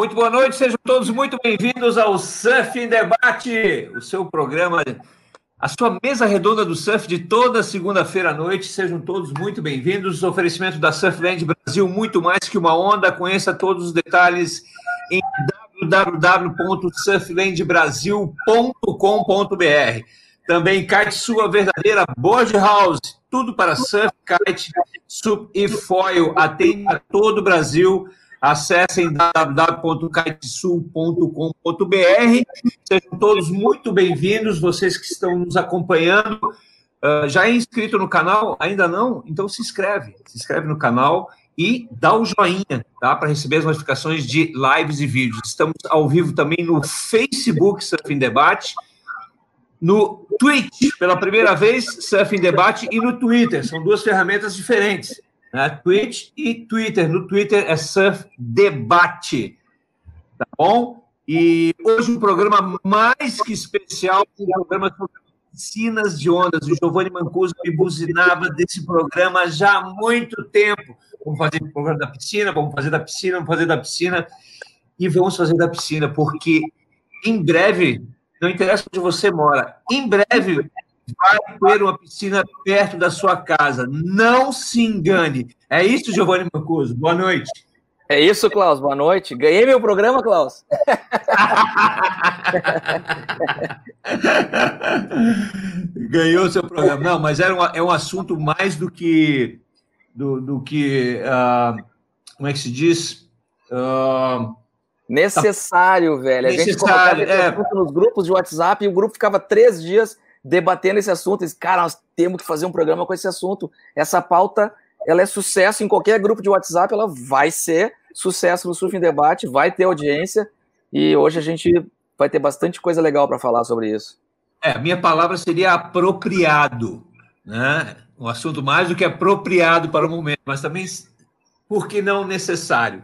Muito boa noite, sejam todos muito bem-vindos ao Surf em Debate, o seu programa, a sua mesa redonda do surf de toda segunda-feira à noite. Sejam todos muito bem-vindos. Oferecimento da Surfland Brasil, muito mais que uma onda. Conheça todos os detalhes em www.surflandbrasil.com.br. Também Kite Sua Verdadeira Board House, tudo para surf, kite, sup e foil. Atende a todo o Brasil. Acessem www.kitesul.com.br. Sejam todos muito bem-vindos, vocês que estão nos acompanhando. Uh, já é inscrito no canal? Ainda não? Então se inscreve. Se inscreve no canal e dá o joinha, tá? Para receber as notificações de lives e vídeos. Estamos ao vivo também no Facebook Surfing Debate, no Twitch, pela primeira vez, Surfing Debate, e no Twitter. São duas ferramentas diferentes né? Twitch e Twitter. No Twitter é Surf Debate, tá bom? E hoje um programa mais que especial, um programa sobre piscinas de ondas. O Giovanni Mancuso me buzinava desse programa já há muito tempo. Vamos fazer o programa da piscina, vamos fazer da piscina, vamos fazer da piscina. E vamos fazer da piscina, porque em breve, não interessa onde você mora, em breve vai ter uma piscina perto da sua casa. Não se engane. É isso, Giovanni Mancuso. Boa noite. É isso, Klaus. Boa noite. Ganhei meu programa, Klaus. Ganhou seu programa. Não, mas era um, é um assunto mais do que. Do, do que. Uh, como é que se diz? Uh, necessário, velho. A necessário, gente colocava é... nos grupos de WhatsApp e o grupo ficava três dias debatendo esse assunto. Esse, cara, nós temos que fazer um programa com esse assunto. Essa pauta, ela é sucesso em qualquer grupo de WhatsApp, ela vai ser sucesso no Surf em Debate, vai ter audiência, e hoje a gente vai ter bastante coisa legal para falar sobre isso. É, a minha palavra seria apropriado, né? Um assunto mais do que apropriado para o momento, mas também, por que não necessário?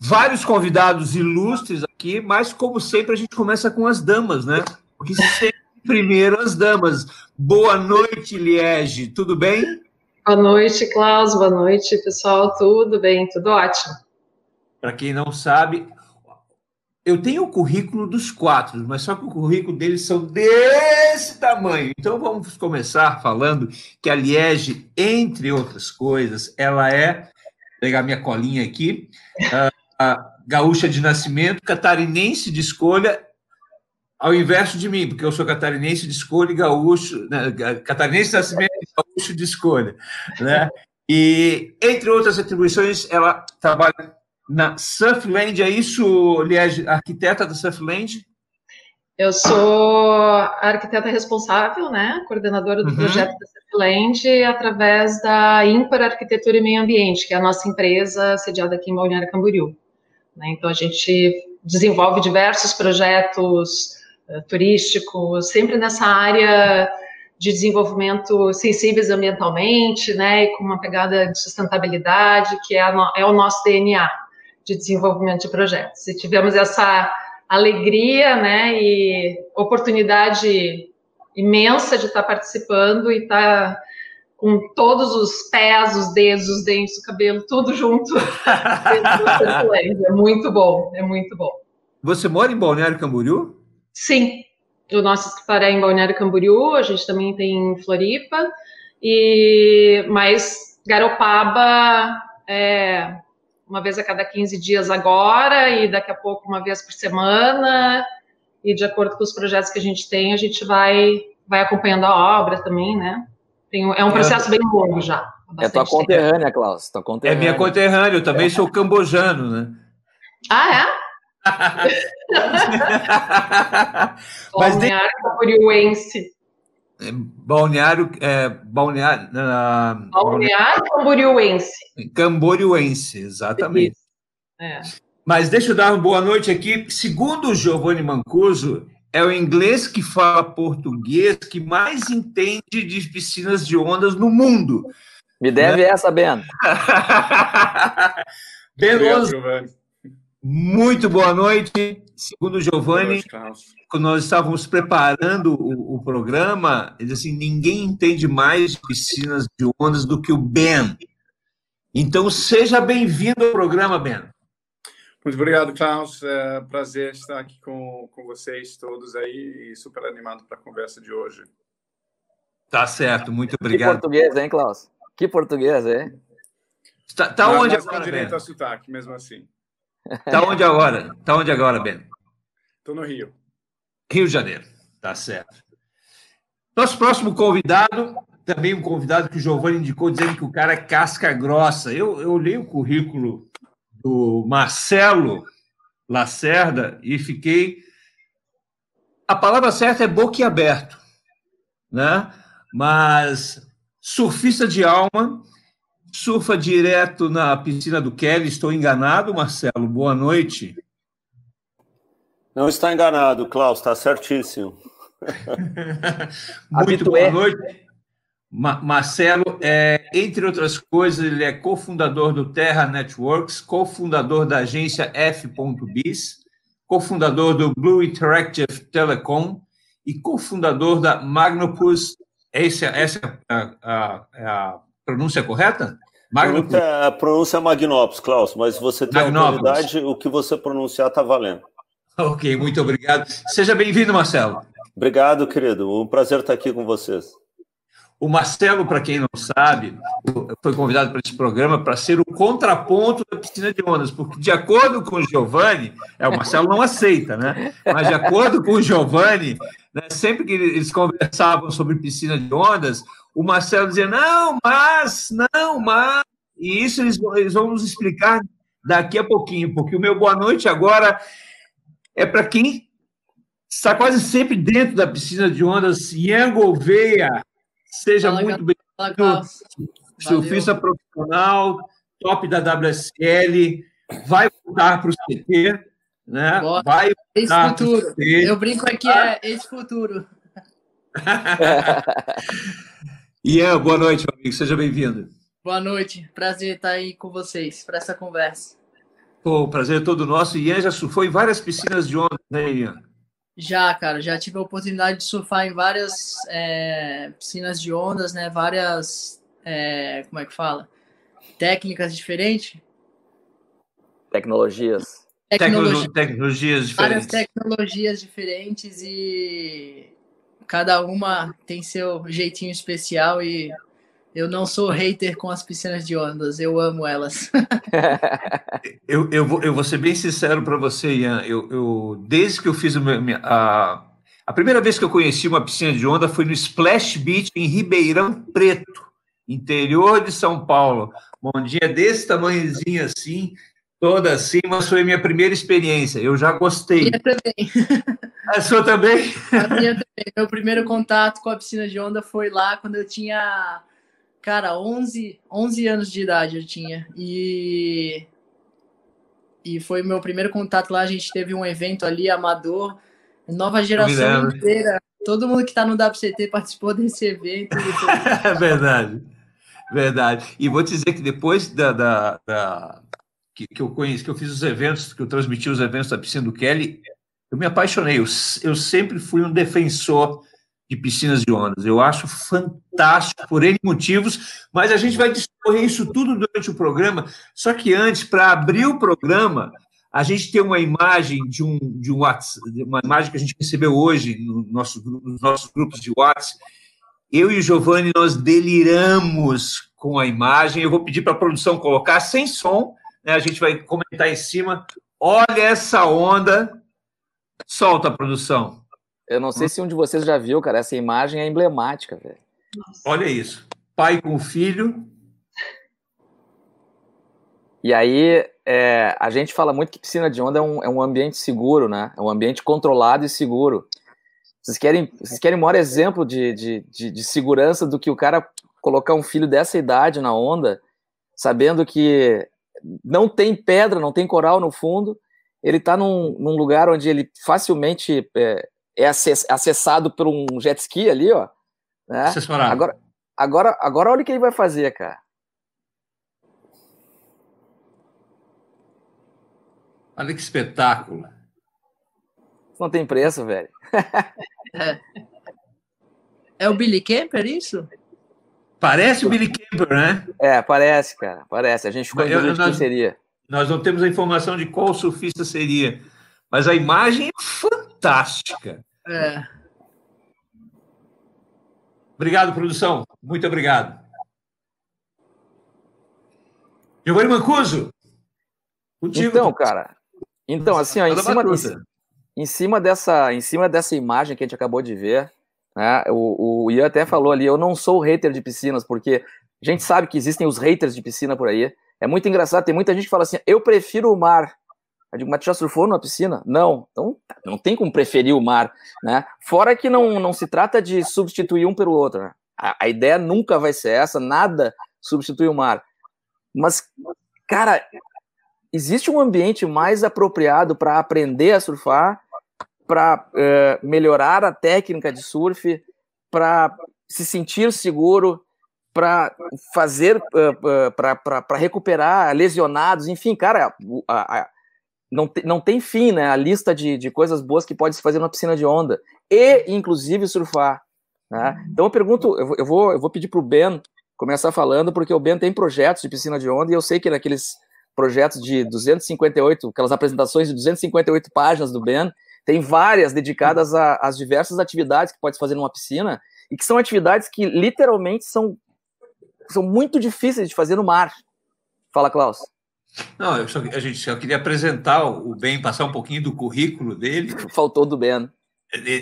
Vários convidados ilustres aqui, mas como sempre a gente começa com as damas, né? Porque sempre primeiro as damas. Boa noite, Liege, tudo bem? Boa noite, Klaus, boa noite, pessoal, tudo bem, tudo ótimo. Para quem não sabe, eu tenho o currículo dos quatro, mas só que o currículo deles são desse tamanho. Então vamos começar falando que a Liege, entre outras coisas, ela é, vou pegar minha colinha aqui, a, a gaúcha de nascimento, catarinense de escolha ao inverso de mim, porque eu sou catarinense de escolha e gaúcho, né, catarinense de nascimento e gaúcho de escolha, né? E, entre outras atribuições, ela trabalha na Surfland, é isso, Liege, arquiteta da Surfland? Eu sou a arquiteta responsável, né, coordenadora do uhum. projeto da Surfland, através da Ímpar Arquitetura e Meio Ambiente, que é a nossa empresa sediada aqui em Balneário Camboriú. Né? Então, a gente desenvolve diversos projetos turístico, sempre nessa área de desenvolvimento sensíveis ambientalmente, né, e com uma pegada de sustentabilidade, que é, no, é o nosso DNA de desenvolvimento de projetos. E tivemos essa alegria, né, e oportunidade imensa de estar participando e estar com todos os pés, os dedos, os dentes, o cabelo, tudo junto. é muito bom, é muito bom. Você mora em Balneário Camboriú? Sim, o nosso escritório é em Balneário Camboriú, a gente também tem em Floripa, e mas Garopaba é uma vez a cada 15 dias agora, e daqui a pouco uma vez por semana, e de acordo com os projetos que a gente tem, a gente vai, vai acompanhando a obra também, né? Tem, é um processo bem longo já. É tua conterrânea, Klaus. Tua conterrânea. É minha conterrânea, eu também sou cambojano, né? Ah, é? Mas Balneário Camboriúense. É, balneário, é, balneário, uh, balneário Camboriúense. Camboriúense, exatamente. É. Mas deixa eu dar uma boa noite aqui. Segundo o Giovanni Mancuso, é o inglês que fala português que mais entende de piscinas de ondas no mundo. Me deve né? essa, Ben. ben Obrigado, muito boa noite. Segundo o Giovanni, quando nós estávamos preparando o, o, programa, ele disse assim: ninguém entende mais piscinas de ondas do que o Ben. Então, seja bem-vindo ao programa, Ben. Muito obrigado, Klaus. É prazer estar aqui com, com vocês todos aí e super animado para a conversa de hoje. Tá certo, muito obrigado. Que português, hein, Klaus? Que português, hein? Tá, tá onde mas agora, direito a sotaque, mesmo assim. Tá onde agora? Tá onde agora, Ben? Estou no Rio. Rio de Janeiro, tá certo. Nosso próximo convidado, também um convidado que o Giovanni indicou, dizendo que o cara é casca grossa. Eu, eu li o currículo do Marcelo Lacerda e fiquei. A palavra certa é boquiaberto, né? Mas surfista de alma, surfa direto na piscina do Kelly. Estou enganado, Marcelo? Boa noite. Não está enganado, Klaus, está certíssimo. Muito boa noite. Ma Marcelo, é, entre outras coisas, ele é cofundador do Terra Networks, cofundador da agência F.biz, cofundador do Blue Interactive Telecom e cofundador da Magnopus. Essa, essa é a, a, é a pronúncia correta? Magnopus. A pronúncia é Magnopus, Klaus, mas você tem Magnopus. autoridade, o que você pronunciar está valendo. Ok, muito obrigado. Seja bem-vindo, Marcelo. Obrigado, querido. Um prazer estar aqui com vocês. O Marcelo, para quem não sabe, foi convidado para esse programa para ser o contraponto da piscina de ondas, porque, de acordo com o Giovanni, é, o Marcelo não aceita, né? Mas, de acordo com o Giovanni, né, sempre que eles conversavam sobre piscina de ondas, o Marcelo dizia: não, mas, não, mas. E isso eles, eles vão nos explicar daqui a pouquinho, porque o meu boa noite agora é para quem está quase sempre dentro da piscina de ondas, Ian Gouveia. Seja Fala, muito bem-vindo, surfista profissional, top da WSL, vai voltar para o CT, né? Vai voltar para o CT. Eu brinco aqui, é esse futuro. Ian, boa noite, meu amigo, seja bem-vindo. Boa noite, prazer estar aí com vocês para essa conversa. Pô, o prazer é todo nosso. Ian já surfou em várias piscinas de onda, né, Ian? Já, cara, já tive a oportunidade de surfar em várias é, piscinas de ondas, né? Várias, é, como é que fala? Técnicas diferentes. Tecnologias. Tecnologia, tecnologias diferentes. Várias tecnologias diferentes e cada uma tem seu jeitinho especial e eu não sou hater com as piscinas de ondas, eu amo elas. eu, eu, vou, eu vou ser bem sincero para você, Ian. Eu, eu, desde que eu fiz a, a primeira vez que eu conheci uma piscina de onda foi no Splash Beach, em Ribeirão Preto, interior de São Paulo. Bom dia desse tamanhozinho assim, toda assim, mas foi minha primeira experiência. Eu já gostei. A minha também. A sua também? A minha também. Meu primeiro contato com a piscina de onda foi lá quando eu tinha Cara, 11, 11 anos de idade eu tinha. E e foi meu primeiro contato lá. A gente teve um evento ali, amador, nova geração inteira. Todo mundo que está no WCT participou desse evento. é verdade, verdade. E vou te dizer que depois da, da, da, que, que eu conheci, que eu fiz os eventos, que eu transmiti os eventos da piscina do Kelly, eu me apaixonei. Eu, eu sempre fui um defensor de piscinas de ondas. Eu acho fantástico por N motivos, mas a gente vai discorrer isso tudo durante o programa. Só que antes, para abrir o programa, a gente tem uma imagem de um, de um WhatsApp, uma imagem que a gente recebeu hoje no nosso, nos nossos grupos de WhatsApp. Eu e o Giovanni, nós deliramos com a imagem. Eu vou pedir para a produção colocar sem som, né? a gente vai comentar em cima. Olha essa onda. Solta a produção. Eu não sei hum. se um de vocês já viu, cara. Essa imagem é emblemática, velho. Olha isso. Pai com filho. E aí, é, a gente fala muito que piscina de onda é um, é um ambiente seguro, né? É um ambiente controlado e seguro. Vocês querem, vocês querem um maior exemplo de, de, de, de segurança do que o cara colocar um filho dessa idade na onda, sabendo que não tem pedra, não tem coral no fundo, ele está num, num, lugar onde ele facilmente é, é acessado por um jet ski ali, ó. Né? Agora, agora, agora olha o que ele vai fazer, cara. Olha que espetáculo. Não tem preço, velho. é. é o Billy Camper, isso? Parece o Billy Camper, né? É, parece, cara. Parece. A gente ficou em dúvida de quem seria. Nós não temos a informação de qual surfista seria, mas a imagem é fantástica. É. Obrigado, produção. Muito obrigado. Giovanni Mancuso. Contigo. Então, cara. Então, assim, ó, em cima, em, em, cima dessa, em cima dessa imagem que a gente acabou de ver, né, o, o Ian até falou ali, eu não sou hater de piscinas, porque a gente sabe que existem os haters de piscina por aí. É muito engraçado, tem muita gente que fala assim, eu prefiro o mar. Eu digo, mas tu já surfou numa piscina? Não. Então, não tem como preferir o mar, né? Fora que não, não se trata de substituir um pelo outro. Né? A, a ideia nunca vai ser essa, nada substitui o mar. Mas, cara, existe um ambiente mais apropriado para aprender a surfar, para uh, melhorar a técnica de surf, para se sentir seguro, para fazer, uh, para recuperar lesionados, enfim, cara, a, a, não, te, não tem fim, né? A lista de, de coisas boas que pode se fazer na piscina de onda e, inclusive, surfar. Né? Então eu pergunto, eu vou, eu vou pedir para o Ben começar falando, porque o Ben tem projetos de piscina de onda, e eu sei que naqueles projetos de 258, aquelas apresentações de 258 páginas do Ben, tem várias dedicadas às diversas atividades que pode se fazer numa piscina, e que são atividades que literalmente são, são muito difíceis de fazer no mar. Fala, Klaus. Não, só, a gente só queria apresentar o Ben, passar um pouquinho do currículo dele. Faltou do Ben.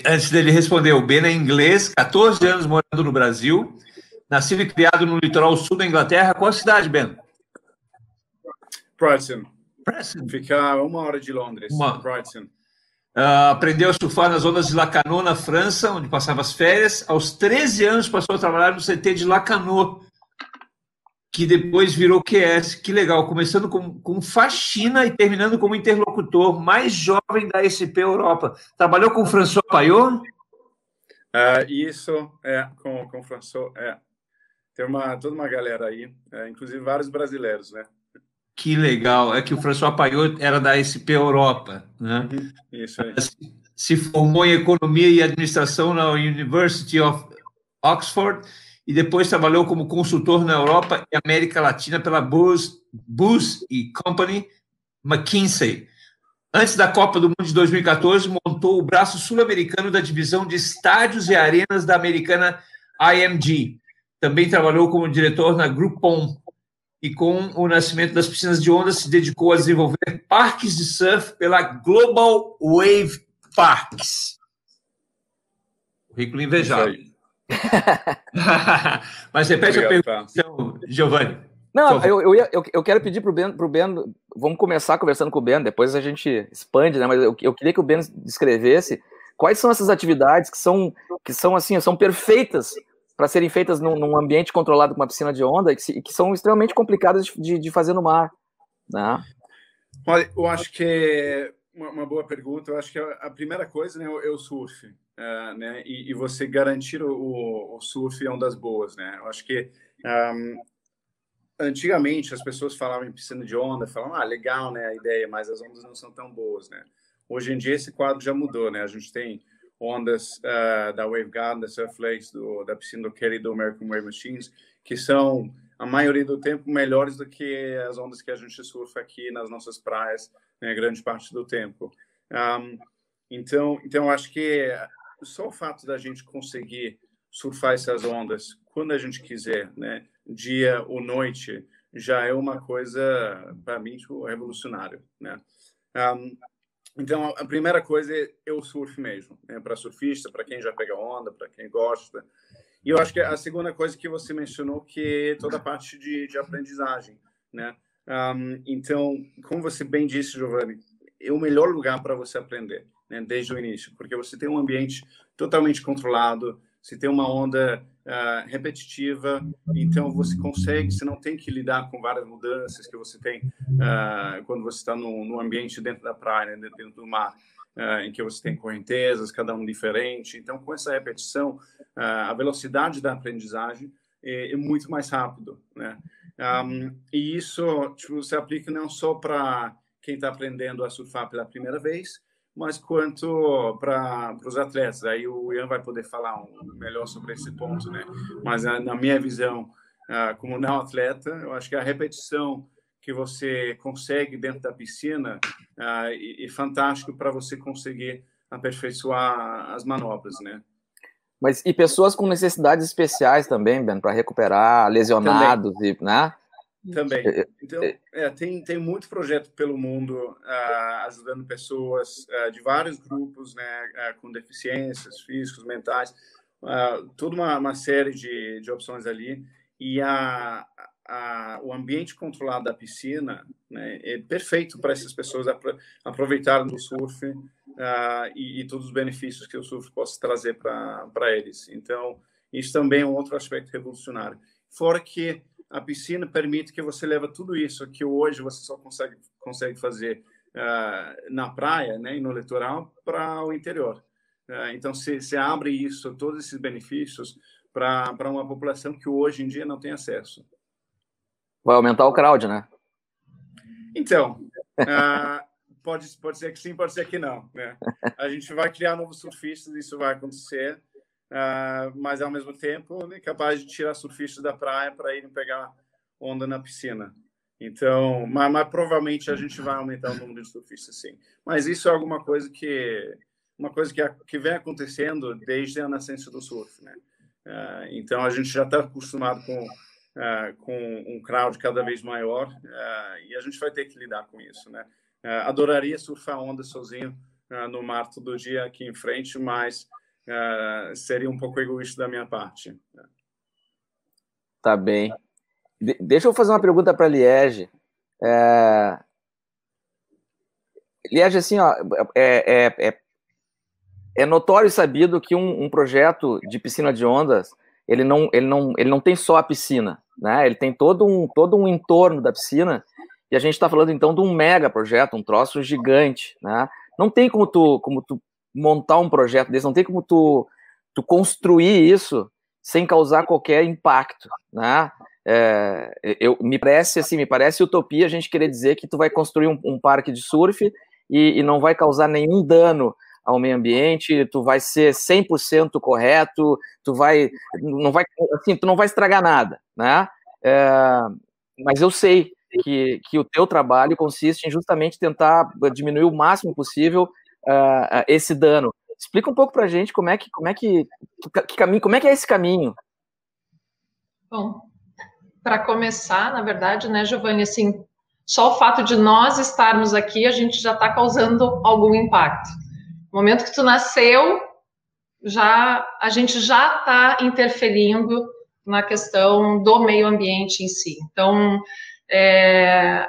Antes dele responder, o Ben é inglês, 14 anos morando no Brasil, Nascido e criado no litoral sul da Inglaterra. Qual a cidade, Ben? Brighton. Brighton. Fica uma hora de Londres. Uma... Brighton. Uh, aprendeu a surfar nas ondas de Lacanau, na França, onde passava as férias. Aos 13 anos passou a trabalhar no CT de Lacanau, que depois virou QS. Que legal, começando com, com faxina e terminando como interlocutor mais jovem da SP Europa. Trabalhou com François Payot? Uh, isso, é, com, com François, é. Tem uma, toda uma galera aí, é, inclusive vários brasileiros, né? Que legal. É que o François Payot era da SP Europa, né? Uhum. Isso aí. Se formou em Economia e Administração na University of Oxford e depois trabalhou como consultor na Europa e América Latina pela Booz, Booz e Company McKinsey. Antes da Copa do Mundo de 2014, montou o braço sul-americano da divisão de estádios e arenas da americana IMG. Também trabalhou como diretor na Groupon e com o nascimento das piscinas de onda se dedicou a desenvolver parques de surf pela Global Wave Parks. Currículo invejável. Mas repete Obrigado, a pergunta, então, Giovanni. Não, eu, eu, eu, eu, quero pedir para o Ben, pro ben, vamos começar conversando com o Ben, depois a gente expande, né? Mas eu, eu queria que o Ben descrevesse quais são essas atividades que são, que são assim, são perfeitas para serem feitas num, num, ambiente controlado com uma piscina de onda que, que são extremamente complicadas de, de, fazer no mar. Né? Olha, eu acho que é uma, uma, boa pergunta. Eu acho que a, primeira coisa né, é o surf. Uh, né? E, e, você garantir o, o, surf é uma das boas. Né? Eu acho que um, antigamente as pessoas falavam em piscina de onda, falavam, ah, legal né, a ideia, mas as ondas não são tão boas. Né? Hoje em dia esse quadro já mudou. Né? A gente tem ondas uh, da Waveguard, da Surflakes, do, da piscina do Kelly do American Wave Machines, que são, a maioria do tempo, melhores do que as ondas que a gente surfa aqui nas nossas praias, né, grande parte do tempo. Um, então, então, acho que só o fato da gente conseguir surfar essas ondas quando a gente quiser, né, dia ou noite, já é uma coisa, para mim, tipo, revolucionário, né? Um, então, a primeira coisa é o surf mesmo, né? para surfista, para quem já pega onda, para quem gosta. E eu acho que a segunda coisa que você mencionou que é toda a parte de, de aprendizagem, né? Um, então, como você bem disse, Giovanni, é o melhor lugar para você aprender, né? Desde o início, porque você tem um ambiente totalmente controlado, você tem uma onda uh, repetitiva, então você consegue, você não tem que lidar com várias mudanças que você tem uh, quando você está no, no, ambiente dentro da praia, né, dentro do mar, uh, em que você tem correntezas, cada um diferente. Então, com essa repetição, a velocidade da aprendizagem é, é muito mais rápido, né? Um, e isso tipo, se aplica não só para quem está aprendendo a surfar pela primeira vez, mas quanto para os atletas. Aí o Ian vai poder falar um, melhor sobre esse ponto, né? Mas na minha visão, uh, como não atleta, eu acho que a repetição que você consegue dentro da piscina e fantástico para você conseguir aperfeiçoar as manobras, né? Mas e pessoas com necessidades especiais também, Ben, para recuperar lesionados também. e, né? Também. É, é, então, é, tem, tem muito projeto pelo mundo uh, ajudando pessoas uh, de vários grupos, né, uh, com deficiências físicas, mentais, toda uma, uma série de, de opções ali. E a, a, o ambiente controlado da piscina né, é perfeito para essas pessoas aproveitarem do surf e, e, todos os benefícios que o surf possa trazer para eles. Então, isso também é um outro aspecto revolucionário. Fora que a piscina permite que você leve tudo isso que hoje você só consegue, consegue fazer uh, na praia né, e no litoral para o interior. Uh, então, você abre isso, todos esses benefícios, para uma população que hoje em dia não tem acesso. Vai aumentar o crowd, né? Então, uh, pode, pode ser que sim, pode ser que não. Né? A gente vai criar novos surfistas, isso vai acontecer. Uh, mas ao mesmo tempo né, capaz de tirar surfistas da praia para irem pegar onda na piscina. Então, mas, mas, provavelmente a gente vai aumentar o número de surfistas, sim. Mas isso é alguma coisa que uma coisa que, que vem acontecendo desde a nascença do surf, né? Uh, então a gente já está acostumado com uh, com um crowd cada vez maior e a gente vai ter que lidar com isso, né? adoraria surfar onda sozinho no mar todo dia aqui em frente, mas uh, seria um pouco egoísta da minha parte. Tá bem. De deixa eu fazer uma pergunta para Liege. É... Liege, assim, ó, é, é, é, é notório e sabido que um, um, projeto de piscina de ondas ele não, ele, não, ele não tem só a piscina, né? Ele tem todo um, todo um entorno da piscina e a gente está falando então de um mega projeto, um troço gigante, né? Não tem como tu, como tu montar um projeto desse, não tem como tu, tu construir isso sem causar qualquer impacto, né? É, eu, me parece assim, me parece utopia a gente querer dizer que tu vai construir um, um parque de surf e, e, não vai causar nenhum dano ao meio ambiente, tu vai ser 100% correto, tu vai, não vai, assim, tu não vai estragar nada, né? É, mas eu sei que, que o teu trabalho consiste em justamente tentar diminuir o máximo possível uh, esse dano. Explica um pouco para a gente como é que como é que, que, caminho como é que é esse caminho. Bom, para começar, na verdade, né, Giovanni, assim, só o fato de nós estarmos aqui, a gente já está causando algum impacto. No momento que tu nasceu, já a gente já está interferindo na questão do meio ambiente em si. Então, é,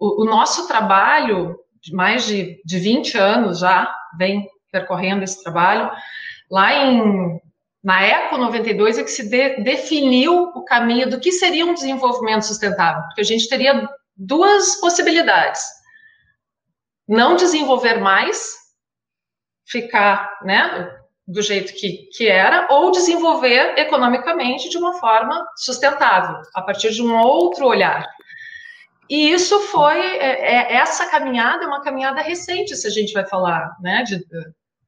o, o, nosso trabalho de mais de, de 20 anos já vem percorrendo esse trabalho. Lá em, na ECO 92 é que se de, definiu o caminho do que seria um desenvolvimento sustentável, porque a gente teria duas possibilidades. Não desenvolver mais, ficar né, do jeito que, que era, ou desenvolver economicamente de uma forma sustentável, a partir de um outro olhar. E isso foi, é, é, essa caminhada é uma caminhada recente, se a gente vai falar, né, de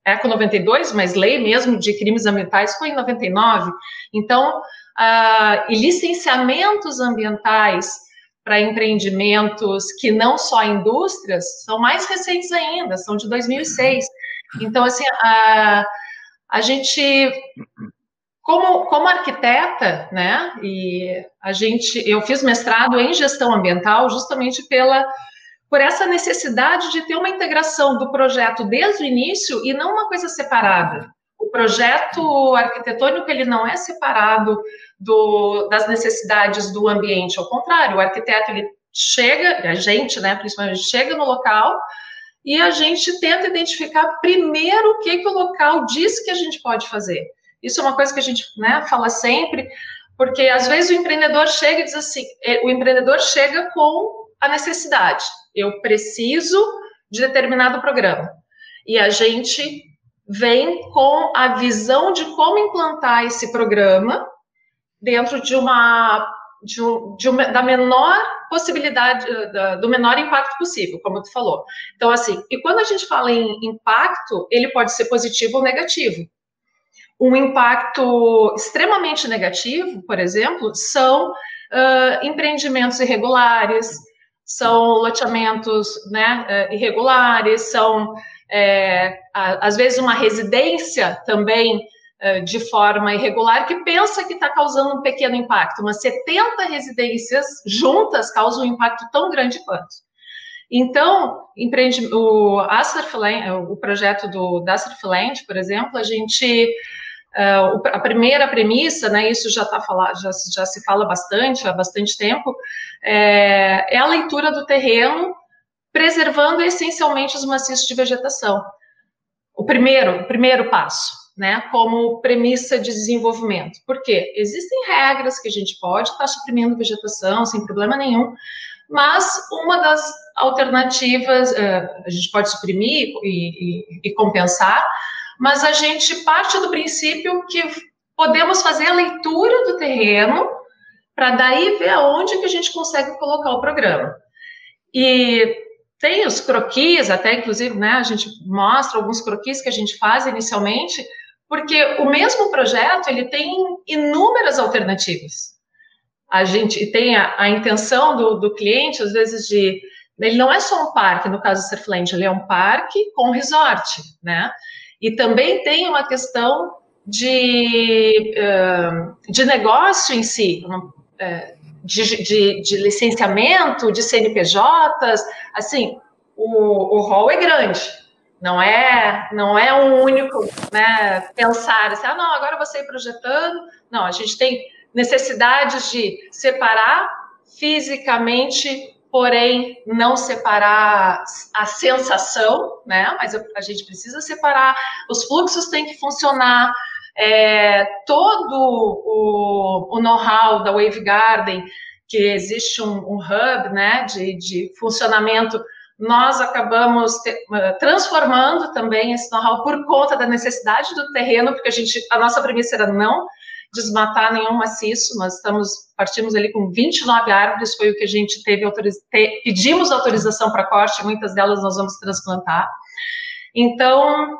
ECO 92, mas lei mesmo de crimes ambientais foi em 99. Então, uh, e licenciamentos ambientais para empreendimentos que não só indústrias são mais recentes ainda, são de 2006. Então, assim, a, a gente como, como arquiteta, né, e a gente, eu fiz mestrado em gestão ambiental justamente pela, por essa necessidade de ter uma integração do projeto desde o início e não uma coisa separada. O projeto arquitetônico, ele não é separado do, das necessidades do ambiente, ao contrário, o arquiteto, ele chega, a gente, né, principalmente, chega no local e a gente tenta identificar primeiro o que, que o local diz que a gente pode fazer. Isso é uma coisa que a gente né, fala sempre, porque às vezes o empreendedor chega e diz assim: é, o empreendedor chega com a necessidade, eu preciso de determinado programa. E a gente vem com a visão de como implantar esse programa dentro de uma, de, um, de uma da menor possibilidade, da, do menor impacto possível, como tu falou. Então, assim, e quando a gente fala em impacto, ele pode ser positivo ou negativo. Um impacto extremamente negativo, por exemplo, são uh, empreendimentos irregulares, são loteamentos né, irregulares, são é, às vezes uma residência também de forma irregular que pensa que está causando um pequeno impacto, mas 70 residências juntas causam um impacto tão grande quanto. Então, o, o projeto do Asterfland, por exemplo, a gente Uh, a primeira premissa, né, isso já está falado, já, já, se fala bastante há bastante tempo, é, é, a leitura do terreno, preservando essencialmente os maciços de vegetação. O primeiro, o primeiro passo, né, como premissa de desenvolvimento. Por quê? Existem regras que a gente pode estar tá suprimindo vegetação sem problema nenhum, mas uma das alternativas, uh, a gente pode suprimir e, e, e compensar, mas a gente parte do princípio que podemos fazer a leitura do terreno para daí ver aonde que a gente consegue colocar o programa. E tem os croquis, até inclusive, né, a gente mostra alguns croquis que a gente faz inicialmente, porque o mesmo projeto ele tem inúmeras alternativas. A gente tem a, a intenção do, do, cliente, às vezes, de. Ele não é só um parque, no caso do Surfland, ele é um parque com resort, né? E também tem uma questão de, de negócio em si, de, de, de licenciamento, de CNPJs, assim, o, o rol é grande, não é não é um único né, pensar assim, ah, não, agora vou sair projetando. Não, a gente tem necessidades de separar fisicamente porém não separar a sensação, né? Mas a gente precisa separar, os fluxos têm que funcionar, é, todo o, o know-how da Wave Garden, que existe um, um hub, né, de, de funcionamento, nós acabamos te, transformando também esse know-how por conta da necessidade do terreno, porque a gente, a nossa premissa era não desmatar nenhum maciço, nós estamos, partimos ali com 29 árvores, foi o que a gente teve, autoriz, te, pedimos autorização para corte, muitas delas nós vamos transplantar. Então,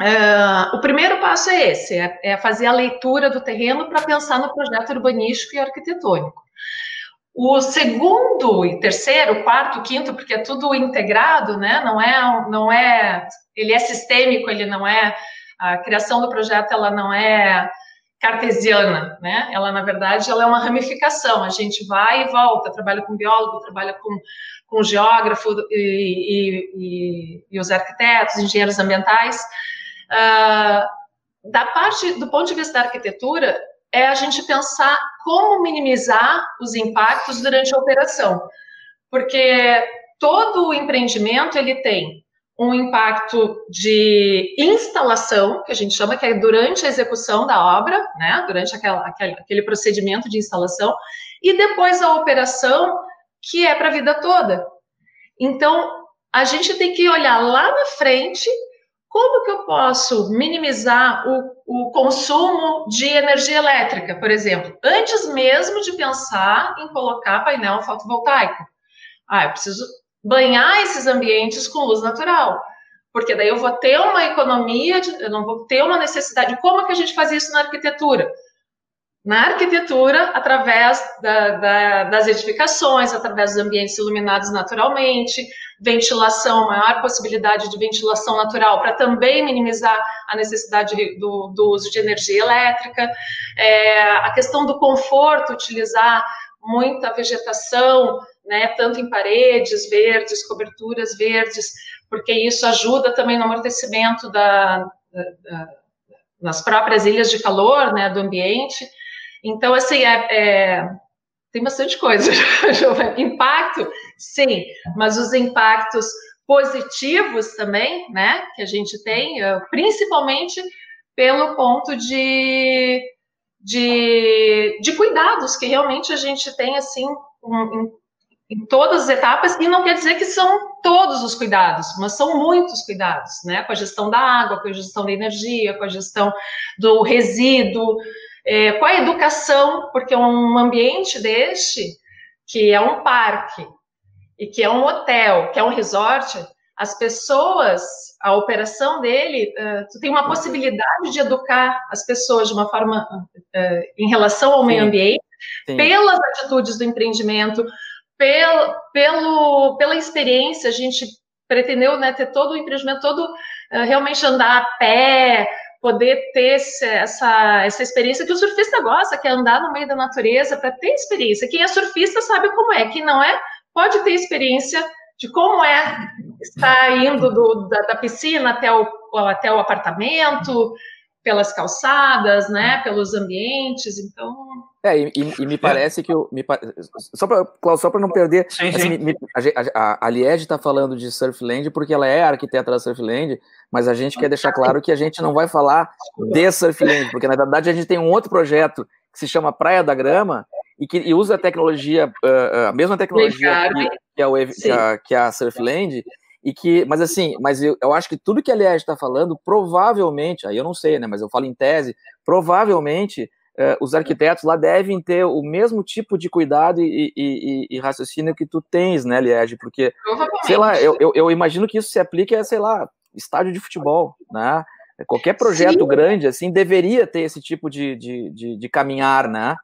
é, o primeiro passo é esse, é, é fazer a leitura do terreno para pensar no projeto urbanístico e arquitetônico. O segundo e terceiro, quarto, quinto, porque é tudo integrado, né? Não é, não é, ele é sistêmico, ele não é a criação do projeto, ela não é cartesiana, né? Ela, na verdade, ela é uma ramificação. A gente vai e volta, trabalha com biólogo, trabalha com, com geógrafo e, e, e, os arquitetos, engenheiros ambientais. Uh, da parte, do ponto de vista da arquitetura, é a gente pensar como minimizar os impactos durante a operação. Porque todo o empreendimento, ele tem um impacto de instalação, que a gente chama que é durante a execução da obra, né, durante aquela, aquele, procedimento de instalação, e depois a operação, que é para a vida toda. Então, a gente tem que olhar lá na frente como que eu posso minimizar o, o consumo de energia elétrica, por exemplo, antes mesmo de pensar em colocar painel fotovoltaico. Ah, eu preciso banhar esses ambientes com luz natural. Porque daí eu vou ter uma economia, eu não vou ter uma necessidade. Como é que a gente faz isso na arquitetura? Na arquitetura, através da, da, das edificações, através dos ambientes iluminados naturalmente, ventilação, maior possibilidade de ventilação natural, para também minimizar a necessidade do, do uso de energia elétrica, é, a questão do conforto, utilizar muita vegetação, né, tanto em paredes verdes, coberturas verdes, porque isso ajuda também no amortecimento da, da, da, nas próprias ilhas de calor, né, do ambiente. Então, assim, é, é tem bastante coisa. Impacto, sim, mas os impactos positivos também, né, que a gente tem, eh, principalmente pelo ponto de, de, de cuidados que realmente a gente tem, assim, um, em todas as etapas, e não quer dizer que são todos os cuidados, mas são muitos cuidados, né? Com a gestão da água, com a gestão da energia, com a gestão do resíduo, é, com a educação, porque um ambiente deste, que é um parque, e que é um hotel, que é um resort, as pessoas, a operação dele, uh, tu tem uma possibilidade de educar as pessoas de uma forma uh, em relação ao meio ambiente, Sim. pelas atitudes do empreendimento, pelo, pelo, pela experiência, a gente pretendeu né, ter todo o empreendimento, todo uh, realmente andar a pé, poder ter essa, essa experiência que o surfista gosta, que é andar no meio da natureza para ter experiência. Quem é surfista sabe como é, quem não é, pode ter experiência de como é estar indo do, da, da, piscina até o, até o apartamento, pelas calçadas, né, pelos ambientes, então... É, e, e me parece que eu, me, só para só para não perder, sim, assim, sim. Me, a, a, a Liege está falando de Surfland porque ela é arquiteta da Surfland, mas a gente quer deixar claro que a gente não vai falar de Surfland, porque na verdade a gente tem um outro projeto que se chama Praia da Grama e que e usa a tecnologia, uh, a mesma tecnologia que, que, é o, que, a, que a Surfland, e que, mas assim, mas eu, eu acho que tudo que a Liege está falando, provavelmente, aí eu não sei, né, mas eu falo em tese, provavelmente uh, os arquitetos lá devem ter o mesmo tipo de cuidado e, e, e, e raciocínio que tu tens, né, Liege, porque, sei lá, eu, eu, eu, imagino que isso se aplique a, sei lá, estádio de futebol, né? Qualquer projeto Sim. grande, assim, deveria ter esse tipo de, de, de, de, caminhar, né?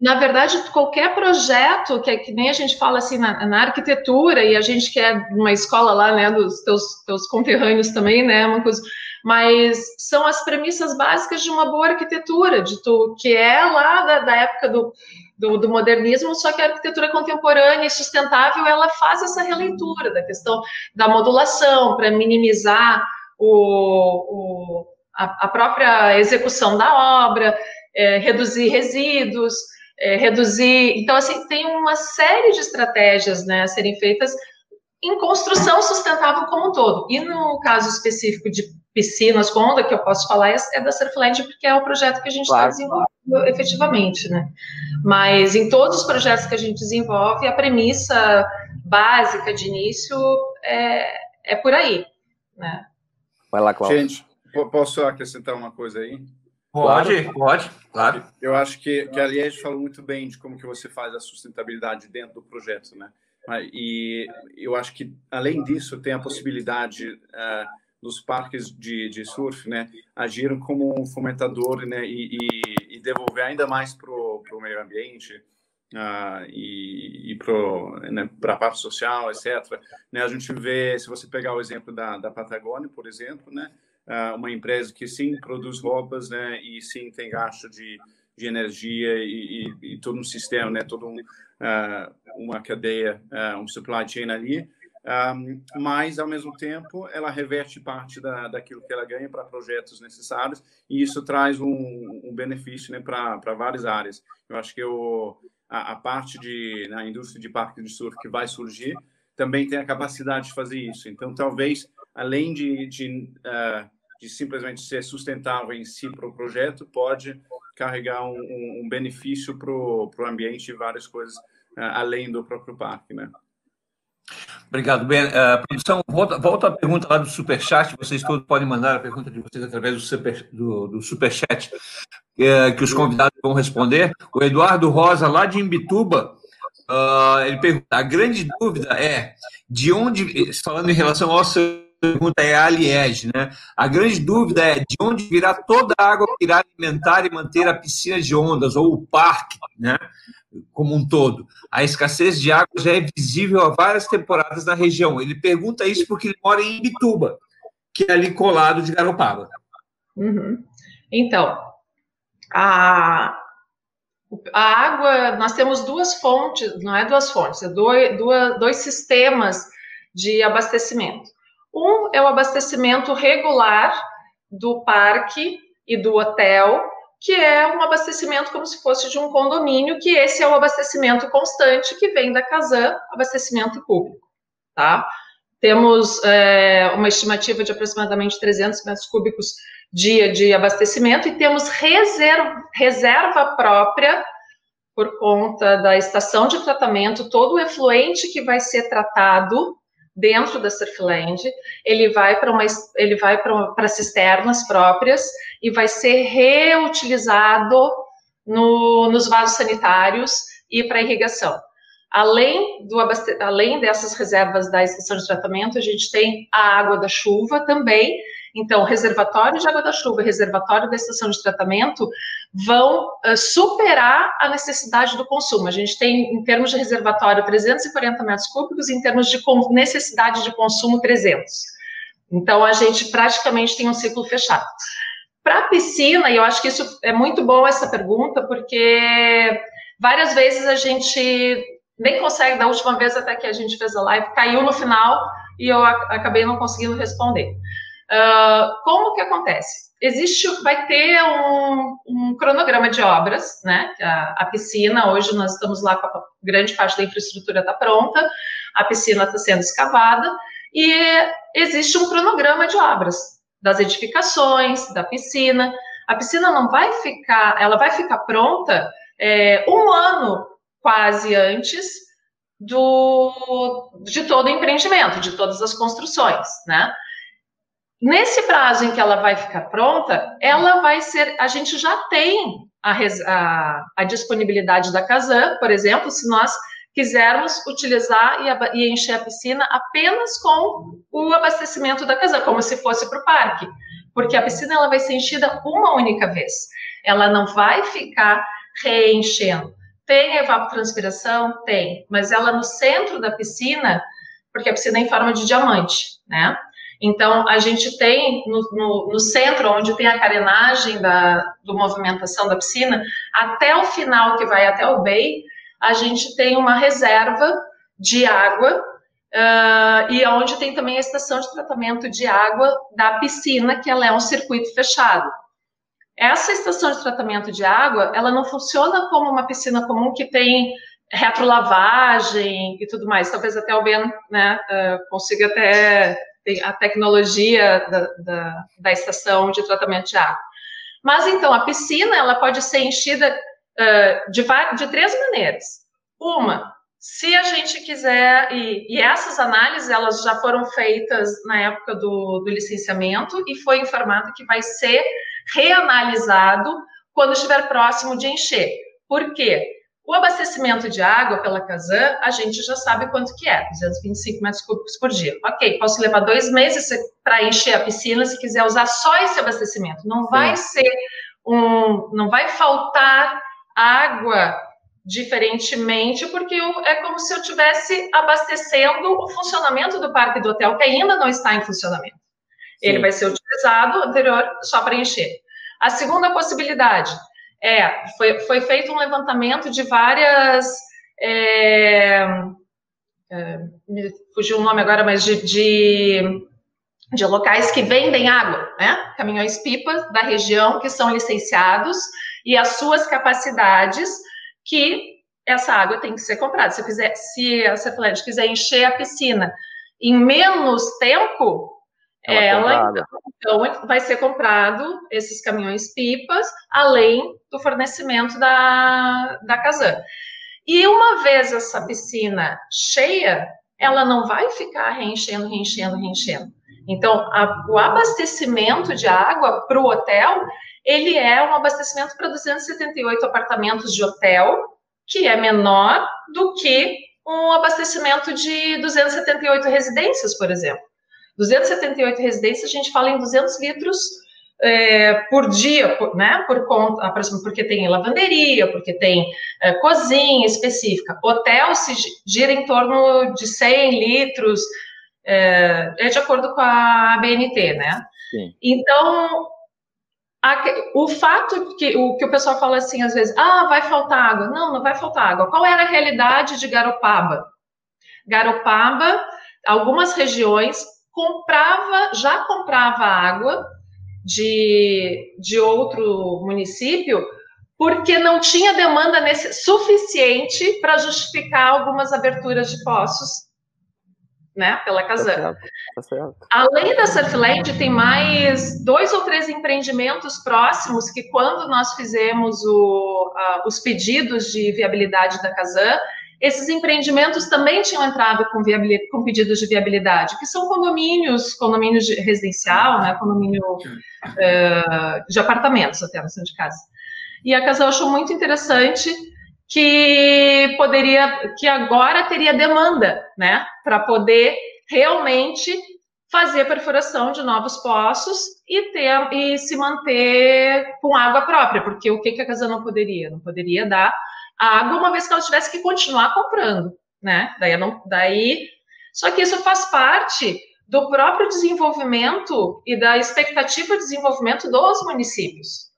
Na verdade, qualquer projeto, que, é, que nem a gente fala assim na, na, arquitetura, e a gente quer uma escola lá, né, dos teus, teus conterrâneos também, né, uma coisa, mas são as premissas básicas de uma boa arquitetura, de tu, que é lá da, da época do, do, do, modernismo, só que a arquitetura contemporânea e sustentável ela faz essa releitura da questão da modulação para minimizar o, o a, a, própria execução da obra, é, reduzir resíduos, é, reduzir. Então, assim, tem uma série de estratégias né, a serem feitas em construção sustentável como um todo. E no caso específico de piscinas com onda, que eu posso falar, é, é da Surfland, porque é o projeto que a gente está claro. desenvolvendo efetivamente, né? Mas em todos os projetos que a gente desenvolve, a premissa básica de início é, é por aí, né? Vai lá, Cláudio. Gente, posso acrescentar uma coisa aí? Pode, claro. pode, claro. Eu acho que, que a Liege falou muito bem de como que você faz a sustentabilidade dentro do projeto, né? E eu acho que, além disso, tem a possibilidade uh, dos parques de, de surf, né, agiram como um fomentador, né, e, e, e devolver ainda mais para o meio ambiente uh, e, e para né, a parte social, etc. Né, a gente vê, se você pegar o exemplo da, da Patagônia, por exemplo, né, uma empresa que sim produz roupas, né, e sim tem gasto de, de energia e, e, e todo um sistema, né, todo um, uh, uma cadeia, um supply chain ali, um, mas, ao mesmo tempo, ela reverte parte da, daquilo que ela ganha para projetos necessários e isso traz um, um benefício né, para várias áreas. Eu acho que o, a, a, parte de, na indústria de parque de surf que vai surgir também tem a capacidade de fazer isso. Então, talvez, além de, de, uh, de simplesmente ser sustentável em si para o projeto, pode carregar um, um benefício para o ambiente e várias coisas uh, além do próprio parque, né? Obrigado, Ben. Uh, produção, volta, volta a pergunta lá do Superchat. Vocês todos podem mandar a pergunta de vocês através do, super, do, do Superchat, uh, que os convidados vão responder. O Eduardo Rosa, lá de Imbituba, uh, ele pergunta: a grande dúvida é de onde, falando em relação ao pergunta é a Liege, né? A grande dúvida é de onde virá toda a água que irá alimentar e manter a piscina de ondas, ou o parque, né? como um todo. A escassez de água já é visível há várias temporadas na região. Ele pergunta isso porque ele mora em Ibituba, que é ali colado de Garopaba. Uhum. Então, a, a água, nós temos duas fontes, não é duas fontes, é dois, dois, dois sistemas de abastecimento. Um é o abastecimento regular do parque e do hotel, que é um abastecimento como se fosse de um condomínio, que esse é o abastecimento constante que vem da Casan, abastecimento público, tá? Temos é, uma estimativa de aproximadamente 300 metros cúbicos dia de abastecimento e temos reserva, reserva própria por conta da estação de tratamento, todo o efluente que vai ser tratado dentro da Surfland, ele vai para uma ele vai para cisternas próprias e vai ser reutilizado no, nos vasos sanitários e para irrigação. Além, do, além dessas reservas da estação de tratamento, a gente tem a água da chuva também. Então, reservatório de água da chuva e reservatório da estação de tratamento vão uh, superar a necessidade do consumo. A gente tem, em termos de reservatório, 340 metros cúbicos, em termos de necessidade de consumo, 300. Então, a gente praticamente tem um ciclo fechado. Para a piscina, e eu acho que isso é muito bom essa pergunta, porque várias vezes a gente nem consegue, da última vez até que a gente fez a live, caiu no final e eu acabei não conseguindo responder. Uh, como que acontece? Existe, vai ter um, um cronograma de obras, né? A, a, piscina, hoje nós estamos lá com a grande parte da infraestrutura está pronta, a piscina está sendo escavada, e existe um cronograma de obras das edificações, da piscina. A piscina não vai ficar, ela vai ficar pronta é, um ano quase antes do, de todo o empreendimento, de todas as construções, né? Nesse prazo em que ela vai ficar pronta, ela vai ser, a gente já tem a, a, a disponibilidade da Casan, por exemplo, se nós quisermos utilizar e, e, encher a piscina apenas com o abastecimento da Casan, como se fosse para o parque, porque a piscina ela vai ser enchida uma única vez, ela não vai ficar reenchendo. Tem evapotranspiração? Tem, mas ela no centro da piscina, porque a piscina é em forma de diamante, né? Então, a gente tem no, no, no centro, onde tem a carenagem da do movimentação da piscina, até o final, que vai até o bay, a gente tem uma reserva de água Uh, e onde tem também a estação de tratamento de água da piscina, que ela é um circuito fechado. Essa estação de tratamento de água, ela não funciona como uma piscina comum que tem retrolavagem e tudo mais. Talvez até o Ben né, uh, consiga até a tecnologia da, da, da, estação de tratamento de água. Mas então a piscina ela pode ser enchida uh, de, de três maneiras. Uma, se a gente quiser, e, e, essas análises elas já foram feitas na época do, do licenciamento e foi informado que vai ser reanalisado quando estiver próximo de encher. Por quê? O abastecimento de água pela Casan, a gente já sabe quanto que é, 225 metros cúbicos por dia. Ok, posso levar dois meses para encher a piscina se quiser usar só esse abastecimento. Não vai Sim. ser um, não vai faltar água diferentemente, porque eu, é como se eu tivesse abastecendo o funcionamento do parque do hotel, que ainda não está em funcionamento. Sim. Ele vai ser utilizado anterior só para encher. A segunda possibilidade é, foi, foi feito um levantamento de várias. É, é, me fugiu o nome agora, mas de, de, de locais que vendem água, né? Caminhões-pipa da região que são licenciados e as suas capacidades que essa água tem que ser comprada. Se, fizer, se a Cepelete quiser encher a piscina em menos tempo, ela, ela então vai ser comprado esses caminhões pipas, além do fornecimento da, da Casan. E uma vez essa piscina cheia, ela não vai ficar reenchendo, reenchendo, reenchendo. Então, a, o abastecimento de água para o hotel, ele é um abastecimento para 278 apartamentos de hotel, que é menor do que um abastecimento de 278 residências, por exemplo. 278 residências, a gente fala em 200 litros é, por dia, por, né, por conta, porque tem lavanderia, porque tem é, cozinha específica. Hotel se gira em torno de 100 litros, é, é de acordo com a BNT, né? Sim. Então, a, o fato que o, que o pessoal fala assim, às vezes, ah, vai faltar água. Não, não vai faltar água. Qual era a realidade de Garopaba? Garopaba, algumas regiões comprava, já comprava água de, de outro município, porque não tinha demanda nesse, suficiente para justificar algumas aberturas de poços, né, pela Casan. Tá tá Além da Surfland, tem mais dois ou três empreendimentos próximos que, quando nós fizemos o, os pedidos de viabilidade da Casan, esses empreendimentos também tinham entrado com, com pedidos de viabilidade, que são condomínios, condomínios de residencial, né, condomínio uh, de apartamentos até, não são de casa. E a Casal achou muito interessante que poderia, que agora teria demanda, né, para poder realmente fazer a perfuração de novos poços e ter e se manter com água própria, porque o que, que a casa não poderia? Não poderia dar água uma vez que ela tivesse que continuar comprando, né? Daí, não, daí só que isso faz parte do próprio desenvolvimento e da expectativa de desenvolvimento dos municípios.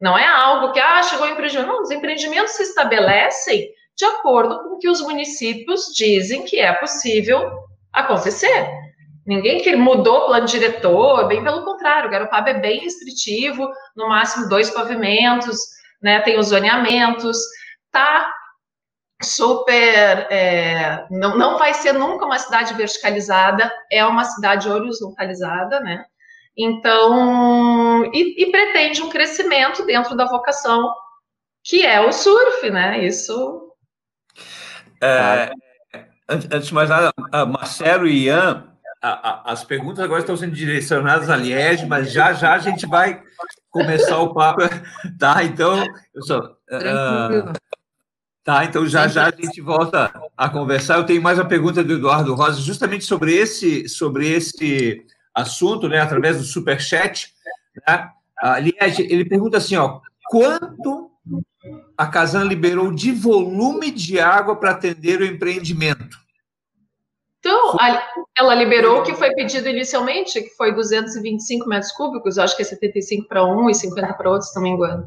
Não é algo que, ah, chegou o empreendimento. Não, os empreendimentos se estabelecem de acordo com o que os municípios dizem que é possível acontecer. Ninguém que mudou o plano diretor, bem pelo contrário, o Garopaba é bem restritivo, no máximo dois pavimentos, né, tem os zoneamentos, tá super, é, não, não vai ser nunca uma cidade verticalizada, é uma cidade horizontalizada, né, então, e, e, pretende um crescimento dentro da vocação que é o surf, né? Isso. É, antes de mais nada, Marcelo e Ian, a, a, as perguntas agora estão sendo direcionadas a Liege, mas já já a gente vai começar o papo, tá? Então, eu só, uh, tá? Então já já a gente volta a conversar. Eu tenho mais uma pergunta do Eduardo Rosa, justamente sobre esse sobre esse assunto, né, através do superchat, né? Aliás, ele pergunta assim, ó, quanto a Casan liberou de volume de água para atender o empreendimento? Então, ela liberou o que foi pedido inicialmente, que foi 225 metros cúbicos, acho que é 75 para um e 50 para outro, se não me engano.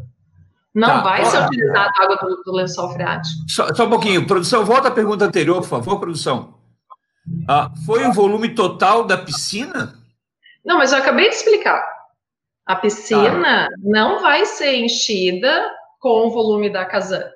Não tá, vai ser utilizada a água do, do lençol freático. Só, só, um pouquinho. Produção, volta à pergunta anterior, por favor, produção. Ah, foi o volume total da piscina? Não, mas eu acabei de explicar. A piscina tá. não vai ser enchida com o volume da casa.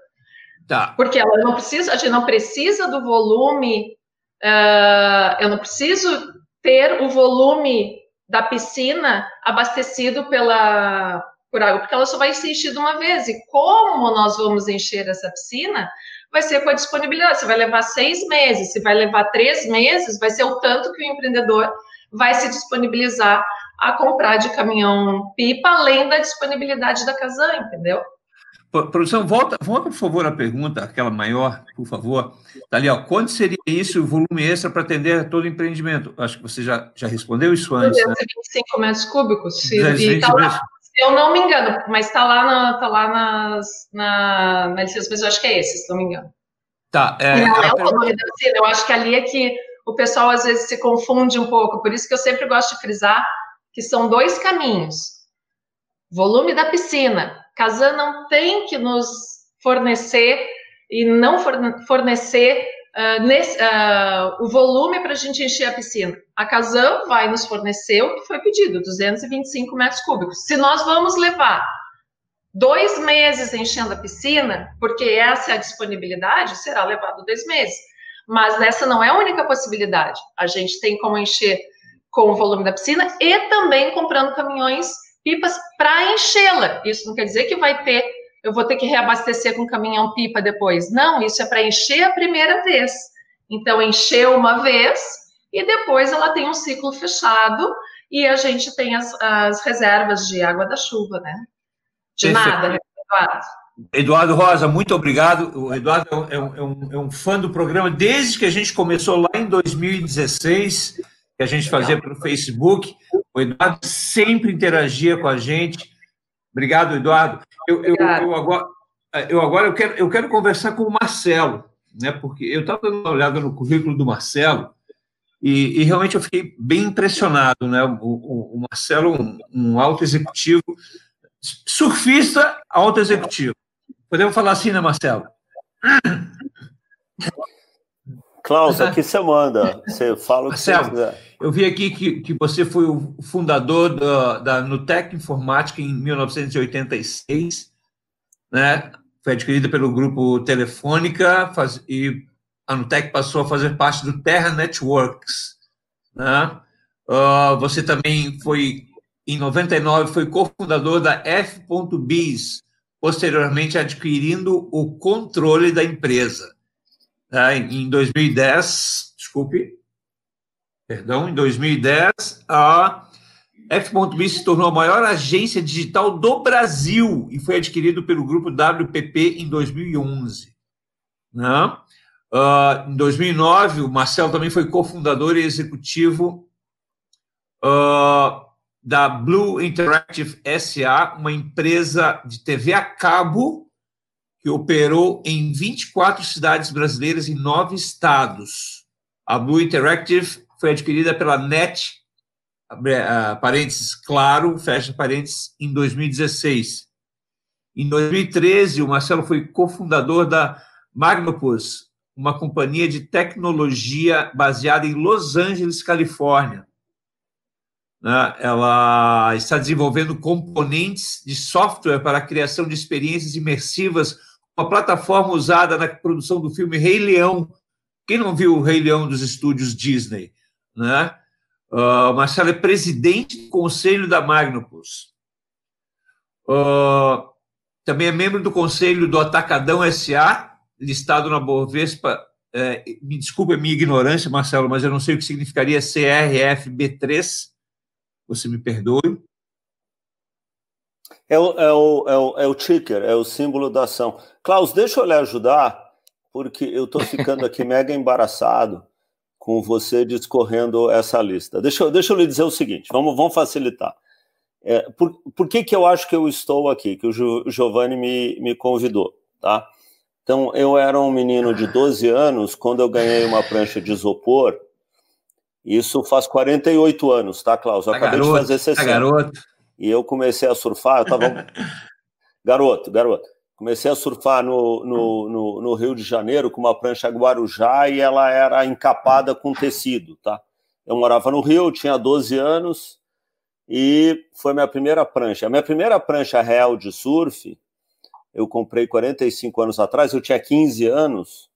Tá. Porque ela não precisa, a gente não precisa do volume. Uh, eu não preciso ter o volume da piscina abastecido pela por água, porque ela só vai ser enchida uma vez. E como nós vamos encher essa piscina, vai ser com a disponibilidade. Se vai levar seis meses, se vai levar três meses, vai ser o tanto que o empreendedor vai se disponibilizar a comprar de caminhão pipa, além da disponibilidade da Casan, entendeu? Produção, volta, volta, por favor, a pergunta, aquela maior, por favor. Tá ali, ó, quanto seria isso, o volume extra para atender todo o empreendimento? Acho que você já, já respondeu isso antes. 225 né? metros cúbicos. Se, tá lá, se eu não me engano, mas está lá, na, tá lá nas, na, na licença, mas eu acho que é esse, se não me engano. Tá. É, não é o volume da eu acho que ali é que o pessoal às vezes se confunde um pouco, por isso que eu sempre gosto de frisar que são dois caminhos. Volume da piscina. Casan não tem que nos fornecer e não fornecer uh, nesse, uh, o volume para a gente encher a piscina. A Casan vai nos fornecer o que foi pedido, 225 metros cúbicos. Se nós vamos levar dois meses enchendo a piscina, porque essa é a disponibilidade, será levado dois meses. Mas essa não é a única possibilidade. A gente tem como encher com o volume da piscina e também comprando caminhões pipas para enchê-la. Isso não quer dizer que vai ter, eu vou ter que reabastecer com caminhão pipa depois. Não, isso é para encher a primeira vez. Então, encher uma vez e depois ela tem um ciclo fechado e a gente tem as, as reservas de água da chuva, né? De Perfeito. nada, Eduardo. Eduardo Rosa, muito obrigado. O Eduardo é, é um, é, um, é um, fã do programa desde que a gente começou lá em 2016, que a gente fazia pelo Facebook. O Eduardo sempre interagia com a gente. Obrigado, Eduardo. Eu, eu, eu agora, eu, agora eu, quero, eu quero conversar com o Marcelo, né? porque eu estava dando uma olhada no currículo do Marcelo e, e realmente eu fiquei bem impressionado. Né? O, o, o Marcelo, um, um alto executivo, surfista alto executivo. Podemos falar assim, né, Marcelo? Klaus, aqui você manda. Você fala o que Marcelo, você quiser. Eu vi aqui que, que você foi o fundador da, da Nutec Informática em 1986, né? Foi adquirida pelo grupo Telefônica faz, e a Nutec passou a fazer parte do Terra Networks, né? Uh, você também foi, em 99, foi cofundador da F.Biz, posteriormente adquirindo o controle da empresa. Tá? Em 2010, desculpe, perdão, em 2010, a F.B se tornou a maior agência digital do Brasil e foi adquirido pelo grupo WPP em 2011. Né? Uh, em 2009, o Marcelo também foi cofundador e executivo uh, da Blue Interactive SA, uma empresa de TV a cabo que operou em 24 cidades brasileiras em nove estados. A Blue Interactive foi adquirida pela NET, parênteses, claro, fecha parênteses, em 2016. Em 2013, o Marcelo foi cofundador da Magnopus, uma companhia de tecnologia baseada em Los Angeles, Califórnia. Né? Ela está desenvolvendo componentes de software para a criação de experiências imersivas, uma plataforma usada na produção do filme Rei Leão. Quem não viu o Rei Leão dos estúdios Disney? Né? Uh, Marcelo é presidente do conselho da Magnopus. Uh, também é membro do conselho do Atacadão SA, listado na Bovespa. É, me desculpe a minha ignorância, Marcelo, mas eu não sei o que significaria CRFB3. Você me perdoe. É o, é, o, é, o, é o ticker, é o símbolo da ação. Klaus, deixa eu lhe ajudar, porque eu estou ficando aqui mega embaraçado com você discorrendo essa lista. Deixa eu, deixa eu lhe dizer o seguinte, vamos, vamos facilitar. É, por, por que, que eu acho que eu estou aqui, que o Giovanni me, me convidou, tá? Então, eu era um menino de 12 anos quando eu ganhei uma prancha de isopor. Isso faz 48 anos, tá, Klaus? Eu tá acabei garoto, de fazer 60. Tá garoto. E eu comecei a surfar, eu tava... garoto, garoto. Comecei a surfar no, no, no, no, Rio de Janeiro com uma prancha Guarujá e ela era encapada com tecido, tá? Eu morava no Rio, tinha 12 anos e foi minha primeira prancha. A minha primeira prancha real de surf eu comprei 45 anos atrás, eu tinha 15 anos,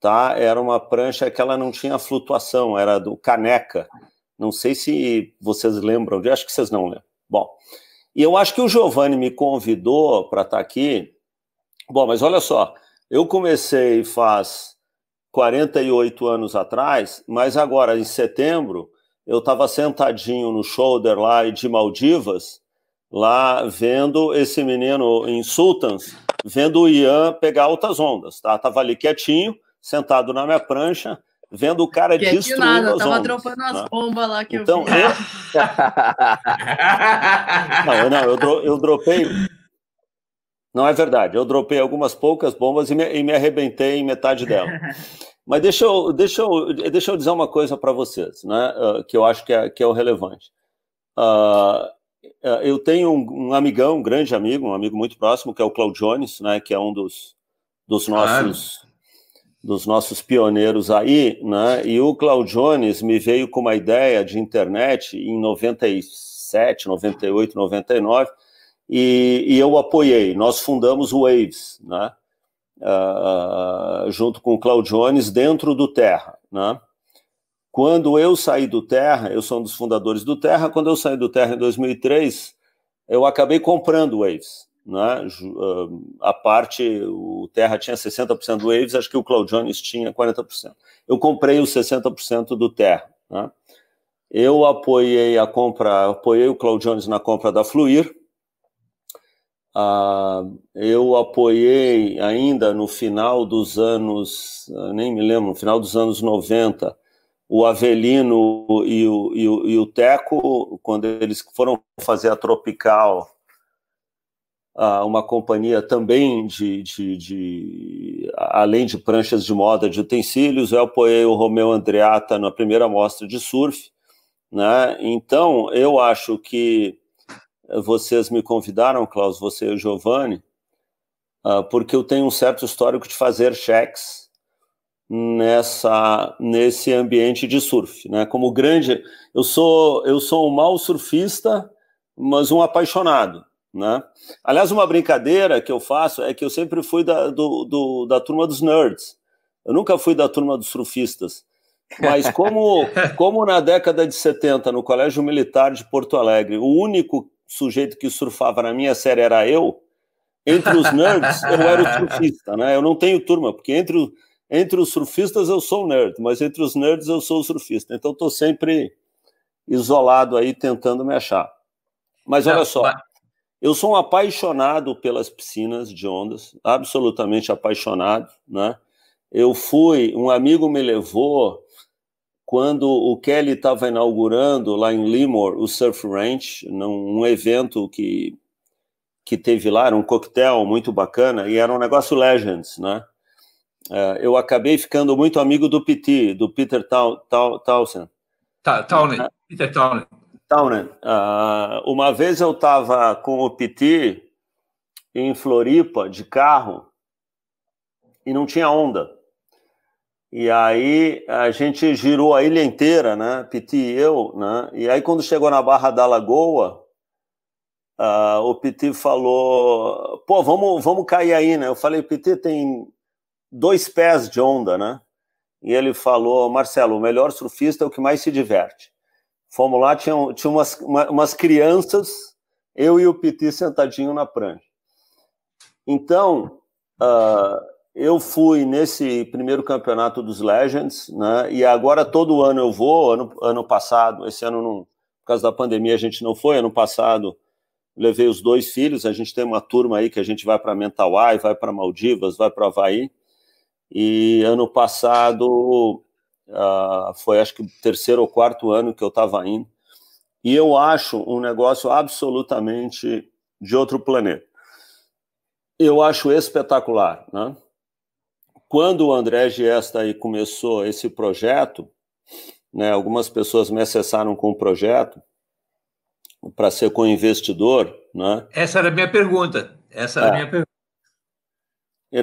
tá? Era uma prancha que ela não tinha flutuação, era do Caneca. Não sei se vocês lembram, acho que vocês não lembram. Bom, e eu acho que o Giovanni me convidou para estar tá aqui. Bom, mas olha só, eu comecei faz 48 anos atrás, mas agora em setembro eu estava sentadinho no shoulder lá de Maldivas, lá vendo esse menino em Sultans, vendo o Ian pegar altas ondas, tá? Tava ali quietinho, sentado na minha prancha, vendo o cara quietinho destruindo nada, as tava ondas. Tava dropando as bombas lá que então, eu vi. Eu... não, não, eu, dro... eu dropei... Não é verdade, eu dropei algumas poucas bombas e me, e me arrebentei em metade dela. Mas deixa eu, deixa eu, deixa eu dizer uma coisa para vocês, né, uh, que eu acho que é, que é o relevante. Uh, eu tenho um, um, amigão, um grande amigo, um amigo muito próximo, que é o Claudio Jones, né, que é um dos, dos nossos dos nossos pioneiros aí, né? E o Claudio Jones me veio com uma ideia de internet em 97, 98, 99, e, e eu apoiei. Nós fundamos o Waves, né? uh, junto com o Claudio Jones, dentro do Terra. Né? Quando eu saí do Terra, eu sou um dos fundadores do Terra, quando eu saí do Terra em 2003, eu acabei comprando o Waves. Né? A parte, o Terra tinha 60% do Waves, acho que o Claudio Jones tinha 40%. Eu comprei os 60% do Terra. Né? Eu apoiei a compra, apoiei o Claudio Jones na compra da Fluir, ah, eu apoiei ainda no final dos anos, ah, nem me lembro, no final dos anos 90, o Avelino e o, e o, e o Teco, quando eles foram fazer a Tropical, ah, uma companhia também de, de, de, além de pranchas de moda, de utensílios, eu apoiei o Romeu Andreata na primeira mostra de surf, né? Então, eu acho que vocês me convidaram, Klaus, você e o Giovanni, uh, porque eu tenho um certo histórico de fazer cheques nessa nesse ambiente de surf, né? Como grande, eu sou eu sou um mau surfista, mas um apaixonado, né? Aliás, uma brincadeira que eu faço é que eu sempre fui da, do, do, da turma dos nerds. Eu nunca fui da turma dos surfistas. Mas como, como na década de 70, no Colégio Militar de Porto Alegre, o único sujeito que surfava na minha série era eu, entre os nerds eu era o surfista, né? Eu não tenho turma, porque entre, o, entre os surfistas eu sou nerd, mas entre os nerds eu sou o surfista. Então estou sempre isolado aí tentando me achar. Mas olha só, eu sou um apaixonado pelas piscinas de ondas, absolutamente apaixonado, né? Eu fui, um amigo me levou quando o Kelly estava inaugurando lá em Limor o Surf Ranch, num um evento que, que teve lá, era um coquetel muito bacana, e era um negócio Legends, né? Uh, eu acabei ficando muito amigo do PT, do Peter Townsend. Townend, Peter Townend. Townend. Uh, uma vez eu estava com o PT em Floripa, de carro, e não tinha onda. E aí a gente girou a ilha inteira, né? Piti e eu, né? E aí quando chegou na Barra da Lagoa, uh, o Piti falou: pô, vamos, vamos cair aí, né? Eu falei: Piti tem dois pés de onda, né? E ele falou: Marcelo, o melhor surfista é o que mais se diverte. Fomos lá, tinha, tinha umas, uma, umas crianças, eu e o Piti sentadinho na prancha. Então, uh, eu fui nesse primeiro campeonato dos Legends, né? E agora todo ano eu vou. Ano, ano passado, esse ano não, por causa da pandemia a gente não foi. Ano passado levei os dois filhos. A gente tem uma turma aí que a gente vai para Mentawai, vai para Maldivas, vai para Havaí. E ano passado uh, foi acho que o terceiro ou quarto ano que eu estava indo. E eu acho um negócio absolutamente de outro planeta. Eu acho espetacular, né? Quando o André Giesta aí começou esse projeto, né, algumas pessoas me acessaram com o projeto para ser co-investidor. Né? Essa era a minha pergunta. Essa era a é. minha pergunta. É,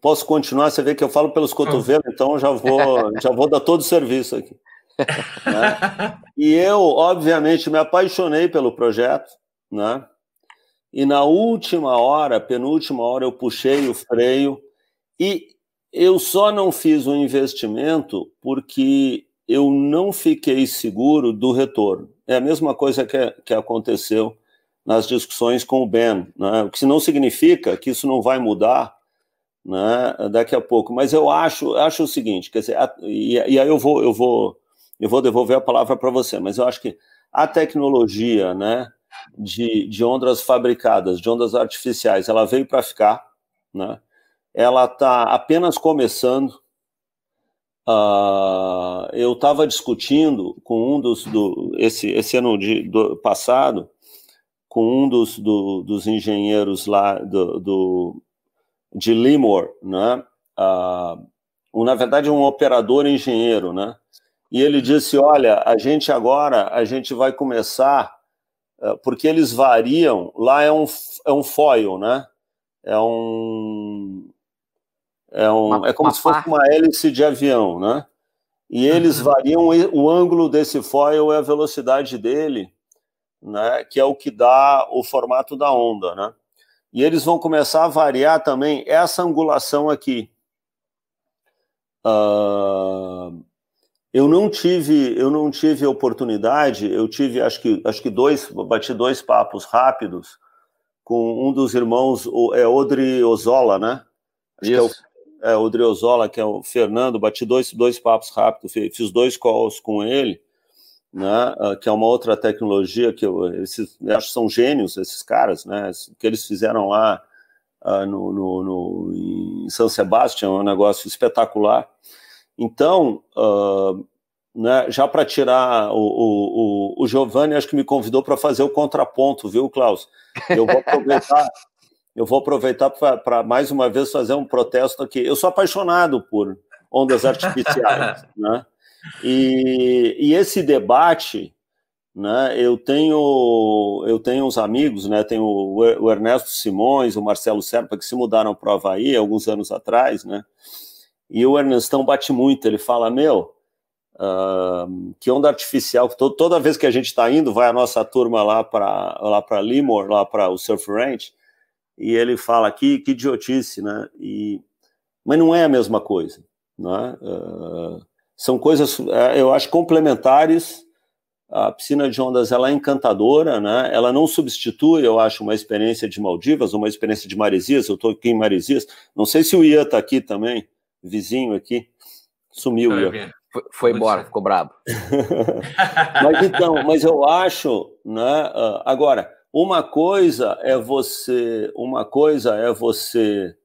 posso continuar? Você vê que eu falo pelos cotovelos, então já vou, já vou dar todo o serviço aqui. Né? E eu, obviamente, me apaixonei pelo projeto, né? E na última hora, penúltima hora, eu puxei o freio e eu só não fiz o investimento porque eu não fiquei seguro do retorno. É a mesma coisa que, que aconteceu nas discussões com o Ben, né? o que não significa que isso não vai mudar né, daqui a pouco. Mas eu acho, acho o seguinte, quer dizer, a, e, e, aí eu vou, eu vou, eu vou devolver a palavra para você, mas eu acho que a tecnologia, né, de, de ondas fabricadas, de ondas artificiais, ela veio para ficar, né? Ela está apenas começando. Uh, eu estava discutindo com um dos do, esse, esse ano de, do, passado com um dos, do, dos engenheiros lá do, do de Limor, né? Uh, na verdade um operador engenheiro, né? E ele disse, olha, a gente agora a gente vai começar uh, porque eles variam. Lá é um é um foil, né? É um é, um, uma, é como se fosse parte. uma hélice de avião, né? E eles uhum. variam o ângulo desse foil e a velocidade dele, né? Que é o que dá o formato da onda, né? E eles vão começar a variar também essa angulação aqui. Uh, eu não tive, eu não tive oportunidade. Eu tive, acho que, acho que dois, bati dois papos rápidos com um dos irmãos, é Odri Ozola, né? Acho Isso. que é o é, o Driozola, que é o Fernando, bati dois, dois papos rápidos, fiz dois calls com ele, né, ah, que é uma outra tecnologia que eu, esses, eu acho que são gênios, esses caras, né, que eles fizeram lá uh, no, no, no, em São Sebastião é um negócio espetacular. Então, uh, né, já para tirar o, o, o, o Giovanni, acho que me convidou para fazer o contraponto, viu, Klaus? Eu vou aproveitar eu vou aproveitar para mais uma vez fazer um protesto aqui. Eu sou apaixonado por ondas artificiais, né? E, e, esse debate, né? Eu tenho eu tenho uns amigos, né? Tenho o Ernesto Simões, o Marcelo Serpa que se mudaram para o Havaí alguns anos atrás, né? E o Ernestão bate muito. Ele fala meu Uh, que onda artificial, toda vez que a gente está indo, vai a nossa turma lá para lá para Limor, lá para o Surf Ranch, e ele fala aqui que idiotice, né? E, mas não é a mesma coisa, né? Uh, são coisas, é, eu acho, complementares. A piscina de ondas ela é encantadora, né? Ela não substitui, eu acho, uma experiência de Maldivas, uma experiência de Maresias. Eu estou aqui em Maresias. Não sei se o Ian está aqui também, vizinho aqui. Sumiu, o Ian. Foi, foi embora, ficou brabo. mas então, mas eu acho, né? Uh, agora, uma coisa é você, uma coisa é você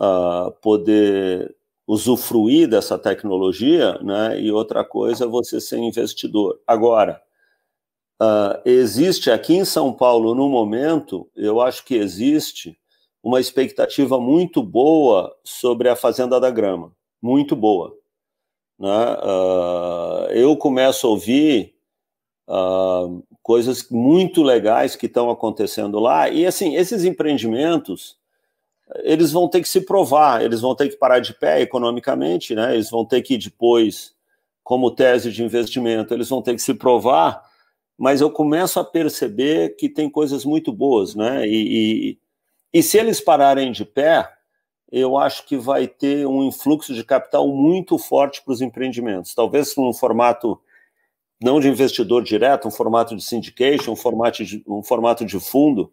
uh, poder usufruir dessa tecnologia, né? E outra coisa é você ser investidor. Agora, uh, existe aqui em São Paulo, no momento, eu acho que existe uma expectativa muito boa sobre a Fazenda da Grama, muito boa. Né? Uh, eu começo a ouvir uh, coisas muito legais que estão acontecendo lá, e assim, esses empreendimentos, eles vão ter que se provar, eles vão ter que parar de pé economicamente, né? eles vão ter que depois, como tese de investimento, eles vão ter que se provar, mas eu começo a perceber que tem coisas muito boas, né? E, e, e se eles pararem de pé, eu acho que vai ter um influxo de capital muito forte para os empreendimentos. Talvez num formato não de investidor direto, um formato de syndication, um formato de, um formato de fundo,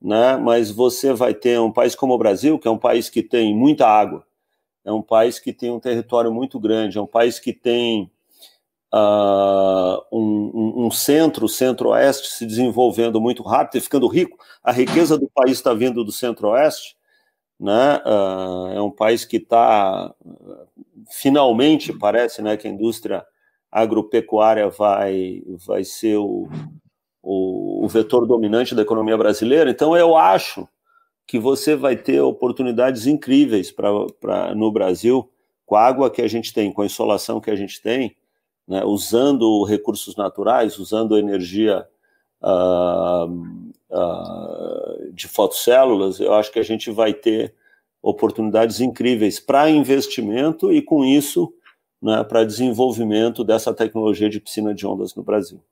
né? mas você vai ter um país como o Brasil, que é um país que tem muita água, é um país que tem um território muito grande, é um país que tem uh, um, um, centro, centro-oeste, se desenvolvendo muito rápido e ficando rico. A riqueza do país está vindo do centro-oeste, né? Uh, é um país que está finalmente parece, né, que a indústria agropecuária vai vai ser o, o, o vetor dominante da economia brasileira. Então eu acho que você vai ter oportunidades incríveis para no Brasil com a água que a gente tem, com a insolação que a gente tem, né, usando recursos naturais, usando energia uh, uh, de fotocélulas, eu acho que a gente vai ter oportunidades incríveis para investimento e, com isso, né, para desenvolvimento dessa tecnologia de piscina de ondas no Brasil.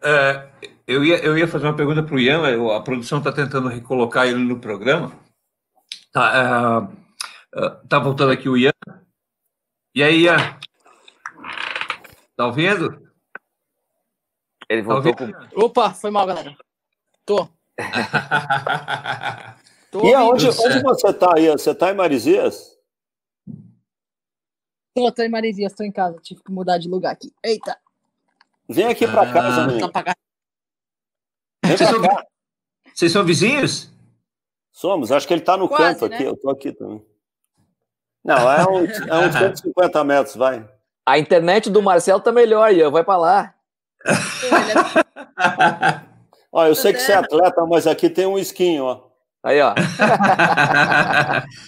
É, eu, ia, eu ia fazer uma pergunta para o Ian, a produção está tentando recolocar ele no programa. Tá, é, é, tá voltando aqui o Ian. E aí, Ian? Tá ouvindo? Ele tá voltou tá com... Opa, foi mal, galera. Tô. Tô e onde, onde você está aí? Você está em Marizias? Tô, tô em Marizias, tô em casa. Tive que mudar de lugar aqui. Eita. Vem aqui para casa, ah, menino. Vem Vocês, são, cá. Vocês são vizinhos? Somos. Acho que ele está no Quase, canto né? aqui. Eu tô aqui também. Não, é, um, é uns 150 metros, vai. A internet do Marcelo tá melhor, Ian. Vai para lá. ó, eu sei que você é atleta, mas aqui tem um esquinho, ó. Aí, ó.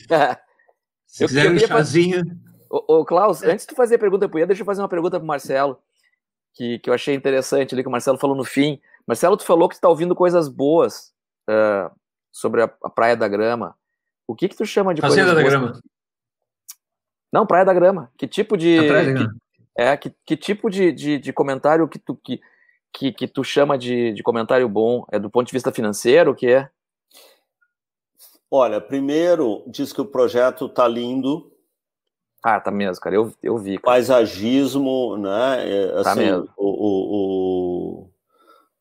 Se eu, quiser um chazinho. Ô, ô, Klaus, antes de fazer a pergunta pro Ian, deixa eu fazer uma pergunta pro Marcelo, que, que eu achei interessante ali, que o Marcelo falou no fim. Marcelo, tu falou que tu tá ouvindo coisas boas uh, sobre a, a, Praia da Grama. O que que tu chama de Fazenda coisas da boas? Grama. Não, Praia da Grama. Que tipo de. Que, é, que, que tipo de, de, de, comentário que tu, que, que, que tu chama de, de comentário bom? É do ponto de vista financeiro, o que é? Olha, primeiro, diz que o projeto tá lindo. Ah, tá mesmo, cara. Eu, eu vi. Cara. Paisagismo, né? É, tá assim, tá mesmo. O, o, o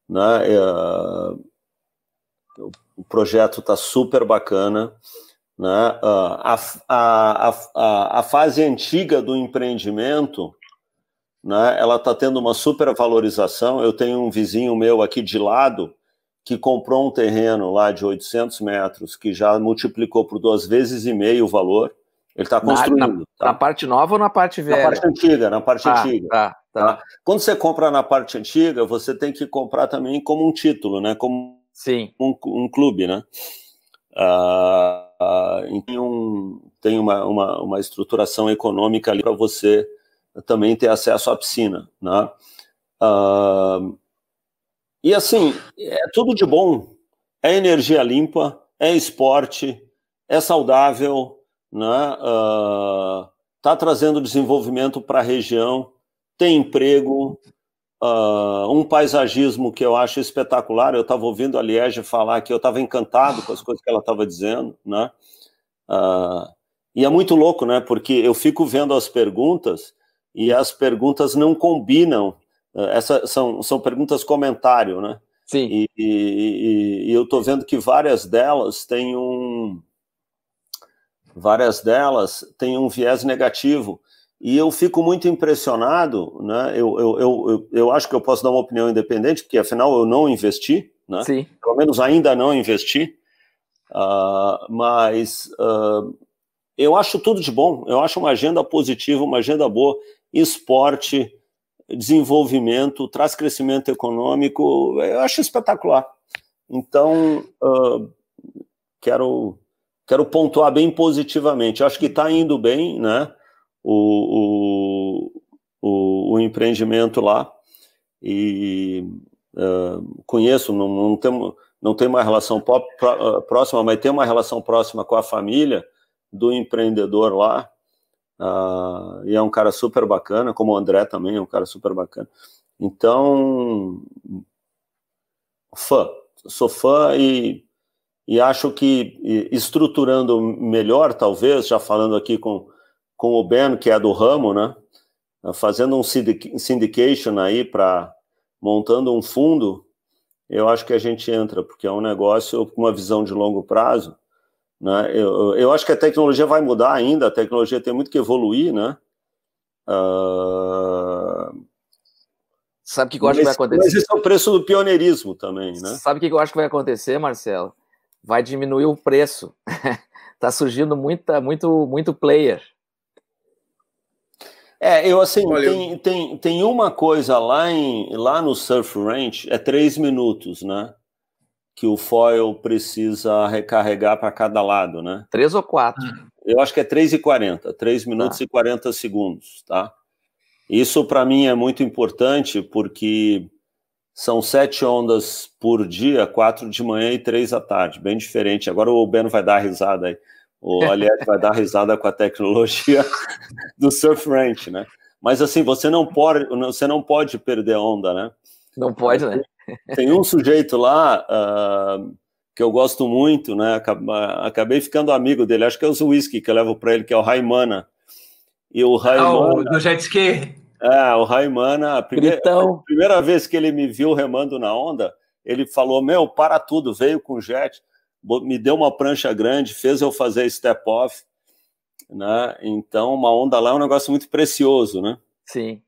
né? É, o projeto tá super bacana. Né? A, a, a, a fase antiga do empreendimento, né? ela está tendo uma super valorização. Eu tenho um vizinho meu aqui de lado que comprou um terreno lá de 800 metros, que já multiplicou por duas vezes e meio o valor. Ele está construindo. Na, na, tá? na, parte nova ou na parte velha? Na parte antiga, na parte ah, antiga. Tá, tá. tá, Quando você compra na parte antiga, você tem que comprar também como um título, né? Como Sim. Um, um clube, né? Ah, ah, tem, um, tem uma, uma, uma estruturação econômica ali para você também ter acesso à piscina, né? Ah, e assim, é tudo de bom. É energia limpa, é esporte, é saudável, né? Uh, tá trazendo desenvolvimento para a região, tem emprego, uh, um paisagismo que eu acho espetacular. Eu estava ouvindo a Liege falar que eu estava encantado com as coisas que ela estava dizendo, né? Uh, e é muito louco, né? Porque eu fico vendo as perguntas e as perguntas não combinam essas são, são perguntas comentário, né? Sim. E, e, e eu estou vendo que várias delas têm um várias delas têm um viés negativo. E eu fico muito impressionado, né? Eu, eu, eu, eu, acho que eu posso dar uma opinião independente, porque afinal eu não investi, né? Sim. Pelo menos ainda não investi. Uh, mas uh, eu acho tudo de bom. Eu acho uma agenda positiva, uma agenda boa. Esporte, desenvolvimento, traz crescimento econômico. Eu acho espetacular. Então, uh, quero, quero pontuar bem positivamente. Acho que está indo bem, né? O, o, o, o empreendimento lá. E uh, conheço, não, não, tem, não tem uma relação próxima, mas tem uma relação próxima com a família do empreendedor lá. Uh, e é um cara super bacana, como o André também é um cara super bacana. Então, fã, sou fã e, e acho que estruturando melhor, talvez, já falando aqui com, com o Ben, que é do ramo, né? Fazendo um syndication aí para montando um fundo, eu acho que a gente entra, porque é um negócio com uma visão de longo prazo né? Eu, eu acho que a tecnologia vai mudar ainda, a tecnologia tem muito que evoluir, né? Uh... Sabe o que eu acho mas, que vai acontecer? Mas esse é o preço do pioneirismo também, né? Sabe o que eu acho que vai acontecer, Marcelo? Vai diminuir o preço. tá surgindo muita, muito, muito player. É, eu assim, Olha, tem, tem, tem uma coisa lá, em, lá no Surf Ranch, é três minutos, né? que o foil precisa recarregar para cada lado, né? Três ou quatro? Eu acho que é 3 e 40, 3 minutos tá. e 40 segundos, tá? Isso para mim é muito importante porque são sete ondas por dia, quatro de manhã e três à tarde, bem diferente. Agora o Beno vai dar risada aí. O Aliette vai dar risada com a tecnologia do Surf Ranch, né? Mas assim, você não pode, você não pode perder onda, né? Não pode, né? Tem um sujeito lá uh, que eu gosto muito, né? Acabei ficando amigo dele, acho que é o whisky que eu levo para ele, que é o Raimana. E o Raimana. Ah, o do jet ski. É, o Raimana, a primeira, a primeira vez que ele me viu remando na onda, ele falou: Meu, para tudo, veio com jet, me deu uma prancha grande, fez eu fazer step off. Né? Então, uma onda lá é um negócio muito precioso, né? Sim.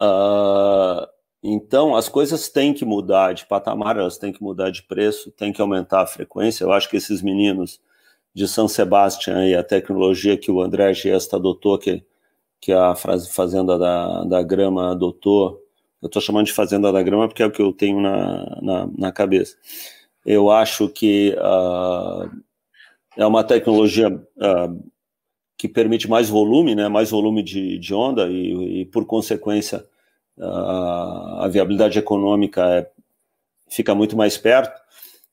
Uh, então, as coisas têm que mudar de patamar, elas têm que mudar de preço, tem que aumentar a frequência. Eu acho que esses meninos de São Sebastião e a tecnologia que o André Gesta adotou, que, que a Fazenda da, da Grama adotou, eu estou chamando de Fazenda da Grama porque é o que eu tenho na, na, na cabeça. Eu acho que uh, é uma tecnologia uh, que permite mais volume, né, mais volume de, de onda e, e por consequência, a viabilidade econômica é, fica muito mais perto,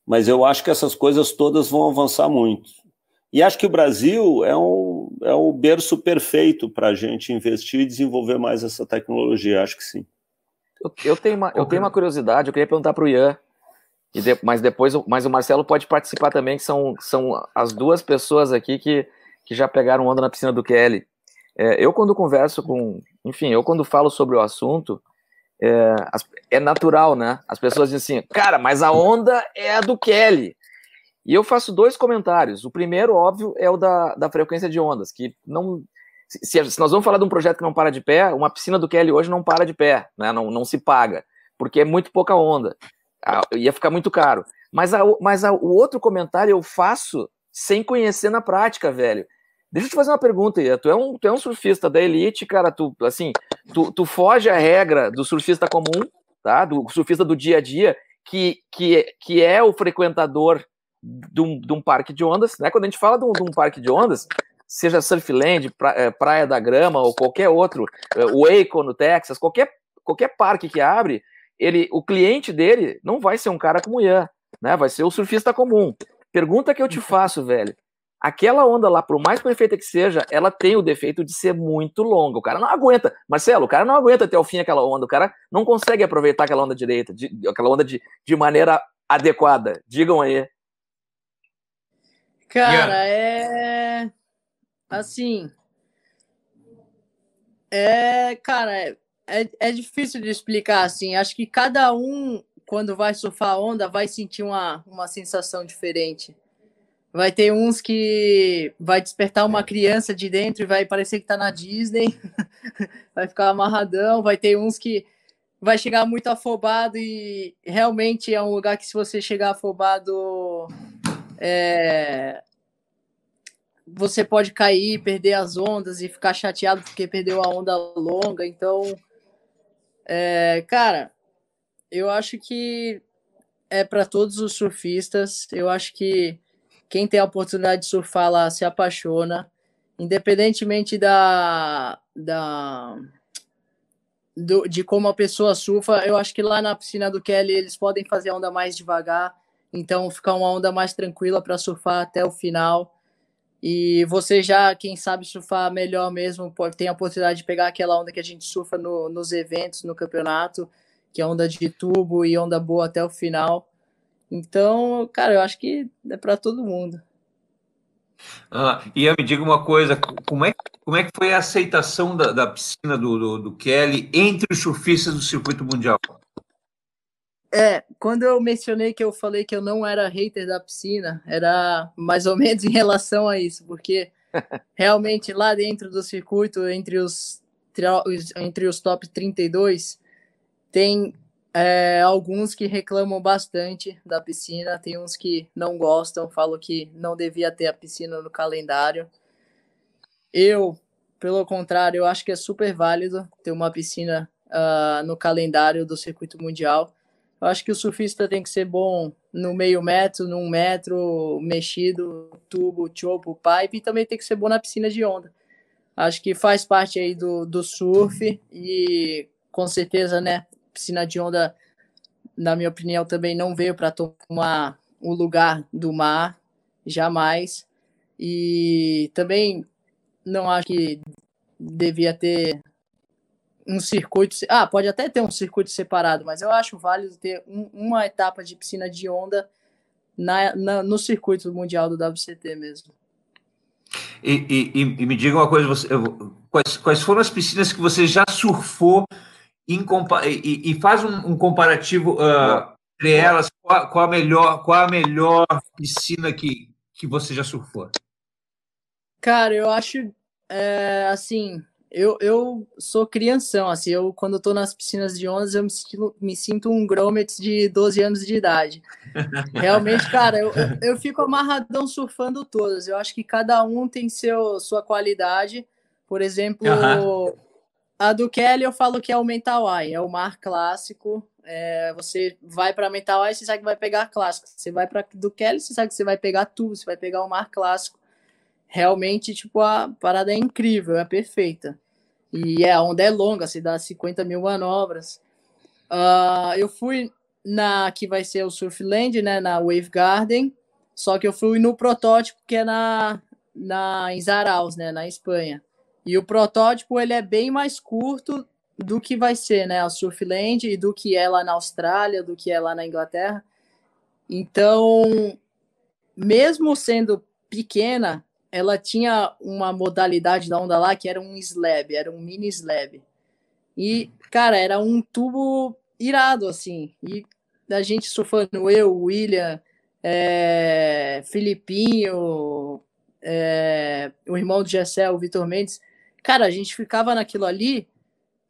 mas eu acho que essas coisas todas vão avançar muito. E acho que o Brasil é um, é um berço perfeito para a gente investir e desenvolver mais essa tecnologia, acho que sim. Eu, eu, tenho, uma, eu tenho uma curiosidade, eu queria perguntar para o Ian, de, mas depois mas o Marcelo pode participar também, que são, são as duas pessoas aqui que, que já pegaram onda na piscina do Kelly. É, eu, quando converso com. Enfim, eu, quando falo sobre o assunto, é, é, natural, né? As pessoas dizem assim, cara, mas a onda é a do Kelly. E eu faço dois comentários. O primeiro, óbvio, é o da, da frequência de ondas, que não. Se, se, nós vamos falar de um projeto que não para de pé, uma piscina do Kelly hoje não para de pé, né? não, não se paga, porque é muito pouca onda. Ah, ia ficar muito caro. Mas, a, mas a, o outro comentário eu faço sem conhecer na prática, velho. Deixa eu te fazer uma pergunta, Ia. Tu é um, tu é um surfista da elite, cara. Tu, assim, tu, tu foge a regra do surfista comum, tá? Do surfista do dia a dia, que, que, que é o frequentador de um, de um parque de ondas, né? Quando a gente fala de um, de um parque de ondas, seja Surfland, pra, é, Praia da Grama ou qualquer outro, o Waco no Texas, qualquer, qualquer parque que abre, ele, o cliente dele não vai ser um cara como o Ian, né? Vai ser o surfista comum. Pergunta que eu te faço, velho aquela onda lá, por mais perfeita que seja, ela tem o defeito de ser muito longa. O cara não aguenta. Marcelo, o cara não aguenta até o fim aquela onda. O cara não consegue aproveitar aquela onda direita, de, aquela onda de, de maneira adequada. Digam aí. Cara, é. Assim. É. Cara, é, é, é difícil de explicar assim. Acho que cada um, quando vai surfar onda, vai sentir uma, uma sensação diferente. Vai ter uns que vai despertar uma criança de dentro e vai parecer que tá na Disney, vai ficar amarradão. Vai ter uns que vai chegar muito afobado e realmente é um lugar que se você chegar afobado é... você pode cair, perder as ondas e ficar chateado porque perdeu a onda longa. Então, é, cara, eu acho que é para todos os surfistas. Eu acho que quem tem a oportunidade de surfar lá se apaixona, independentemente da, da do, de como a pessoa surfa. Eu acho que lá na piscina do Kelly eles podem fazer a onda mais devagar, então ficar uma onda mais tranquila para surfar até o final. E você já, quem sabe surfar melhor mesmo, tem a oportunidade de pegar aquela onda que a gente surfa no, nos eventos, no campeonato, que é onda de tubo e onda boa até o final. Então, cara, eu acho que é para todo mundo. Ah, e me diga uma coisa, como é, como é que foi a aceitação da, da piscina do, do, do, Kelly entre os surfistas do circuito mundial? É, quando eu mencionei que eu falei que eu não era hater da piscina, era mais ou menos em relação a isso, porque realmente lá dentro do circuito, entre os, entre os top 32, tem é, alguns que reclamam bastante da piscina, tem uns que não gostam, falam que não devia ter a piscina no calendário. Eu, pelo contrário, eu acho que é super válido ter uma piscina uh, no calendário do circuito mundial. Eu acho que o surfista tem que ser bom no meio metro, num metro, mexido, tubo, chopo, pipe, e também tem que ser bom na piscina de onda. Acho que faz parte aí do, do surf e com certeza, né, piscina de onda, na minha opinião, também não veio para tomar o lugar do mar, jamais. E também não acho que devia ter um circuito. Ah, pode até ter um circuito separado, mas eu acho válido ter um, uma etapa de piscina de onda na, na, no circuito mundial do WCT mesmo. E, e, e me diga uma coisa, você, quais, quais foram as piscinas que você já surfou e, e, faz um, um comparativo uh, entre elas, qual, qual, a melhor, qual a melhor piscina que, que você já surfou? Cara, eu acho é, assim, eu, eu sou crianção, assim, eu quando eu tô nas piscinas de ondas, eu me sinto, me sinto um grommet de 12 anos de idade. Realmente, cara, eu, eu, eu, fico amarradão surfando todas. Eu acho que cada um tem seu, sua qualidade. Por exemplo, a do Kelly eu falo que é o Mental Eye, é o mar clássico. É, você vai para Mental Eye, você sabe que vai pegar clássico. Você vai para do Kelly, você sabe que você vai pegar tudo, você vai pegar o mar clássico. Realmente, tipo, a parada é incrível, é perfeita. E é, a onda é longa, se dá 50 mil manobras. Uh, eu fui na que vai ser o Surfland, né, na Wave Garden, só que eu fui no protótipo que é na, na em Zaraus, né, na Espanha. E o protótipo ele é bem mais curto do que vai ser, né, a Surfland e do que é lá na Austrália, do que é lá na Inglaterra. Então, mesmo sendo pequena, ela tinha uma modalidade da onda lá que era um slab, era um mini slab. E, cara, era um tubo irado, assim. E a gente surfando, eu, William, é, Filipinho, é, o irmão do Gessel, o Vitor Mendes, Cara, a gente ficava naquilo ali,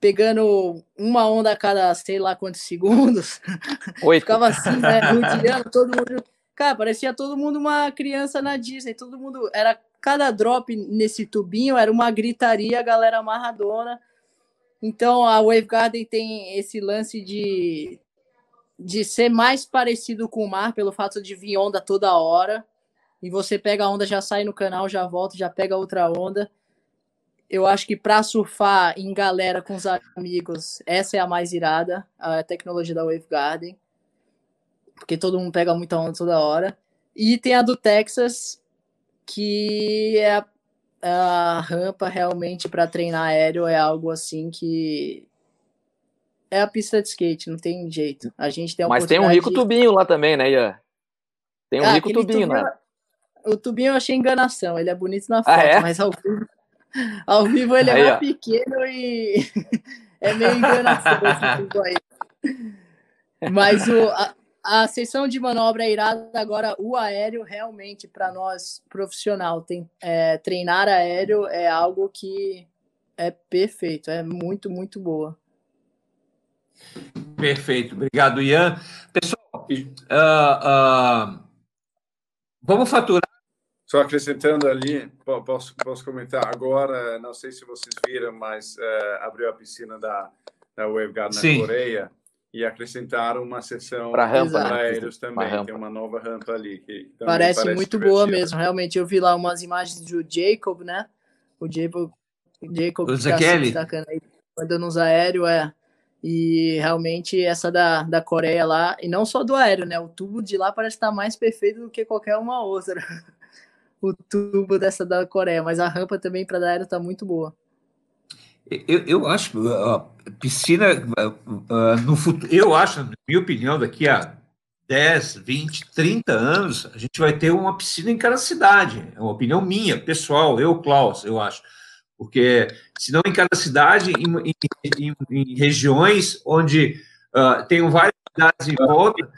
pegando uma onda a cada sei lá quantos segundos. Oito. ficava assim, né? Rodeando todo mundo. Cara, parecia todo mundo uma criança na Disney. Todo mundo. Era cada drop nesse tubinho, era uma gritaria, a galera amarradona. Então a Wave Garden tem esse lance de, de ser mais parecido com o mar, pelo fato de vir onda toda hora. E você pega a onda, já sai no canal, já volta, já pega outra onda eu acho que para surfar em galera com os amigos, essa é a mais irada, a tecnologia da Wave Garden, porque todo mundo pega muita onda toda hora. E tem a do Texas, que é a, a rampa realmente para treinar aéreo, é algo assim que é a pista de skate, não tem jeito. A gente tem Mas tem um rico tubinho lá também, né, Ian? Tem um ah, rico tubinho, tubinho, né? O tubinho eu achei enganação, ele é bonito na foto, ah, é? mas ao vivo ao vivo ele é aí, é mais pequeno e é meio enganação Mas o, a, a sessão de manobra é irada. Agora, o aéreo, realmente, para nós profissional, tem, é, treinar aéreo é algo que é perfeito, é muito, muito boa. Perfeito, obrigado, Ian. Pessoal, uh, uh, vamos faturar Só acrescentando ali, posso, posso comentar agora, não sei se vocês viram, mas uh, abriu a piscina da, da Waveguard na Sim. Coreia e acrescentaram uma sessão para rampa para aéreos também, tem uma nova rampa ali. Que parece, parece muito divertido. boa mesmo, realmente. Eu vi lá umas imagens do Jacob, né? O Jacob, o Jacob o tá se destacando aí, mandando uns aéreos, é. E realmente essa da, da Coreia lá, e não só do aéreo, né? O tubo de lá parece estar mais perfeito do que qualquer uma outra. o tubo dessa da Coreia, mas a rampa também para dar está muito boa. Eu, eu acho piscina uh, no futuro, eu acho, na minha opinião, daqui a 10, 20, 30 anos, a gente vai ter uma piscina em cada cidade. É uma opinião minha, pessoal, eu, Klaus, eu acho. Porque, se não em cada cidade, em, em, em regiões onde uh, tem várias cidades em volta,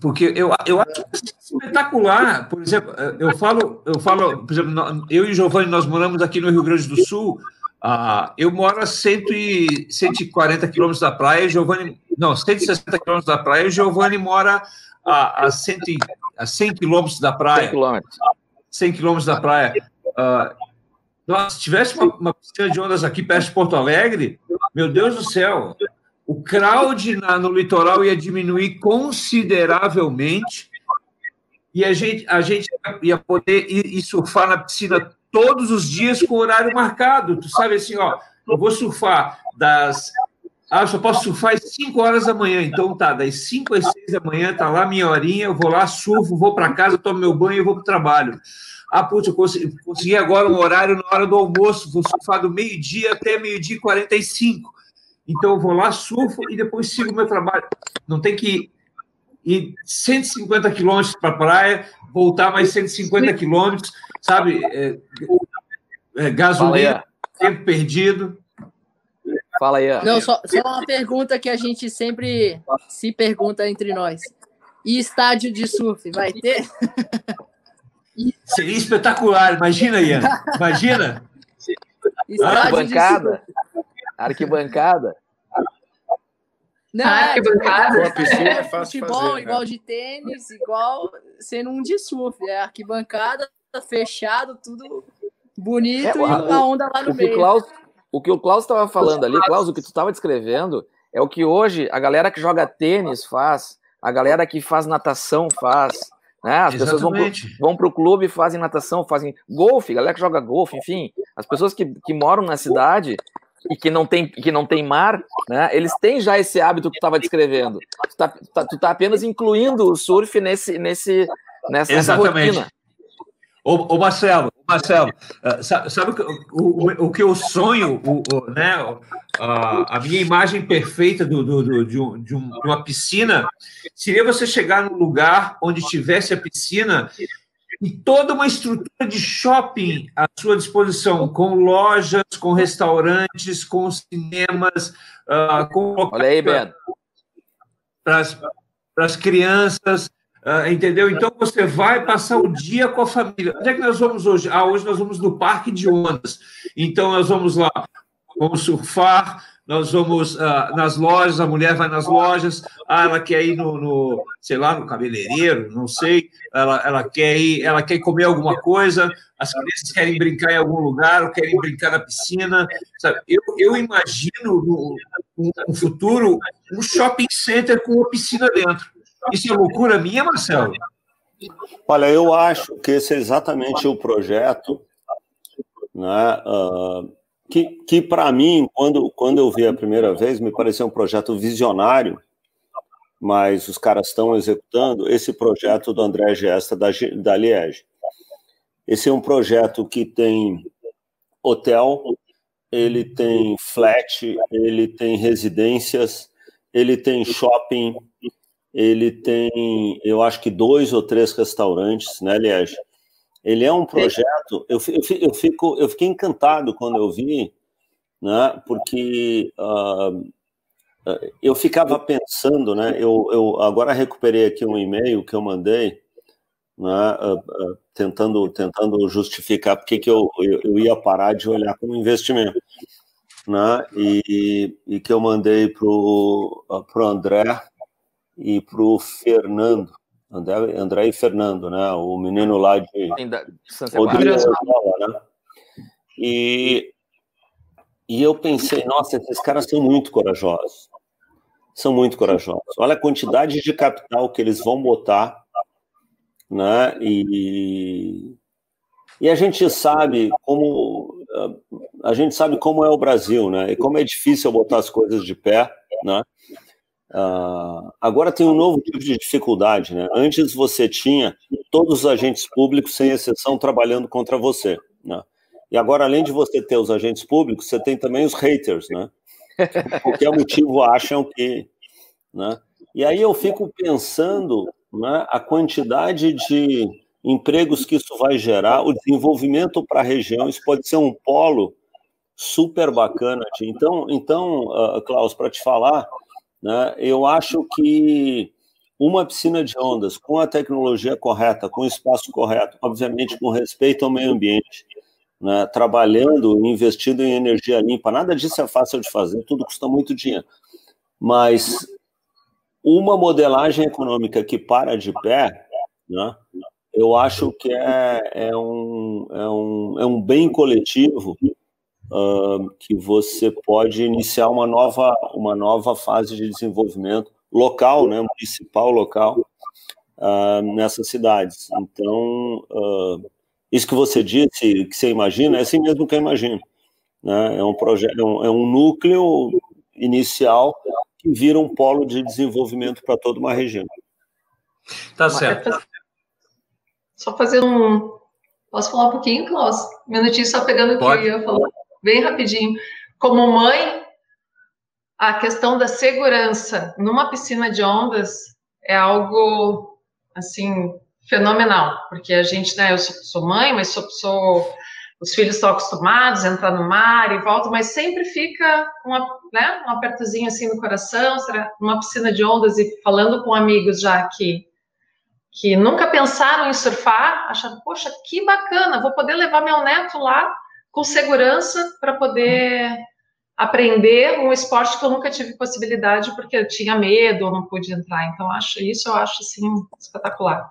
porque eu, eu acho espetacular. Por exemplo, eu falo, eu falo, por exemplo, eu e Giovanni, nós moramos aqui no Rio Grande do Sul. Ah, eu moro a 100 e, 140 quilômetros da praia, Giovanni, não, 160 quilômetros da praia, o Giovanni mora a, a, 100, a 100 quilômetros da praia. 100 quilômetros. 100 quilômetros da praia. Ah, se tivesse uma, uma piscina de ondas aqui perto de Porto Alegre, meu Deus do céu, o crowd na, no litoral ia diminuir consideravelmente e a gente, a gente ia poder ir, ir, surfar na piscina todos os dias com horário marcado. Tu sabe assim, ó, eu vou surfar das. Ah, só posso surfar às 5 horas da manhã. Então tá, das 5 às 6 da manhã, tá lá minha horinha, eu vou lá, surfo, vou para casa, tomo meu banho e vou para o trabalho. Ah, putz, eu consegui, consegui agora um horário na hora do almoço, vou surfar do meio-dia até meio-dia e 45. Então eu vou lá, surfo e depois sigo meu trabalho. Não tem que ir 150 quilômetros para a praia, voltar mais 150 quilômetros, sabe? É, é, gasolina, tempo perdido. Fala aí. Não, só, só uma pergunta que a gente sempre se pergunta entre nós. E estádio de surf, vai ter? Seria espetacular, imagina, Ian. Imagina. Estádio bancada. Arquibancada. Não, ah, arquibancada. É, é, é futebol fazer, né? igual né? de tênis, igual sendo um de surf. É arquibancada, fechado, tudo bonito é, e uma onda lá no o meio. Que Klaus, o que o Klaus estava falando ali, Klaus, o que tu estava descrevendo, é o que hoje a galera que joga tênis faz, a galera que faz natação faz. Né? As Exatamente. pessoas vão para o clube, fazem natação, fazem golfe, galera que joga golfe, enfim. As pessoas que, que moram na cidade e que não tem, que não tem mar, né, eles têm já esse hábito que tu estava descrevendo. Tu está tá, tu tá apenas incluindo o surf nesse, nesse, nessa, Exatamente. rotina. Ô, ô, Marcelo, Marcelo, uh, sabe, o, o, o, que eu sonho, o, o né, a, a, minha imagem perfeita do, do, do de, um, de, uma piscina seria você chegar num lugar onde tivesse a piscina e toda uma estrutura de shopping à sua disposição, com lojas, com restaurantes, com cinemas, uh, com Olha aí, Beto. Para as crianças, uh, entendeu? Então você vai passar o dia com a família. Onde é que nós vamos hoje? Ah, hoje nós vamos no Parque de Ondas. Então nós vamos lá, vamos surfar, nós vamos uh, nas lojas, a mulher vai nas lojas, ah, ela quer ir no, no, sei lá, no cabeleireiro, não sei, ela, ela quer ir, ela quer comer alguma coisa, as crianças querem brincar em algum lugar, ou querem brincar na piscina, sabe? Eu, eu imagino no, no, no futuro um shopping center com uma piscina dentro. Isso é loucura minha, Marcelo? Olha, eu acho que esse é exatamente o projeto, né? Uh que, que para mim, quando, quando eu vi a primeira vez, me pareceu um projeto visionário, mas os caras estão executando esse projeto do André Gesta da, da Liege. Esse é um projeto que tem hotel, ele tem flat, ele tem residências, ele tem shopping, ele tem, eu acho que dois ou três restaurantes, né, Liege? Ele é um projeto. Eu, eu, fico, eu fiquei encantado quando eu vi, né? Porque uh, eu ficava pensando, né? Eu, eu agora recuperei aqui um e-mail que eu mandei, né? Uh, uh, tentando, tentando justificar porque que eu, eu, eu ia parar de olhar como investimento, né? E, e que eu mandei para o André e para o Fernando André, André e Fernando, né? O menino lá de, Rodrigo né? E, e eu pensei, nossa, esses caras são muito corajosos. São muito corajosos. Olha a quantidade de capital que eles vão botar, né? E, e a gente sabe como a gente sabe como é o Brasil, né? E como é difícil botar as coisas de pé, né? Uh, agora tem um novo tipo de dificuldade, né? Antes você tinha todos os agentes públicos, sem exceção, trabalhando contra você, né? E agora, além de você ter os agentes públicos, você tem também os haters, né? Por qualquer motivo acham que, né? E aí eu fico pensando, né? A quantidade de empregos que isso vai gerar, o desenvolvimento para a região, isso pode ser um polo super bacana. Então, então, uh, Klaus, para te falar, né, eu acho que uma piscina de ondas com a tecnologia correta, com o espaço correto, obviamente com respeito ao meio ambiente, né, trabalhando, investindo em energia limpa, nada disso é fácil de fazer, tudo custa muito dinheiro. Mas uma modelagem econômica que para de pé, né, eu acho que é, é, um, é, um, é um bem coletivo uh, que você pode iniciar uma nova, uma nova fase de desenvolvimento local, né, municipal, local, uh, nessas cidades. Então, uh, isso que você disse, que você imagina, é assim mesmo que eu imagino. Né? É, um projeto, é, um, é um núcleo inicial que vira um polo de desenvolvimento para toda uma região. Tá certo. Só fazer um. Posso falar um pouquinho, Klaus? Minutinho só pegando o que eu ia falar. Bem rapidinho. Como mãe, a questão da segurança numa piscina de ondas é algo, assim, fenomenal. Porque a gente, né, eu sou, sou mãe, mas sou, sou os filhos estão acostumados a entrar no mar e volta, mas sempre fica uma, né, um apertozinho assim no coração, uma piscina de ondas e falando com amigos já aqui que nunca pensaram em surfar, achando, poxa, que bacana, vou poder levar meu neto lá com segurança para poder aprender um esporte que eu nunca tive possibilidade porque eu tinha medo ou não pude entrar. Então, acho isso eu acho assim espetacular.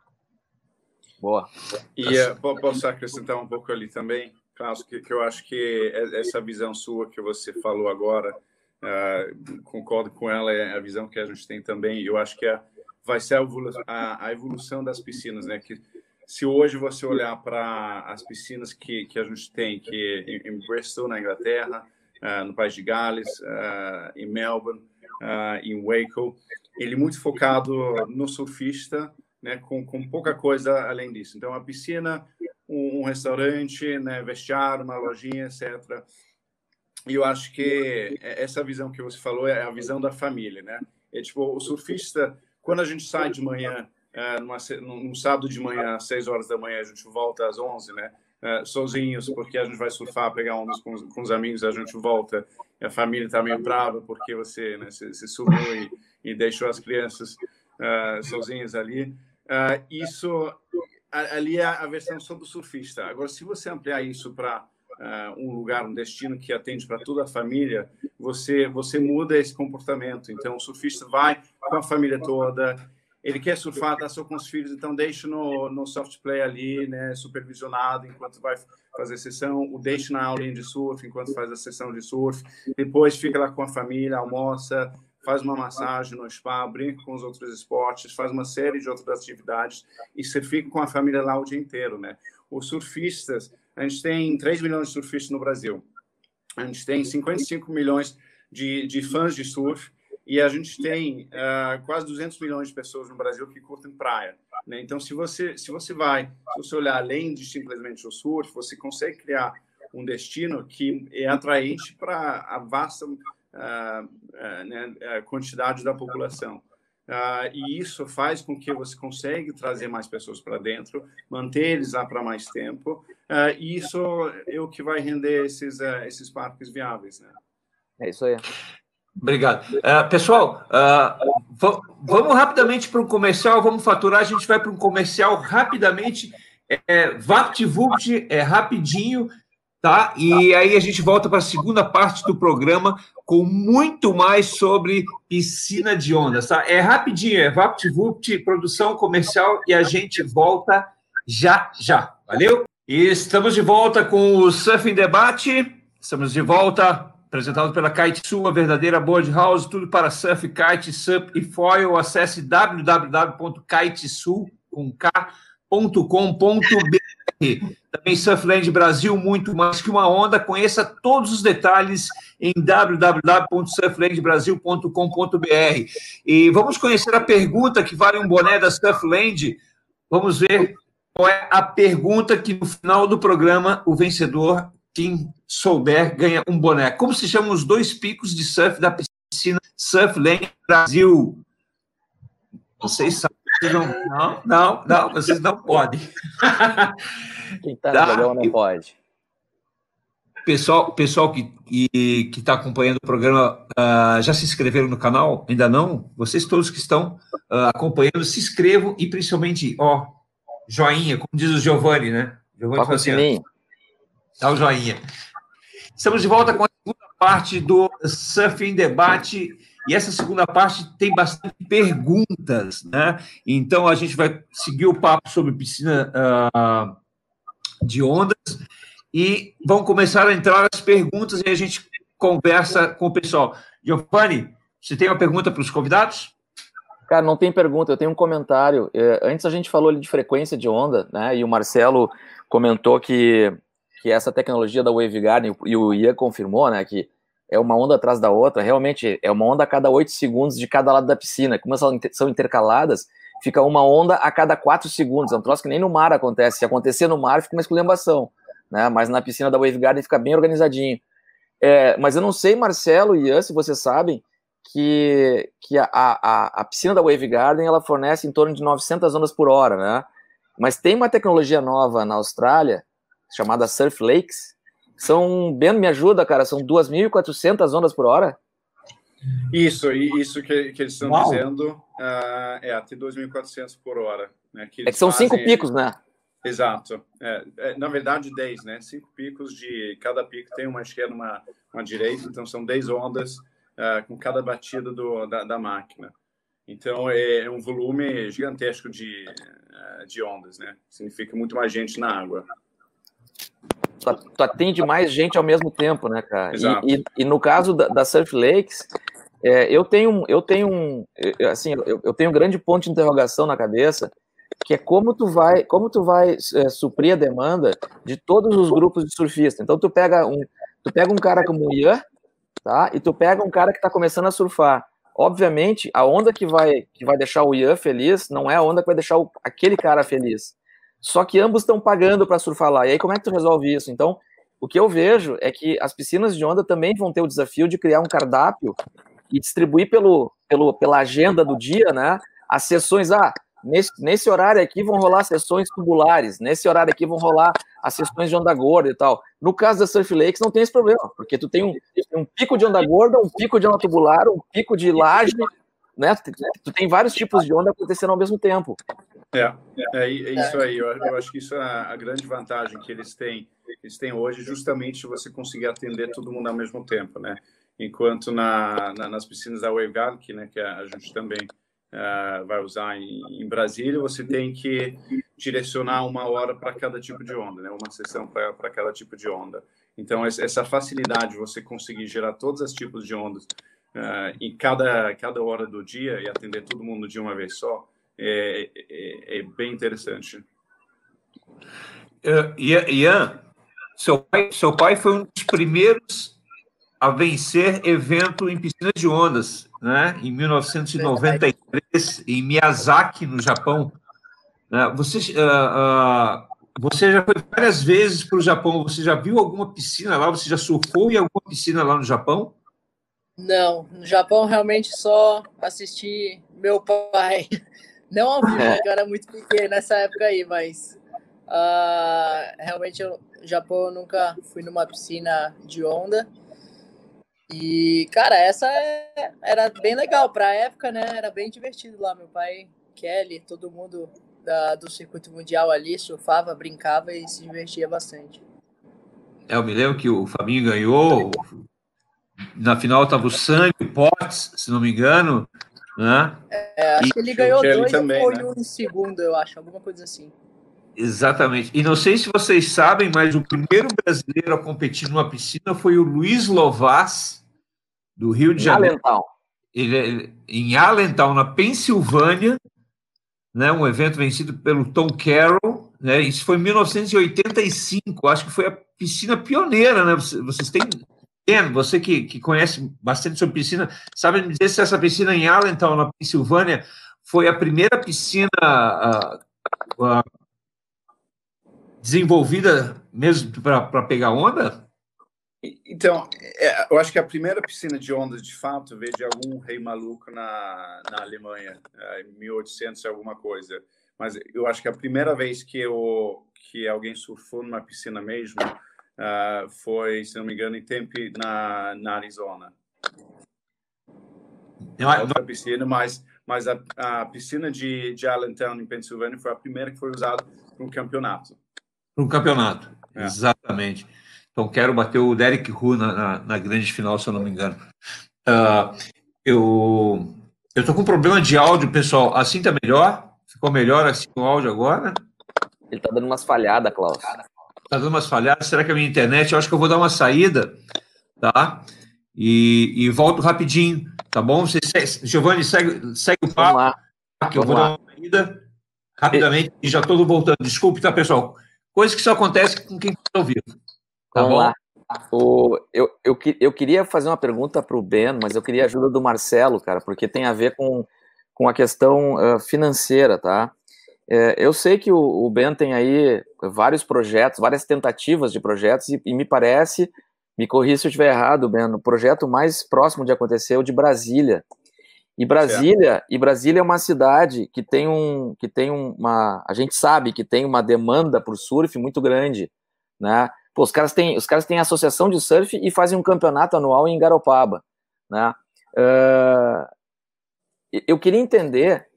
Boa. E uh, posso acrescentar um pouco ali também, Carlos, que, que eu acho que essa visão sua que você falou agora, uh, concordo com ela, é a visão que a gente tem também. Eu acho que é vai ser a evolução, das piscinas, né? Que se hoje você olhar para as piscinas que, que a gente tem, que em, em Bristol, na Inglaterra, uh, no País de Gales, uh, em Melbourne, uh, em Waco, ele é muito focado no surfista, né? Com, com pouca coisa além disso. Então, a piscina, um, um restaurante, né? Vestiário, uma lojinha, etc. E eu acho que essa visão que você falou é a visão da família, né? É tipo, o surfista quando a gente sai de manhã, é, numa, num sábado de manhã, às 6 horas da manhã, a gente volta às 11, né? É, sozinhos, porque a gente vai surfar, pegar ondas com, com os amigos, a gente volta. A família está meio brava porque você né, se, se sumiu e, e, deixou as crianças uh, sozinhas ali. Uh, isso ali é a versão só do surfista. Agora, se você ampliar isso para uh, um lugar, um destino que atende para toda a família, você você muda esse comportamento. Então, o surfista vai com a família toda, ele quer surfar, tá só com os filhos, então deixa no, no soft play ali, né, supervisionado enquanto vai fazer a sessão, o deixa na aulinha de surf enquanto faz a sessão de surf, depois fica lá com a família, almoça, faz uma massagem no spa, brinca com os outros esportes, faz uma série de outras atividades e você fica com a família lá o dia inteiro, né? Os surfistas, a gente tem 3 milhões de surfistas no Brasil. A gente tem 55 milhões de, de fãs de surf e a gente tem uh, quase 200 milhões de pessoas no Brasil que curtem praia. Né? Então, se você, se você vai, se você olhar além de simplesmente o surf, você consegue criar um destino que é atraente para a vasta uh, uh, né, quantidade da população. E isso faz com que você consiga trazer mais pessoas para dentro, manter eles lá para mais tempo, e isso é o que vai render esses, esses parques viáveis. Né? É isso aí. Obrigado. pessoal, vamos rapidamente para um comercial, vamos faturar, a gente vai para um comercial rapidamente. É, VaptVult é rapidinho, tá? E aí a gente volta para a segunda parte do programa com muito mais sobre piscina de ondas, tá? É rapidinho, é VaptVupt, produção comercial e a gente volta já já. Valeu? E estamos de volta com o Surf Debate. Estamos de volta apresentado pela Kite a verdadeira board house, tudo para surf, kite, sup e foil. Acesse www.kitesul.com.br também Surfland Brasil, muito mais que uma onda. Conheça todos os detalhes em www.surflandbrasil.com.br. E vamos conhecer a pergunta que vale um boné da Surfland. Vamos ver qual é a pergunta que no final do programa o vencedor, quem souber, ganha um boné. Como se chamam os dois picos de surf da piscina Surfland Brasil? Vocês sabem. Não, não, não, não, vocês não podem. Quem está no tá? não pode. Pessoal, pessoal que está que, tá acompanhando o programa, uh, já se inscreveram no canal? Ainda não? Vocês todos que estão uh, acompanhando, se inscrevam e principalmente, ó, joinha, como diz o Giovanni, né? Giovanni Toca assim, Dá o joinha. Estamos de volta com a segunda parte do Surfing Debate. E essa segunda parte tem bastante perguntas, né? Então a gente vai seguir o papo sobre piscina uh, de ondas e vão começar a entrar as perguntas e a gente conversa com o pessoal. Giovanni, você tem uma pergunta para os convidados? Cara, não tem pergunta, eu tenho um comentário. É, antes a gente falou de frequência de onda, né? E o Marcelo comentou que, que essa tecnologia da Waveguard, e o Ian confirmou, né? Que é uma onda atrás da outra, realmente é uma onda a cada oito segundos de cada lado da piscina. Como elas são intercaladas, fica uma onda a cada quatro segundos. É um troço que nem no mar acontece. Se acontecer no mar, fica uma esculhambação. Né? Mas na piscina da Wave Garden fica bem organizadinho. É, mas eu não sei, Marcelo e Ian, se vocês sabem, que, que a, a, a piscina da Wave Garden ela fornece em torno de 900 ondas por hora, né? Mas tem uma tecnologia nova na Austrália, chamada Surf Lakes, são, Ben, me ajuda, cara, são 2.400 ondas por hora? Isso, isso que, que eles estão Uau. dizendo uh, é até 2.400 por hora. Né, que é que são fazem... cinco picos, né? Exato. É, é, na verdade, 10, né? Cinco picos de cada pico tem uma esquerda uma, uma direita, então são 10 ondas uh, com cada batida do, da, da, máquina. Então é um volume gigantesco de, uh, de ondas, né? Significa muito mais gente na água tu, tu atende mais gente ao mesmo tempo, né, cara? E, e, e, no caso da, da Surf Lakes, é, eu tenho, eu tenho um, assim, eu, eu, tenho um grande ponto de interrogação na cabeça, que é como tu vai, como tu vai é, suprir a demanda de todos os grupos de surfistas. Então tu pega um, tu pega um cara como o Ian, tá? E tu pega um cara que está começando a surfar. Obviamente, a onda que vai que vai deixar o Ian feliz não é a onda que vai deixar o, aquele cara feliz. Só que ambos estão pagando para surfar lá. E aí, como é que tu resolve isso? Então, o que eu vejo é que as piscinas de onda também vão ter o desafio de criar um cardápio e distribuir pelo, pelo, pela agenda do dia, né? As sessões, ah, nesse, nesse horário aqui vão rolar sessões tubulares, nesse horário aqui vão rolar as sessões de onda gorda e tal. No caso da Surf Lakes não tem esse problema, porque tu tem um, um pico de onda gorda, um pico de onda tubular, um pico de laje, né? Tu tem vários tipos de onda acontecendo ao mesmo tempo. É, é, é isso aí. Eu, eu, acho que isso é a grande vantagem que eles têm, eles têm hoje, justamente você conseguir atender todo mundo ao mesmo tempo, né? Enquanto na, na nas piscinas da WaveGuard, que, né, que a gente também uh, vai usar em, em, Brasília, você tem que direcionar uma hora para cada tipo de onda, né? Uma sessão para cada tipo de onda. Então, essa facilidade de você conseguir gerar todos os tipos de ondas uh, em cada, cada hora do dia e atender todo mundo de uma vez só, é, é, é bem interessante. Uh, Ian, seu pai, seu pai foi um dos primeiros a vencer evento em piscinas de ondas, né? Em 1993, em Miyazaki, no Japão. Uh, você, uh, uh, você já foi várias vezes para o Japão. Você já viu alguma piscina lá? Você já surfou em alguma piscina lá no Japão? Não, no Japão realmente só assisti meu pai não ao vivo, é. porque eu era muito pequeno nessa época aí, mas uh, realmente eu, no Japão eu nunca fui numa piscina de onda. E, cara, essa é, era bem legal para a época, né? Era bem divertido lá. Meu pai, Kelly, todo mundo da, do circuito mundial ali surfava, brincava e se divertia bastante. É, eu me lembro que o Fabinho ganhou. Na final estava o Sandy, o Potts, se não me engano. Né? É, acho e, que ele ganhou dois também, e foi né? um em segundo, eu acho, alguma coisa assim. Exatamente. E não sei se vocês sabem, mas o primeiro brasileiro a competir numa piscina foi o Luiz Lovaz, do Rio de em Janeiro. Allentown. Ele, ele, em Allentown, na Pensilvânia, né, um evento vencido pelo Tom Carroll. Né, isso foi em 1985, acho que foi a piscina pioneira. Né, vocês têm. Você que, que conhece bastante sobre piscina, sabe me dizer se essa piscina em Allentown, na Pensilvânia, foi a primeira piscina uh, uh, desenvolvida mesmo para pegar onda? Então, é, eu acho que a primeira piscina de ondas, de fato, veio de algum rei maluco na, na Alemanha, é, em 1800 alguma coisa. Mas eu acho que a primeira vez que, eu, que alguém surfou numa piscina mesmo uh, foi, se não me engano, em Tempe, na, na Arizona. Não, é outra piscina, mas, mas a, a piscina de, de Allentown, em Pensilvânia, foi a primeira que foi usada para um campeonato. Para um campeonato, é. exatamente. Então, quero bater o Derek Hu na, na, na grande final, se eu não me engano. Uh, eu estou com um problema de áudio, pessoal. Assim tá melhor? Ficou melhor assim o áudio agora? Ele tá dando umas falhadas, Klaus. Tá dando umas falhadas. Será que a minha internet? Eu acho que eu vou dar uma saída, tá? E, e volto rapidinho, tá bom? Você, Giovanni, segue, segue o papo. Vamos lá. Que eu vou lá. dar uma saída rapidamente e, já estou voltando. Desculpe, tá, pessoal? Coisa que só acontece com quem está ao vivo. Tá Vamos bom? lá. O, eu, eu, eu queria fazer uma pergunta para o Ben, mas eu queria a ajuda do Marcelo, cara, porque tem a ver com, com a questão uh, financeira, tá? É, eu sei que o, o, Ben tem aí vários projetos, várias tentativas de projetos, e, e me parece, me corri se eu estiver errado, Ben, o projeto mais próximo de acontecer é o de Brasília. E Brasília, certo. e Brasília é uma cidade que tem um, que tem uma, a gente sabe que tem uma demanda por surf muito grande, né? Pô, os caras têm, os caras têm associação de surf e fazem um campeonato anual em Garopaba, né? Uh, eu queria entender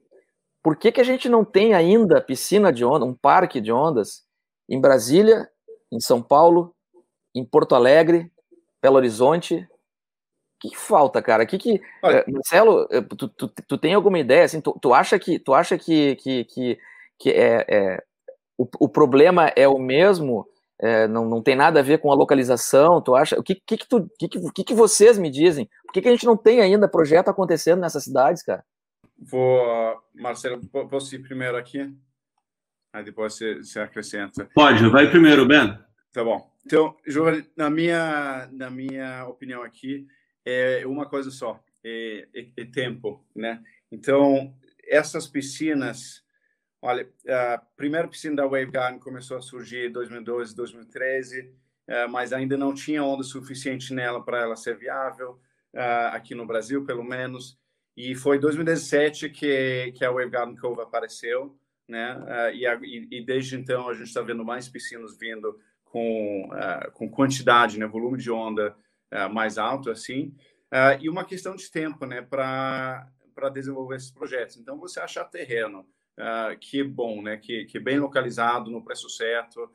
por que, que a gente não tem ainda piscina de onda, um parque de ondas em Brasília, em São Paulo, em Porto Alegre, Belo Horizonte. O que, falta, cara? Que que, uh, Marcelo, eh, tu, tu, tu, tem alguma ideia? Assim, tu, tu acha que tu acha que, que, que, que é, é o, o problema é o mesmo? é, não, não tem nada a ver com a localização, tu acha? O que, que, que, tu, que, que, que vocês me dizem? Por que, que a gente não tem ainda projeto acontecendo nessas cidades, cara? Vou, Marcelo, posso ir primeiro aqui? Aí depois você, você acrescenta. Pode, vai primeiro, Ben. Tá bom. Então, Giovanni, na minha, na minha opinião aqui, é uma coisa só, é, é, é tempo, né? Então, essas piscinas Olha, a primeira piscina da Wave Garden começou a surgir em 2012, 2013, mas ainda não tinha onda suficiente nela para ela ser viável, eh, aqui no Brasil, pelo menos. E foi em 2017 que, que a Wave Garden Cove apareceu, né? Eh, e, a, e, desde então a gente está vendo mais piscinas vindo com, eh, com quantidade, né? volume de onda mais alto, assim. e uma questão de tempo, né? Para desenvolver esses projetos. Então, você achar terreno, uh, que é bom, né? Que, que é bem localizado, no preço certo, uh,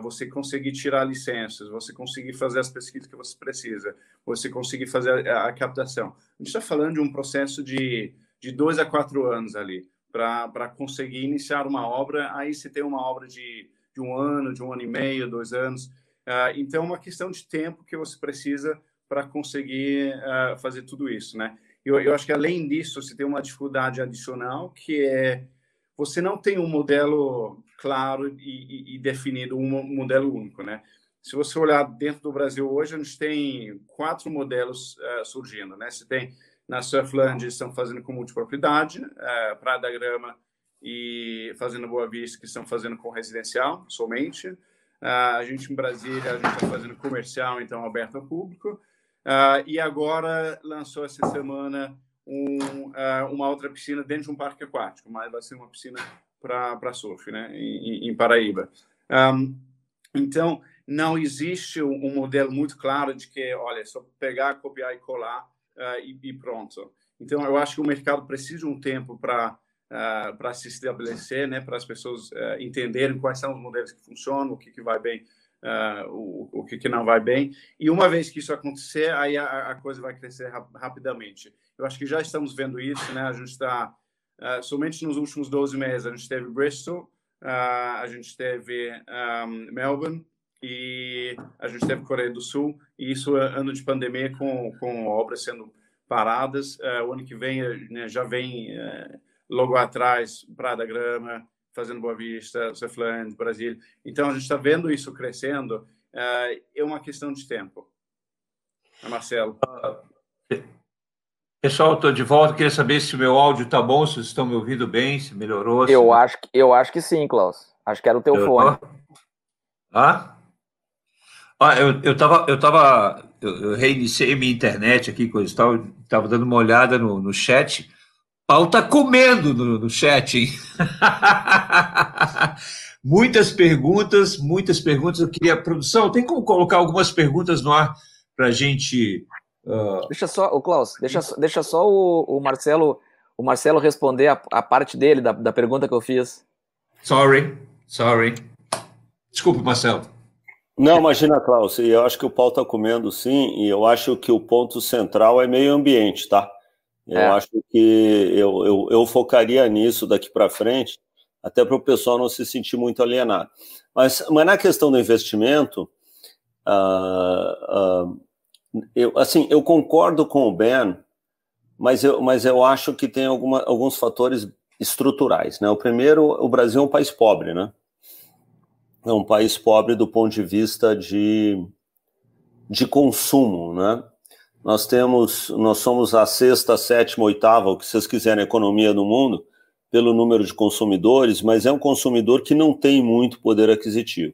você conseguir tirar licenças, você conseguir fazer as pesquisas que você precisa, você conseguir fazer a, a captação. A gente está falando de um processo de, de dois a quatro anos ali, para conseguir iniciar uma obra. Aí você tem uma obra de, de um ano, de um ano e meio, dois anos. Uh, então, é uma questão de tempo que você precisa para conseguir uh, fazer tudo isso, né? Eu, eu, acho que além disso, você tem uma dificuldade adicional que é você não tem um modelo claro e, e, e definido, um modelo único, né? Se você olhar dentro do Brasil hoje, a gente tem quatro modelos uh, surgindo, né? Você tem na Surfland, estão fazendo com multipropriedade, uh, Praia da Grama e Fazenda Boa Vista, que estão fazendo com residencial somente. Uh, a gente em Brasília, a gente está fazendo comercial, então aberto ao público. Uh, e agora lançou essa semana um, uh, uma outra piscina dentro de um parque aquático, mas vai ser uma piscina para surf, né, em, em Paraíba. Um, então, não existe um, modelo muito claro de que, olha, é só pegar, copiar e colar uh, e, e, pronto. Então, eu acho que o mercado precisa de um tempo para uh, para se estabelecer, né, para as pessoas uh, entenderem quais são os modelos que funcionam, o que, que vai bem uh, o, o que, que, não vai bem. E uma vez que isso acontecer, aí a, a coisa vai crescer rap rapidamente. Eu acho que já estamos vendo isso, né? A gente está, uh, somente nos últimos 12 meses, a gente teve Bristol, uh, a gente teve um, Melbourne, e a gente teve Coreia do Sul, e isso é ano de pandemia com, com obras sendo paradas. Uh, o ano que vem né, já vem logo atrás Prada Grama, fazendo Boa Vista, Surfland, Brasil. Então a gente está vendo isso crescendo. É uma questão de tempo. Marcelo. Pessoal, estou de volta. Queria saber se o meu áudio está bom, se vocês estão me ouvindo bem, se melhorou. Se... Eu, acho, eu acho que sim, Klaus. Acho que era o teu eu fone. Tô... Ah? Ah, eu, eu tava, eu tava, eu, eu reiniciei minha internet aqui, coisa e tal, tava dando uma olhada no, no chat. Pau tá comendo no, no chat, hein? muitas perguntas, muitas perguntas. Eu queria, produção, tem como colocar algumas perguntas no ar para a gente. Uh... Deixa só, o Klaus, deixa, deixa só o, o Marcelo, o Marcelo responder a, a parte dele da, da pergunta que eu fiz. Sorry, sorry. Desculpe, Marcelo. Não, imagina, Klaus, e eu acho que o pau está comendo sim, e eu acho que o ponto central é meio ambiente, tá? Eu é. acho que eu, eu, eu, focaria nisso daqui para frente, até para o pessoal não se sentir muito alienado. Mas, mas na questão do investimento, uh, uh, eu, assim, eu concordo com o Ben, mas eu, mas eu acho que tem alguma, alguns fatores estruturais. Né? O primeiro, o Brasil é um país pobre, né? é um país pobre do ponto de vista de, de consumo, né? Nós temos, nós somos a sexta, sétima, oitava, o que vocês quiserem, economia do mundo, pelo número de consumidores, mas é um consumidor que não tem muito poder aquisitivo.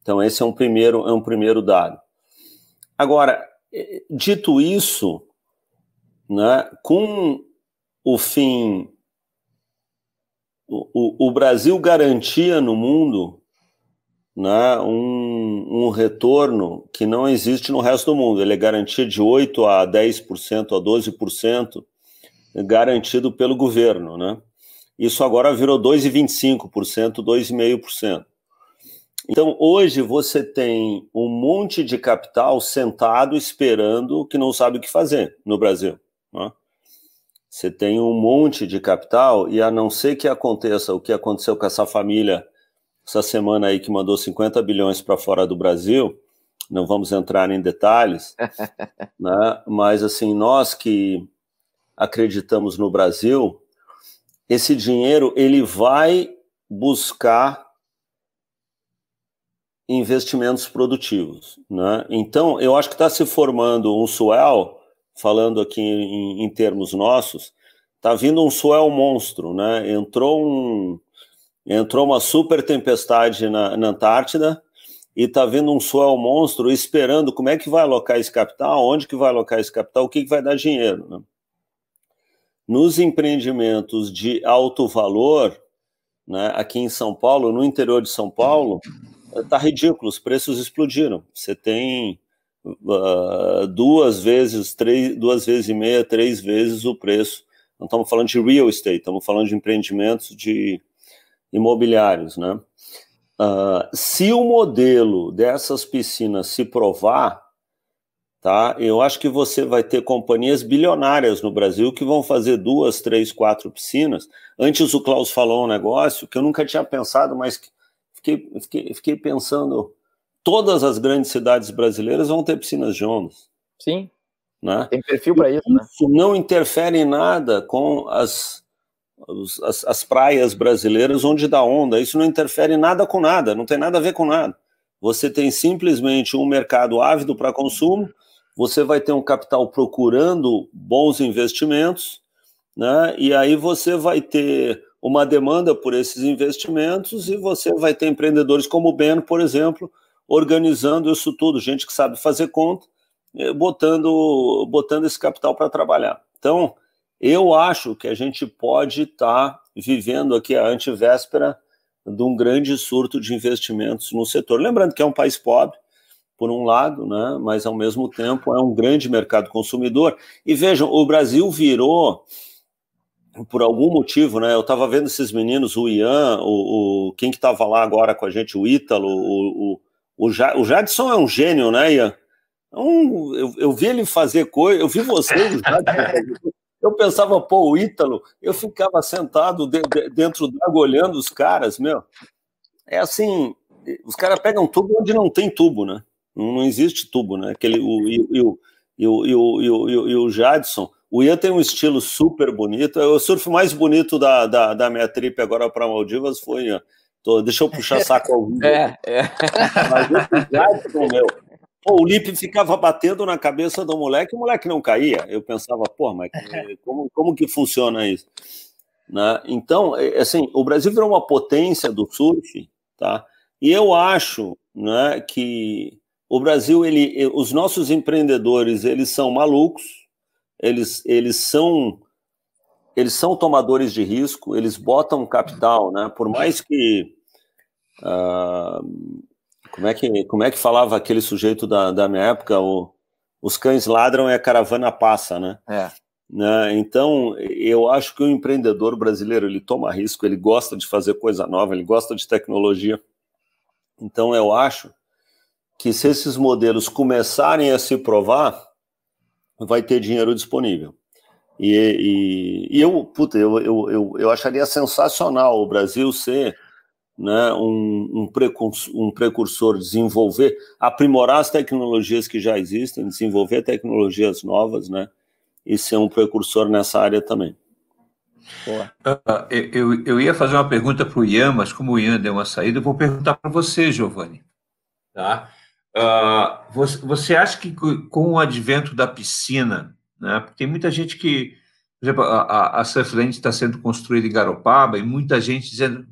Então esse é um primeiro, é um primeiro dado. Agora, dito isso, né, com o fim, o, o Brasil garantia no mundo né, um, um retorno que não existe no resto do mundo. Ele é garantia de 8% a 10% a 12% garantido pelo governo. Né? Isso agora virou 2,25%, 2,5%. Então, hoje você tem um monte de capital sentado esperando que não sabe o que fazer no Brasil. Né? Você tem um monte de capital e a não ser que aconteça o que aconteceu com essa família essa semana aí que mandou 50 bilhões para fora do Brasil, não vamos entrar em detalhes, né? mas assim, nós que acreditamos no Brasil, esse dinheiro ele vai buscar investimentos produtivos. Né? Então, eu acho que está se formando um swell, falando aqui em, em termos nossos, está vindo um swell monstro. Né? Entrou um, entrou uma super tempestade na, na Antártida e está vendo um swell monstro esperando como é que vai alocar esse capital, onde que vai alocar esse capital, o que, que vai dar dinheiro. Né? Nos empreendimentos de alto valor, né, aqui em São Paulo, no interior de São Paulo, está ridículo, os preços explodiram. Você tem uh, duas vezes, três, duas vezes e meia, três vezes o preço. Não estamos falando de real estate, estamos falando de empreendimentos de imobiliários, né? Uh, se o modelo dessas piscinas se provar, tá? Eu acho que você vai ter companhias bilionárias no Brasil que vão fazer duas, três, quatro piscinas. Antes o Klaus falou um negócio que eu nunca tinha pensado, mas fiquei, fiquei, fiquei pensando. Todas as grandes cidades brasileiras vão ter piscinas de ondas. Sim. Né? Tem perfil para isso, isso né? não interfere em nada com as as, as, praias brasileiras onde dá onda. Isso não interfere nada com nada, não tem nada a ver com nada. Você tem simplesmente um mercado ávido para consumo, você vai ter um capital procurando bons investimentos, né? E aí você vai ter uma demanda por esses investimentos e você vai ter empreendedores como o Ben, por exemplo, organizando isso tudo, gente que sabe fazer conta, eh, botando, botando esse capital para trabalhar. Então, eu acho que a gente pode estar tá vivendo aqui a antivéspera de um grande surto de investimentos no setor. Lembrando que é um país pobre, por um lado, né, mas ao mesmo tempo é um grande mercado consumidor. E vejam, o Brasil virou, por algum motivo, né, eu estava vendo esses meninos, o Ian, o, o quem que estava lá agora com a gente, o Ítalo, o, o, O, ja, o Jadson é um gênio, né, Ian? Um, eu, eu vi ele fazer coisa, eu vi você, o Jadson, eu pensava, pô, o Ítalo, eu ficava sentado de, de, dentro d'água olhando os caras, meu. É assim, os caras pegam tubo onde não tem tubo, né? Não, não existe tubo, né? Aquele, o, e, o, e, o, e, o, e, o, e o Jadson, o Ian tem um estilo super bonito. O surf mais bonito da, da, da minha trip agora para Maldivas foi. Tô, deixa eu puxar saco ao vivo. É, é. Mas Jadson, meu. Pô, o Lipe ficava batendo na cabeça do moleque, o moleque não caía. Eu pensava, pô, mas como, como que funciona isso? Né? Então, é, assim, o Brasil virou uma potência do surf, tá? E eu acho, né, que o Brasil, ele, os nossos empreendedores, eles são malucos, eles, eles são eles são tomadores de risco, eles botam capital, né? Por mais que uh, como é que como é que falava aquele sujeito da, da minha época, o, os cães ladram e a caravana passa, né? É. Né? Então, eu acho que o empreendedor brasileiro ele toma risco, ele gosta de fazer coisa nova, ele gosta de tecnologia. Então, eu acho que se esses modelos começarem a se provar, vai ter dinheiro disponível. E, e, e eu, puta, eu, eu, eu, eu, acharia sensacional o Brasil ser né, um, um, precursor, um precursor, desenvolver, aprimorar as tecnologias que já existem, desenvolver tecnologias novas, né, e ser um precursor nessa área também. Uh, eu, eu ia fazer uma pergunta para o Ian, mas como o Ian deu uma saída, eu vou perguntar para você, Giovanni. Tá? Uh, você, você, acha que com o advento da piscina, né, porque tem muita gente que, por exemplo, a, a Surfland está sendo construída em Garopaba e muita gente dizendo,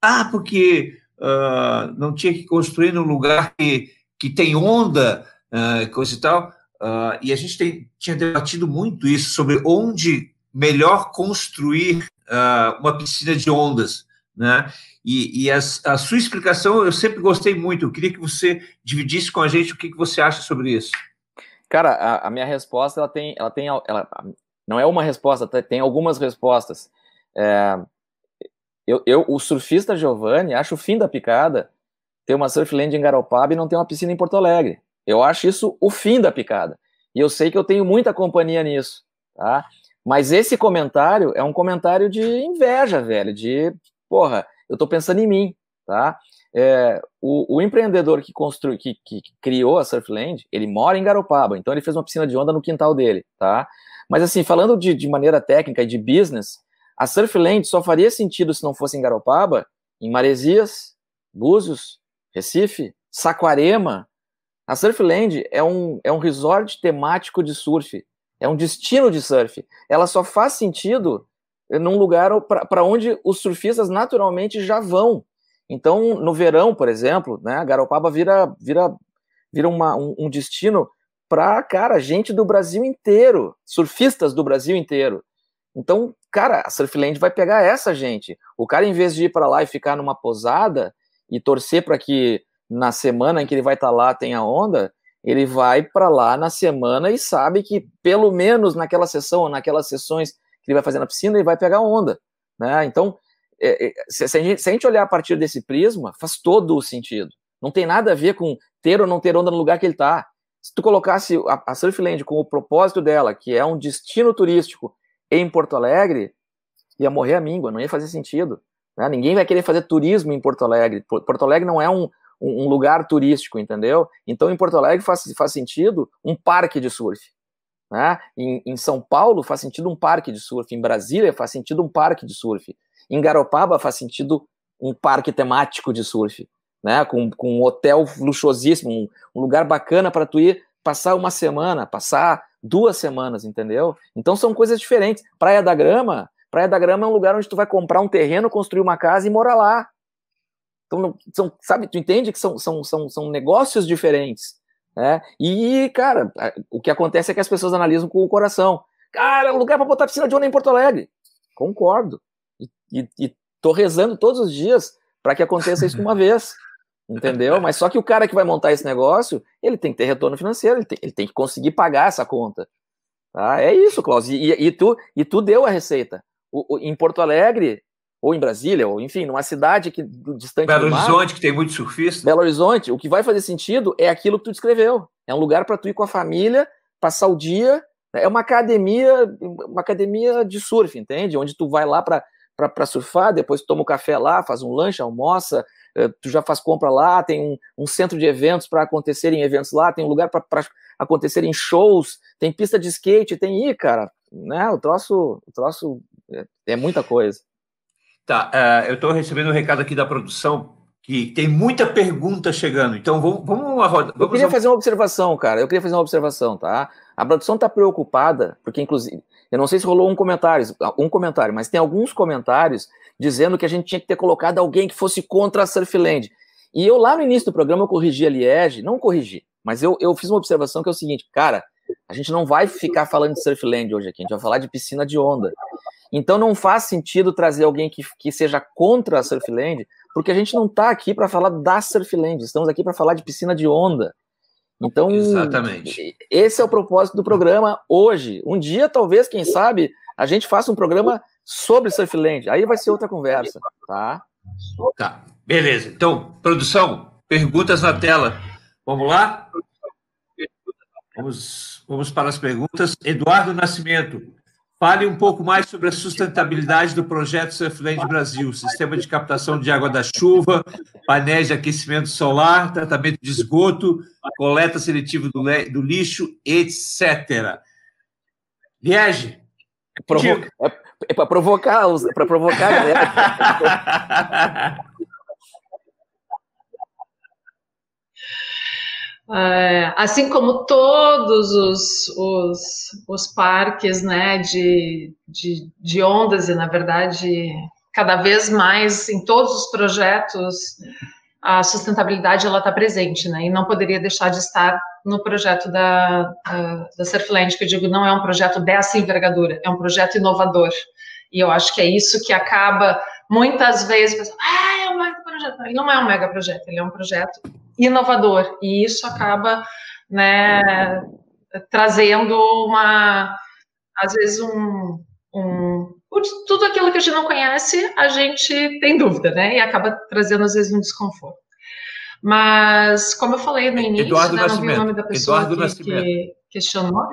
ah, porque uh, não tinha que construir num lugar que, que tem onda, uh, coisa e tal, uh, e a gente tem, tinha debatido muito isso, sobre onde melhor construir uma piscina de ondas, né? E, e a, a, sua explicação eu sempre gostei muito. Eu queria que você dividisse com a gente o que, que você acha sobre isso. Cara, a, a minha resposta ela tem, ela tem, ela não é uma resposta, tem algumas respostas. É, eu, eu, o surfista Giovanni acho o fim da picada ter uma surfland em Garopaba e não ter uma piscina em Porto Alegre. Eu acho isso o fim da picada. E eu sei que eu tenho muita companhia nisso, tá? Mas esse comentário é um comentário de inveja, velho, de porra, eu estou pensando em mim, tá? É, o, o, empreendedor que, construiu, que, que, criou a Surfland, ele mora em Garopaba, então ele fez uma piscina de onda no quintal dele, tá? Mas assim, falando de, de maneira técnica e de business, a Surfland só faria sentido se não fosse em Garopaba, em Maresias, Búzios, Recife, Saquarema. A Surfland é um, é um resort temático de surf, é um destino de surf. Ela só faz sentido num lugar para onde os surfistas naturalmente já vão. Então, no verão, por exemplo, né, Garopaba vira, vira, vira uma, um, um destino para, cara, gente do Brasil inteiro, surfistas do Brasil inteiro. Então, cara, a Surfland vai pegar essa gente. O cara, em vez de ir para lá e ficar numa posada e torcer para que na semana em que ele vai estar tá lá tenha onda, ele vai para lá na semana e sabe que pelo menos naquela sessão ou naquelas sessões que ele vai fazer na piscina, ele vai pegar onda. Né? Então, é, é, se, se, a gente, se, a gente, olhar a partir desse prisma, faz todo o sentido. Não tem nada a ver com ter ou não ter onda no lugar que ele está. Se tu colocasse a, a Surfland com o propósito dela, que é um destino turístico em Porto Alegre, ia morrer a míngua, não ia fazer sentido. Né? Ninguém vai querer fazer turismo em Porto Alegre. Porto Alegre não é um, um lugar turístico, entendeu? Então, em Porto Alegre faz, faz sentido um parque de surf. Né? Em, em, São Paulo faz sentido um parque de surf, em Brasília faz sentido um parque de surf, em Garopaba faz sentido um parque temático de surf, né? com, com um hotel luxuosíssimo, um, um lugar bacana para tu ir passar uma semana, passar duas semanas, entendeu? Então são coisas diferentes. Praia da Grama, Praia da Grama é um lugar onde tu vai comprar um terreno, construir uma casa e morar lá. Então, são, sabe, tu entende que são, são, são, são negócios diferentes. Né? E, cara, o que acontece é que as pessoas analisam com o coração. Cara, é um lugar para botar piscina de onda em Porto Alegre. Concordo. E, e, e tô rezando todos os dias para que aconteça isso uma vez. Entendeu? Mas só que o cara que vai montar esse negócio, ele tem que ter retorno financeiro, ele tem, ele tem que conseguir pagar essa conta. Tá? É isso, Klaus. E, e, tu, e tu deu a receita. O, o, em Porto Alegre, ou em Brasília, ou enfim, numa cidade que distante Belo Horizonte, que tem muito surfista. Belo Horizonte, o que vai fazer sentido é aquilo que tu descreveu. É um lugar para tu ir com a família, passar o dia. Né? É uma academia, uma academia de surf, entende? Onde tu vai lá para surfar, depois toma um café lá, faz um lanche, almoça, eh, tu já faz compra lá, tem um, um centro de eventos para acontecerem eventos lá, tem um lugar para acontecerem shows, tem pista de skate, tem ir, cara, né? O troço, o troço é, é muita coisa. Tá, uh, eu estou recebendo um recado aqui da produção que tem muita pergunta chegando. Então vamos, vamos uma roda. Vamos eu queria fazer uma observação, cara. Eu queria fazer uma observação, tá? A produção está preocupada porque, inclusive, eu não sei se rolou um comentário, um comentário, mas tem alguns comentários dizendo que a gente tinha que ter colocado alguém que fosse contra a Surfland. E eu lá no início do programa eu corrigi a Liege, não corrigi, mas eu, eu fiz uma observação que é o seguinte, cara, a gente não vai ficar falando de Surfland hoje aqui, a gente vai falar de piscina de onda. Então não faz sentido trazer alguém que, que seja contra a Surfland, porque a gente não está aqui para falar da Surfland, estamos aqui para falar de piscina de onda. Então, Exatamente. esse é o propósito do programa hoje. Um dia, talvez, quem sabe, a gente faça um programa sobre Surfland. Aí vai ser outra conversa, tá? Tá, beleza. Então, produção, perguntas na tela. Vamos lá? Vamos, vamos para as perguntas. Eduardo Nascimento. Fale um pouco mais sobre a sustentabilidade do projeto Surfland Brasil, sistema de captação de água da chuva, painéis de aquecimento solar, tratamento de esgoto, coleta seletiva do, do lixo, etc. Liege. É, provo é, é para provocar, para provocar É, assim como todos os, os, os parques né, de, de, de, ondas, e na verdade, cada vez mais em todos os projetos, a sustentabilidade está presente, né, e não poderia deixar de estar no projeto da, da, da Surfland, que eu digo, não é um projeto dessa envergadura, é um projeto inovador, e eu acho que é isso que acaba, muitas vezes, ah, é um mega projeto, ele não é um mega projeto, ele é um projeto inovador, e isso acaba né, trazendo uma, às vezes, um, um, tudo aquilo que a gente não conhece, a gente tem dúvida, né, e acaba trazendo, às vezes, um desconforto. Mas, como eu falei no início, Eduardo né, não vi o nome da pessoa Eduardo que, que questionou.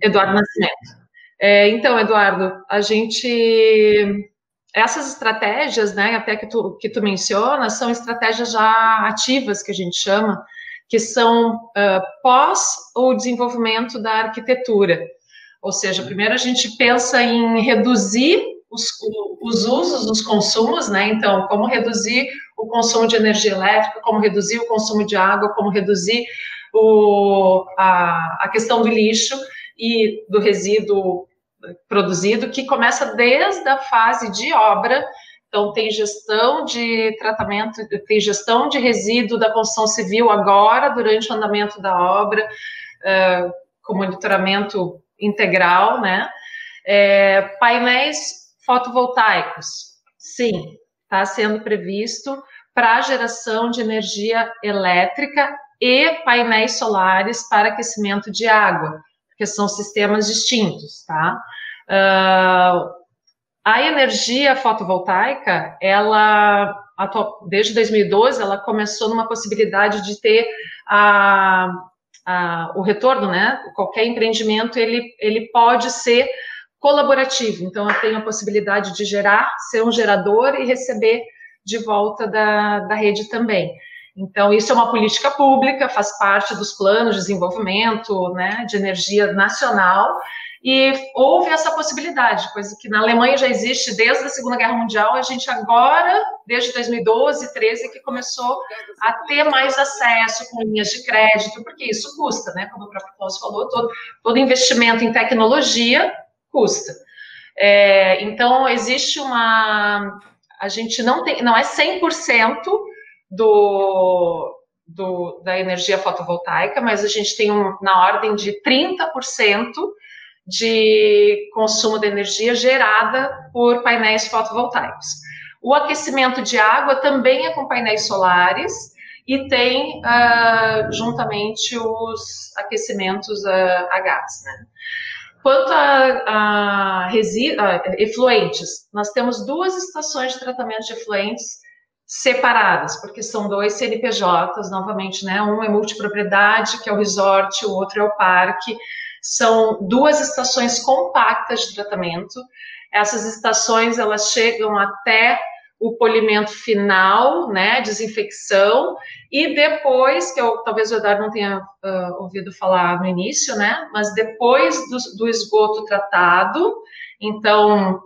Eduardo Nascimento. É, então, Eduardo, a gente essas estratégias, né, até que tu, que tu menciona, são estratégias já ativas, que a gente chama, que são uh, pós o desenvolvimento da arquitetura. Ou seja, primeiro a gente pensa em reduzir os, os usos, os consumos, né? Então, como reduzir o consumo de energia elétrica, como reduzir o consumo de água, como reduzir o, a, a questão do lixo e do resíduo produzido, que começa desde a fase de obra. Então, tem gestão de tratamento, tem gestão de resíduo da construção civil agora, durante o andamento da obra, uh, com monitoramento integral, né? É, painéis fotovoltaicos, sim, está sendo previsto para geração de energia elétrica e painéis solares para aquecimento de água, que são sistemas distintos, tá? Uh, a energia fotovoltaica, ela, desde 2012, ela começou numa possibilidade de ter a, a, o retorno, né? Qualquer empreendimento, ele, ele pode ser colaborativo. Então, eu tenho a possibilidade de gerar, ser um gerador e receber de volta da, da rede também. Então, isso é uma política pública, faz parte dos planos de desenvolvimento né, de energia nacional, e houve essa possibilidade, coisa que na Alemanha já existe desde a Segunda Guerra Mundial, a gente agora, desde 2012, 13, que começou a ter mais acesso com linhas de crédito, porque isso custa, né? Como o próprio Klaus falou, todo, todo investimento em tecnologia custa. É, então, existe uma. A gente não tem, não é 100% do, do, da energia fotovoltaica, mas a gente tem um, na ordem de 30% de consumo de energia gerada por painéis fotovoltaicos. O aquecimento de água também é com painéis solares e tem uh, juntamente os aquecimentos uh, a gás. Né? quanto a, a, a efluentes, nós temos duas estações de tratamento de efluentes separadas, porque são dois CNPJs, novamente, né? Um é multipropriedade, que é o resort, o outro é o parque. São duas estações compactas de tratamento. Essas estações, elas chegam até o polimento final, né, desinfecção, e depois, que eu, talvez o Eduardo não tenha uh, ouvido falar no início, né, mas depois do, do esgoto tratado, então,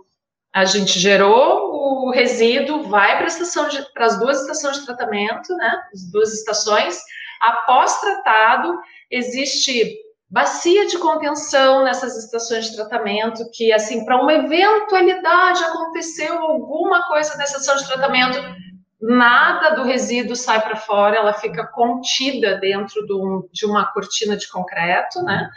a gente gerou o resíduo, vai para as duas estações de tratamento, né? As duas estações. Após tratado, existe bacia de contenção nessas estações de tratamento, que assim, para uma eventualidade aconteceu alguma coisa nessa estação de tratamento, nada do resíduo sai para fora, ela fica contida dentro de uma cortina de concreto, né?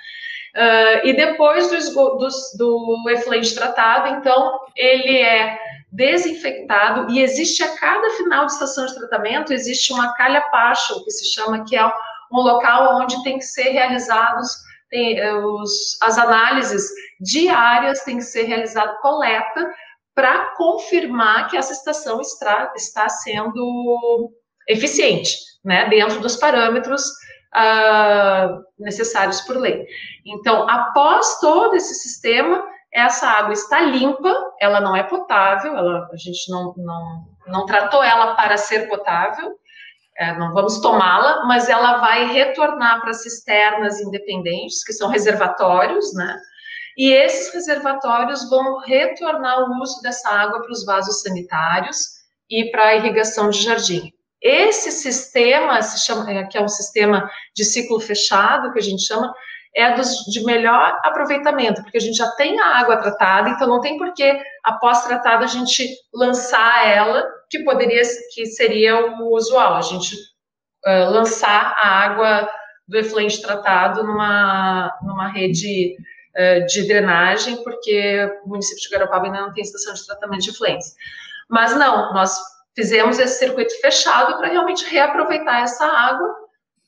Uh, e depois do, do, do efluente tratado, então, ele é desinfectado e existe a cada final de estação de tratamento, existe uma calha pacho, que se chama, que é um local onde tem que ser realizados tem, eh, os, as análises diárias, tem que ser realizada coleta para confirmar que essa estação está, está sendo eficiente, né, dentro dos parâmetros uh, necessários por lei. Então, após todo esse sistema, essa água está limpa, ela não é potável, ela, a gente não, não, não tratou ela para ser potável, é, não vamos tomá-la, mas ela vai retornar para cisternas independentes, que são reservatórios, né? E esses reservatórios vão retornar o uso dessa água para os vasos sanitários e para a irrigação de jardim. Esse sistema, é, que é um sistema de ciclo fechado, que a gente chama, é dos de melhor aproveitamento, porque a gente já tem a água tratada, então não tem por que, após tratada, a gente lançar ela, que poderia, que seria o usual, a gente uh, lançar a água do efluente tratado numa, numa rede uh, de drenagem, porque o município de Garopaba ainda não tem estação de tratamento de efluentes. Mas não, nós fizemos esse circuito fechado para realmente reaproveitar essa água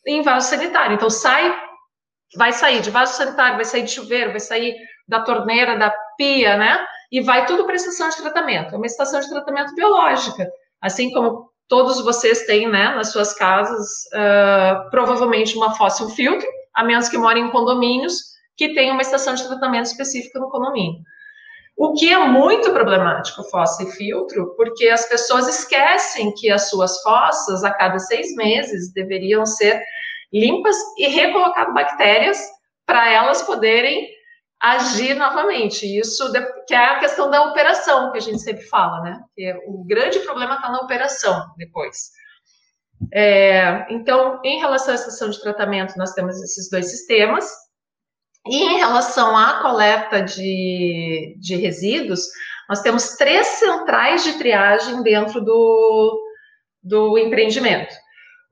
em vaso sanitário. Então, sai, vai sair de vaso sanitário, vai sair de chuveiro, vai sair da torneira, da pia, né? E vai tudo para a estação de tratamento. É uma estação de tratamento biológica. Assim como todos vocês têm, né, nas suas casas, uh, provavelmente uma fóssil filtro, a menos que morem em condomínios que tenham uma estação de tratamento específica no condomínio. O que é muito problemático, fossa e filtro, porque as pessoas esquecem que as suas fossas, a cada seis meses, deveriam ser limpas e recolocado bactérias para elas poderem agir novamente. Isso que é a questão da operação que a gente sempre fala, né? Que é, o grande problema está na operação depois. É, então, em relação à estação de tratamento, nós temos esses dois sistemas. E em relação à coleta de, de resíduos, nós temos três centrais de triagem dentro do, do empreendimento.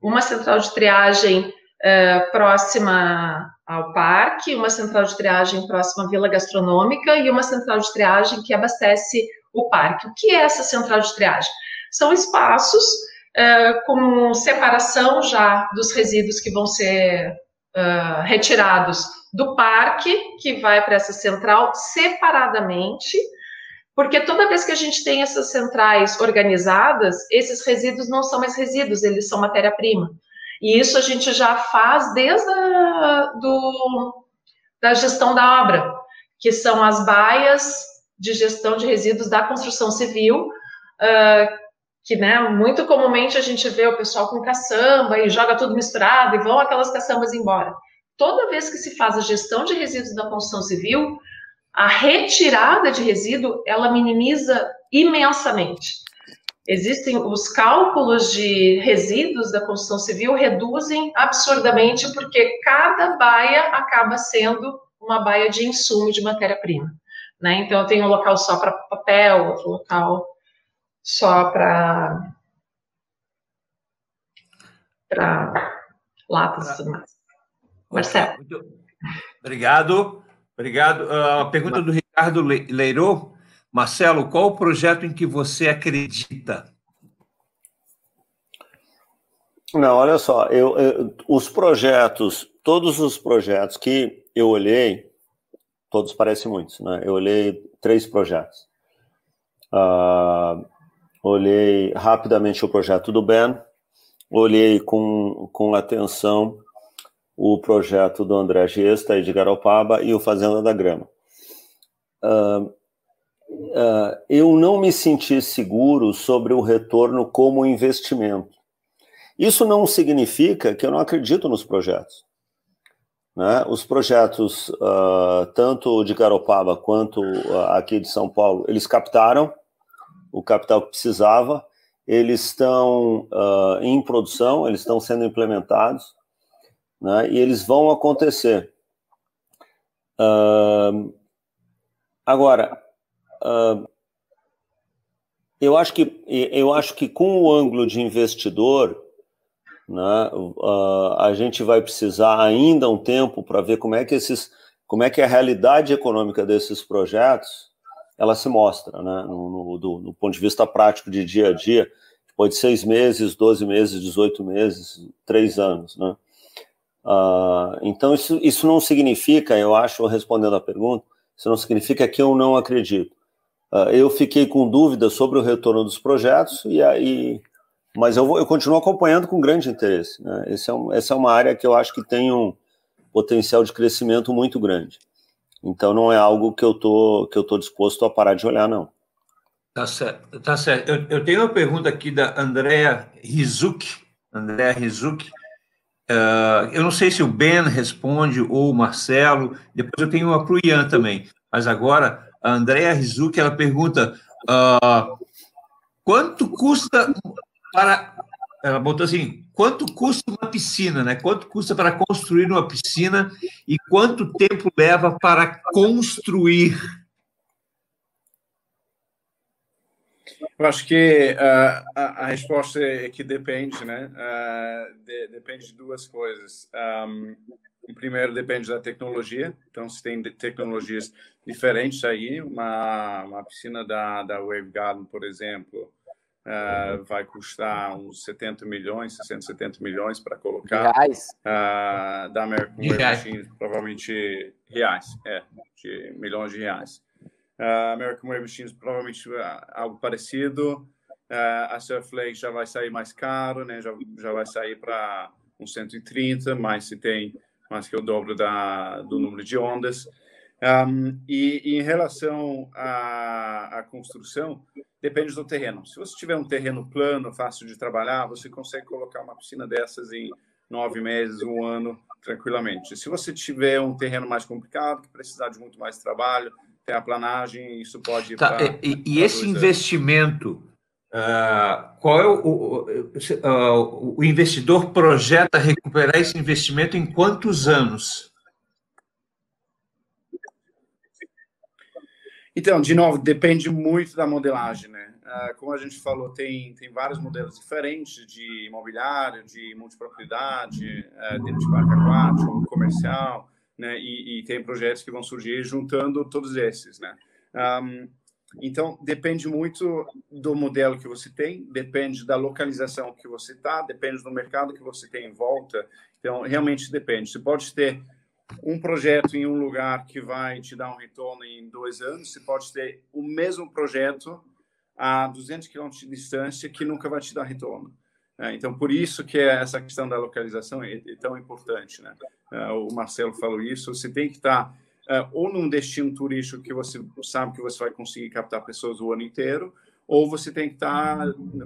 Uma central de triagem é, próxima ao parque, uma central de triagem próxima à vila gastronômica e uma central de triagem que abastece o parque. O que é essa central de triagem? São espaços é, com separação já dos resíduos que vão ser uh, retirados do parque, que vai para essa central separadamente, porque toda vez que a gente tem essas centrais organizadas, esses resíduos não são mais resíduos, eles são matéria-prima. E isso a gente já faz desde a do, da gestão da obra, que são as baias de gestão de resíduos da construção civil, uh, que né, muito comumente a gente vê o pessoal com caçamba e joga tudo misturado e vão aquelas caçambas embora. Toda vez que se faz a gestão de resíduos da construção civil, a retirada de resíduo ela minimiza imensamente. Existem os cálculos de resíduos da construção civil reduzem absurdamente porque cada baia acaba sendo uma baia de insumo de matéria-prima. Né? Então, eu tenho um local só para papel, outro local só para para latas e tudo mais. Marcelo. Muito obrigado. Obrigado. Ah, a pergunta do Ricardo Leirou. Marcelo, qual o projeto em que você acredita? Não, olha só, eu, eu, os projetos, todos os projetos que eu olhei, todos parecem muitos, né? Eu olhei três projetos. Uh, olhei rapidamente o projeto do Ben, olhei com, com atenção o projeto do André Gesta e de Garopaba e o Fazenda da Grama. Uh, uh, eu não me senti seguro sobre o retorno como investimento. Isso não significa que eu não acredito nos projetos. Né? Os projetos, uh, tanto de Garopaba quanto aqui de São Paulo, eles captaram o capital que precisava, eles estão em produção, eles estão sendo implementados né, e eles vão acontecer. Uh, agora, uh, eu acho que eu acho que com o ângulo de investidor, né, uh, a gente vai precisar ainda um tempo para ver como é que esses, como é que a realidade econômica desses projetos ela se mostra, né, no, no, do, ponto de vista prático de dia a dia, depois de seis meses, 12 meses, 18 meses, três anos, né? Uh, então, isso, isso não significa, eu acho, respondendo a pergunta, isso não significa que eu não acredito. Uh, eu fiquei com dúvidas sobre o retorno dos projetos, e aí, mas eu, vou, eu continuo acompanhando com grande interesse. Né? Esse é um, essa é uma área que eu acho que tem um potencial de crescimento muito grande. Então, não é algo que eu tô, que eu disposto a parar de olhar, não. Tá certo. Tá certo. Eu, eu tenho uma pergunta aqui da Andrea Rizuki. Andrea Rizuki Uh, eu não sei se o Ben responde ou o Marcelo, depois eu tenho uma para o Ian também, mas agora a Andrea Rizuki, ela pergunta uh, quanto custa para, ela botou assim, quanto custa uma piscina, né? Quanto custa para construir uma piscina e quanto tempo leva para construir Eu acho que uh, a, a, resposta é que depende, né? Uh, de, depende de duas coisas. Um, o primeiro depende da tecnologia. Então, se tem tecnologias diferentes aí, uma, uma piscina da, da Wave Garden, por exemplo, uh, vai custar uns 70 milhões, 60, 70 milhões para colocar. Reais? da American Wave Machine, provavelmente reais, é, de milhões de reais. Uh, American Wave Machines provavelmente uh, algo parecido. Uh, a Surflake já vai sair mais caro, né? Já, já vai sair para uns 130, mas se tem mais que o dobro da, do número de ondas. Um, e, e, em relação à, à, construção, depende do terreno. Se você tiver um terreno plano, fácil de trabalhar, você consegue colocar uma piscina dessas em nove meses, um ano, tranquilamente. Se você tiver um terreno mais complicado, que precisar de muito mais trabalho, terraplanagem, isso pode tá, pra, E, e esse investimento, uh, qual é o, o, uh, o investidor projeta recuperar esse investimento em quantos anos? Então, de novo, depende muito da modelagem, né? Uh, como a gente falou, tem, tem vários modelos diferentes de imobiliário, de multipropriedade, dentro de parque aquático, comercial, né? E, e, tem projetos que vão surgir juntando todos esses, né? Um, então depende muito do modelo que você tem, depende da localização que você está, depende do mercado que você tem em volta. Então realmente depende. Você pode ter um projeto em um lugar que vai te dar um retorno em dois anos, você pode ter o mesmo projeto a 200 quilômetros de distância que nunca vai te dar retorno. É, então, por isso que essa questão da localização é, é tão importante. Né? É, o Marcelo falou isso. Você tem que estar ou num destino turístico que você sabe que você vai conseguir captar pessoas o ano inteiro, ou você tem que estar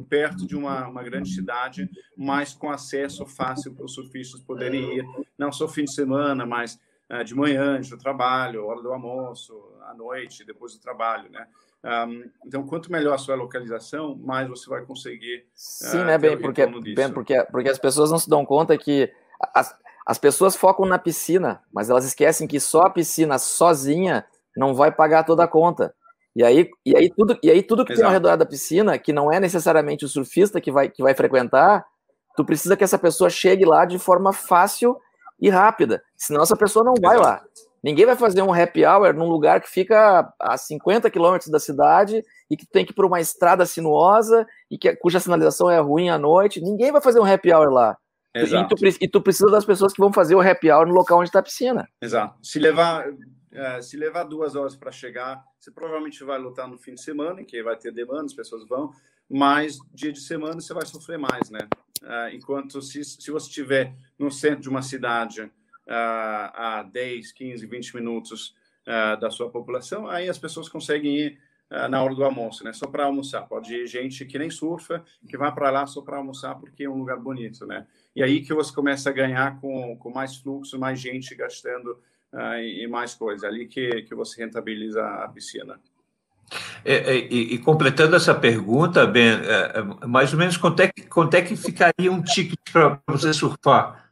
perto de uma, uma grande cidade, mas com acesso fácil para os surfistas poderem ir, não só fim de semana, mas de manhã, antes do trabalho, hora do almoço, à noite, depois do trabalho, né? Um, então, quanto melhor a sua localização, mais você vai conseguir. Sim, uh, né, bem, porque, bem porque, porque as pessoas não se dão conta que as, as pessoas focam na piscina, mas elas esquecem que só a piscina sozinha não vai pagar toda a conta. E aí, e aí tudo, e aí tudo que Exato. tem ao redor da piscina, que não é necessariamente o surfista que vai, que vai frequentar, tu precisa que essa pessoa chegue lá de forma fácil e rápida. Senão essa pessoa não vai lá. Ninguém vai fazer um happy hour num lugar que fica a 50 quilômetros da cidade e que tem que ir por uma estrada sinuosa e que, cuja sinalização é ruim à noite. Ninguém vai fazer um happy hour lá. E tu, e tu, precisa das pessoas que vão fazer o happy hour no local onde está a piscina. Exato. Se levar, Uh, se levar duas horas para chegar, você provavelmente vai lutar no fim de semana, em que vai ter demanda, as pessoas vão, mas dia de semana você vai sofrer mais, né? Uh, enquanto se, se você estiver no centro de uma cidade uh, a 10, 15, 20 minutos da sua população, aí as pessoas conseguem ir na hora do almoço, né? Só para almoçar. Pode ir gente que nem surfa, que vai para lá só para almoçar porque é um lugar bonito, né? E aí que você começa a ganhar com, com mais fluxo, mais gente gastando uh, e mais coisas. Ali que, que você rentabiliza a piscina. É, é, e, e, completando essa pergunta, Ben, é, é, mais ou menos quanto é, quanto é que ficaria um ticket para você surfar?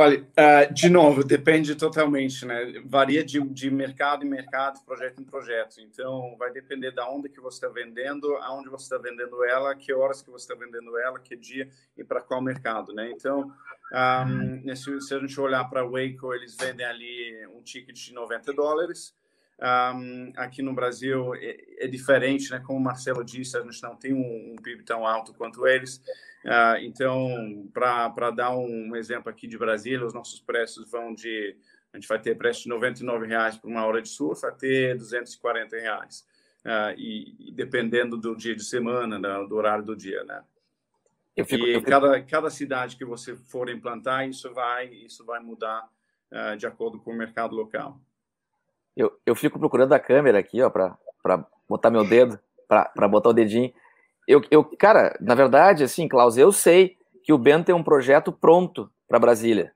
Olha, uh, de novo, depende totalmente, né? Varia de, de mercado em mercado, projeto em projeto. Então, vai depender da onde que você está vendendo, aonde você está vendendo ela, que horas que você está vendendo ela, que dia e para qual mercado, né? Então, um, se, se, a gente olhar para o Waco, eles vendem ali um ticket de 90 dólares. Um, aqui no Brasil é, é, diferente, né? Como o Marcelo disse, a gente não tem um, um PIB tão alto quanto eles. Uh, então, para dar um exemplo aqui de Brasília, os nossos preços vão de a gente vai ter preço de 99 reais por uma hora de surf até 240 reais. Uh, e, e, dependendo do dia de semana, né, do horário do dia, né? Eu fico, e eu fico... cada, cada cidade que você for implantar, isso vai, isso vai mudar uh, de acordo com o mercado local. Eu, eu fico procurando a câmera aqui, ó, para botar meu dedo, para botar o dedinho. Eu, eu, cara, na verdade, assim, Klaus, eu sei que o Ben tem um projeto pronto para Brasília,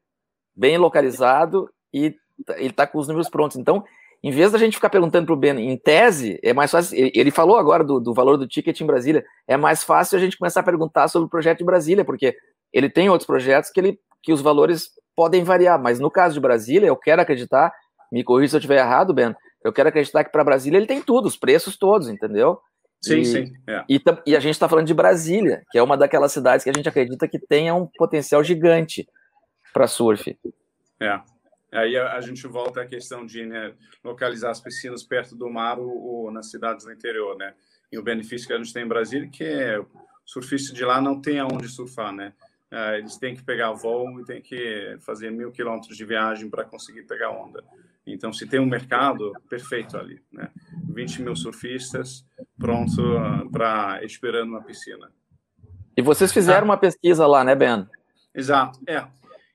bem localizado e ele está com os números prontos. Então, em vez da gente ficar perguntando para o Ben, em tese, é mais fácil. Ele falou agora do, do, valor do ticket em Brasília. É mais fácil a gente começar a perguntar sobre o projeto de Brasília, porque ele tem outros projetos que, ele, que os valores podem variar. Mas no caso de Brasília, eu quero acreditar, me corrija se eu estiver errado, Ben, eu quero acreditar que para Brasília ele tem tudo, os preços todos, entendeu? Sim, e, sim. É. E, e, a gente está falando de Brasília, que é uma daquelas cidades que a gente acredita que tenha um potencial gigante para surf. É. Aí a, a, gente volta à questão de né, localizar as piscinas perto do mar ou, ou, nas cidades do interior, né? E o benefício que a gente tem em Brasília que é o surfista de lá não tem aonde surfar, né? Uh, eles têm que pegar voo e têm que fazer mil quilômetros de viagem para conseguir pegar onda. Então, se tem um mercado, perfeito ali, né? 20 mil surfistas pronto para esperando uma piscina. E vocês fizeram ah. uma pesquisa lá, né, Ben? Exato, é.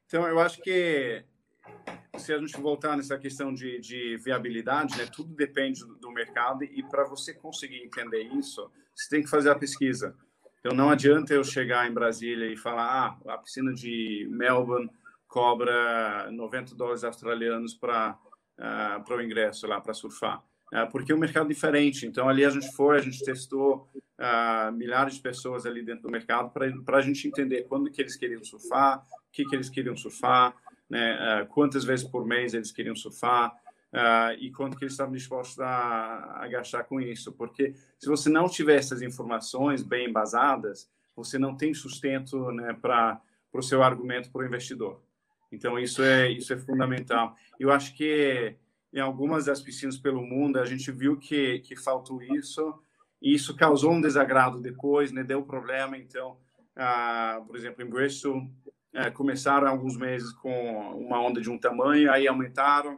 Então, eu acho que se a gente voltar nessa questão de, de viabilidade, né, tudo depende do, do mercado e para você conseguir entender isso, você tem que fazer a pesquisa. Então não adianta eu chegar em Brasília e falar, ah, a piscina de Melbourne cobra 90 dólares australianos para uh, para o ingresso lá para surfar, uh, porque é um mercado diferente. Então ali a gente foi, a gente testou uh, milhares de pessoas ali dentro do mercado para a gente entender quando que eles queriam surfar, o que que eles queriam surfar né, quantas vezes por mês eles queriam surfar uh, e quanto que eles estavam dispostos a, a, gastar com isso. Porque se você não tiver essas informações bem embasadas, você não tem sustento né, para o seu argumento para o investidor. Então, isso é, isso é fundamental. Eu acho que em algumas das piscinas pelo mundo, a gente viu que, que faltou isso, e isso causou um desagrado depois, né, deu problema. Então, uh, por exemplo, em Bristol, é, começaram alguns meses com uma onda de um tamanho, aí aumentaram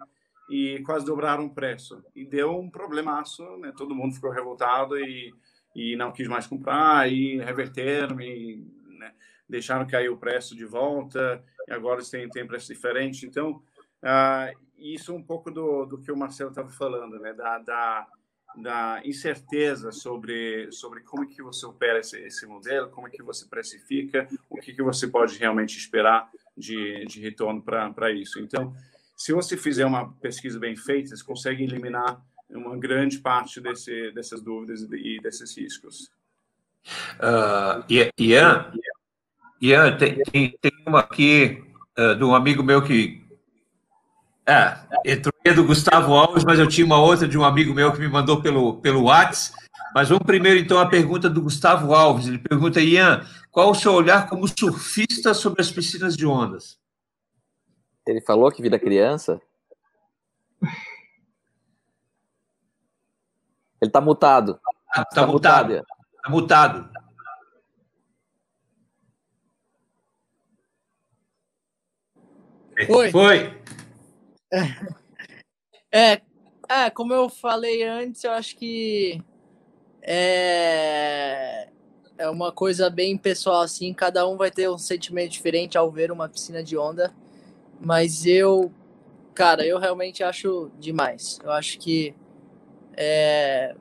e quase dobraram o preço. E deu um problemaço, né? todo mundo ficou revoltado e, e não quis mais comprar, e reverteram, e né? Deixaram cair o preço de volta, e agora eles têm, têm preço diferente. Então, uh, isso é um pouco do, do que o Marcelo estava falando, né? da, da da incerteza sobre sobre como que você opera esse, esse modelo, como que você precifica, o que que você pode realmente esperar de, de retorno para isso. Então, se você fizer uma pesquisa bem feita, você consegue eliminar uma grande parte desse, dessas dúvidas e desses riscos. Uh, Ian, Ian tem, tem, tem uma aqui uh, de um amigo meu que é, entrou do Gustavo Alves, mas eu tinha uma outra de um amigo meu que me mandou pelo, pelo WhatsApp. Mas vamos primeiro, então, à pergunta do Gustavo Alves. Ele pergunta, Ian, qual o seu olhar como surfista sobre as piscinas de ondas? Ele falou que vida criança? Ele está mutado. Está tá mutado. Está mutado. Foi. Foi. É, é, como eu falei antes, eu acho que é, é uma coisa bem pessoal, assim, cada um vai ter um sentimento diferente ao ver uma piscina de onda, mas eu, cara, eu realmente acho demais. Eu acho que é,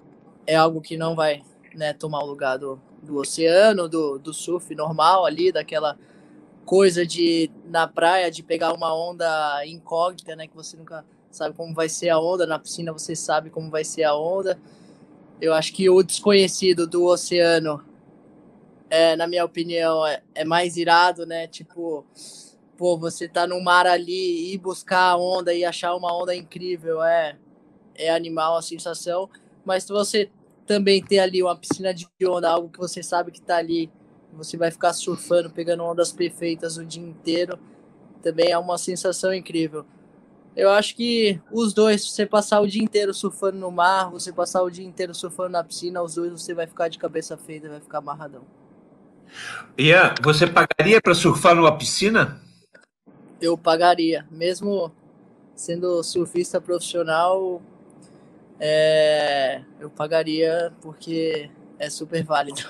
é algo que não vai né, tomar o lugar do, do oceano, do, do surf normal ali, daquela coisa de na praia de pegar uma onda incógnita, né, que você nunca sabe como vai ser a onda, na piscina você sabe como vai ser a onda. Eu acho que o desconhecido do oceano, é, na minha opinião, é, é mais irado, né? Tipo, pô, você tá no mar ali e buscar a onda e achar uma onda incrível, é, é animal a sensação. Mas você também ter ali uma piscina de onda, algo que você sabe que tá ali, você vai ficar surfando, pegando ondas perfeitas o dia inteiro, também é uma sensação incrível. Eu acho que os dois, você passar o dia inteiro surfando no mar, você passar o dia inteiro surfando na piscina, os dois você vai ficar de cabeça feita, vai ficar amarradão. Ian, você pagaria para surfar numa piscina? Eu pagaria, mesmo sendo surfista profissional, é, eu pagaria porque é super válido.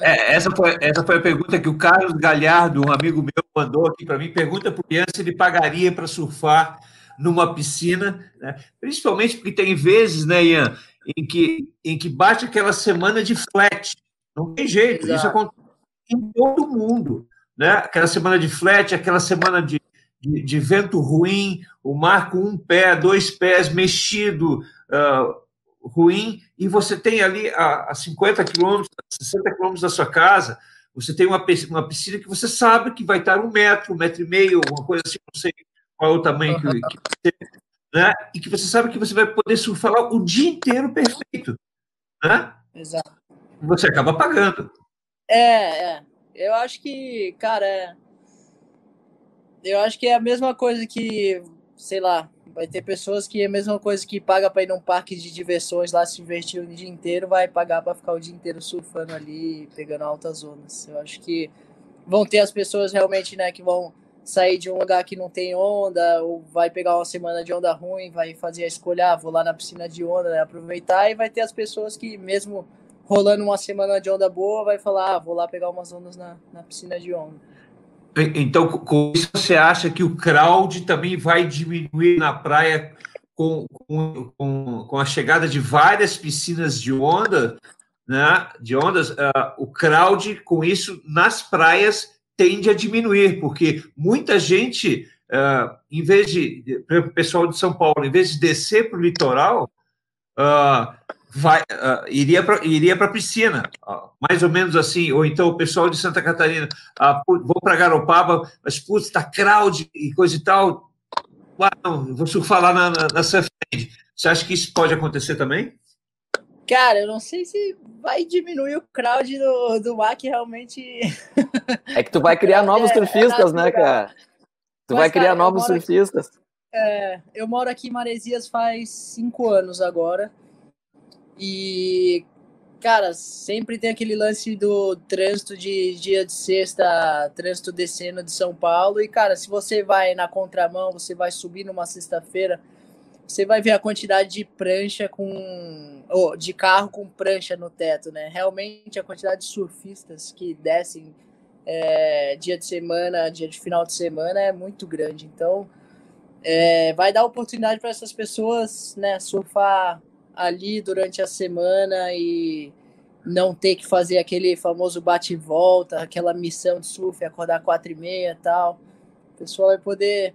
É, essa, foi, essa foi a pergunta que o Carlos Galhardo, um amigo meu, mandou aqui para mim. Pergunta para o Ian se ele pagaria para surfar numa piscina, né? principalmente porque tem vezes, né, Ian, em que, em que bate aquela semana de flat. Não tem jeito, Exato. isso acontece em todo mundo. Né? Aquela semana de flat, aquela semana de, de, de vento ruim, o mar com um pé, dois pés mexido, uh, ruim, e você tem ali a, a 50 quilômetros, 60 quilômetros da sua casa, você tem uma, uma piscina que você sabe que vai estar um metro, um metro e meio, uma coisa assim, não sei qual é o tamanho que, que você, né? e que você sabe que você vai poder surfar lá o dia inteiro perfeito. Né? Exato. Você acaba pagando. É, é. Eu acho que, cara, é... eu acho que é a mesma coisa que, sei lá, Vai ter pessoas que é a mesma coisa que paga para ir num parque de diversões lá se divertir o dia inteiro, vai pagar para ficar o dia inteiro surfando ali, pegando altas ondas. Eu acho que vão ter as pessoas realmente, né, que vão sair de um lugar que não tem onda, ou vai pegar uma semana de onda ruim, vai fazer a escolha, ah, vou lá na piscina de onda, né, aproveitar, e vai ter as pessoas que, mesmo rolando uma semana de onda boa, vai falar, ah, vou lá pegar umas ondas na, na piscina de onda. Então, com isso, você acha que o crowd também vai diminuir na praia com, com, com a chegada de várias piscinas de onda, né, de ondas? Uh, o crowd, com isso, nas praias tende a diminuir, porque muita gente, uh, em vez de, o pessoal de São Paulo, em vez de descer para o litoral, uh, vai, uh, iria para iria a piscina, uh, mais ou menos assim, ou então o pessoal de Santa Catarina, uh, vou para Garopaba, mas putz, está crowd e coisa e tal, não, vou surfar lá na, na, na Surfland. Você acha que isso pode acontecer também? Cara, eu não sei se vai diminuir o crowd do, do mar que realmente. É que tu vai criar novos é, surfistas, é né, cara? Tu Mas, vai criar cara, novos surfistas. Aqui, é, eu moro aqui em Maresias faz cinco anos agora. E, cara, sempre tem aquele lance do trânsito de dia de sexta, trânsito descendo de São Paulo. E, cara, se você vai na contramão, você vai subir numa sexta-feira, você vai ver a quantidade de prancha com. Oh, de carro com prancha no teto, né? Realmente a quantidade de surfistas que descem é, dia de semana, dia de final de semana é muito grande. Então, é, vai dar oportunidade para essas pessoas né, surfar ali durante a semana e não ter que fazer aquele famoso bate e volta, aquela missão de surf, acordar quatro e meia e tal. O pessoal vai poder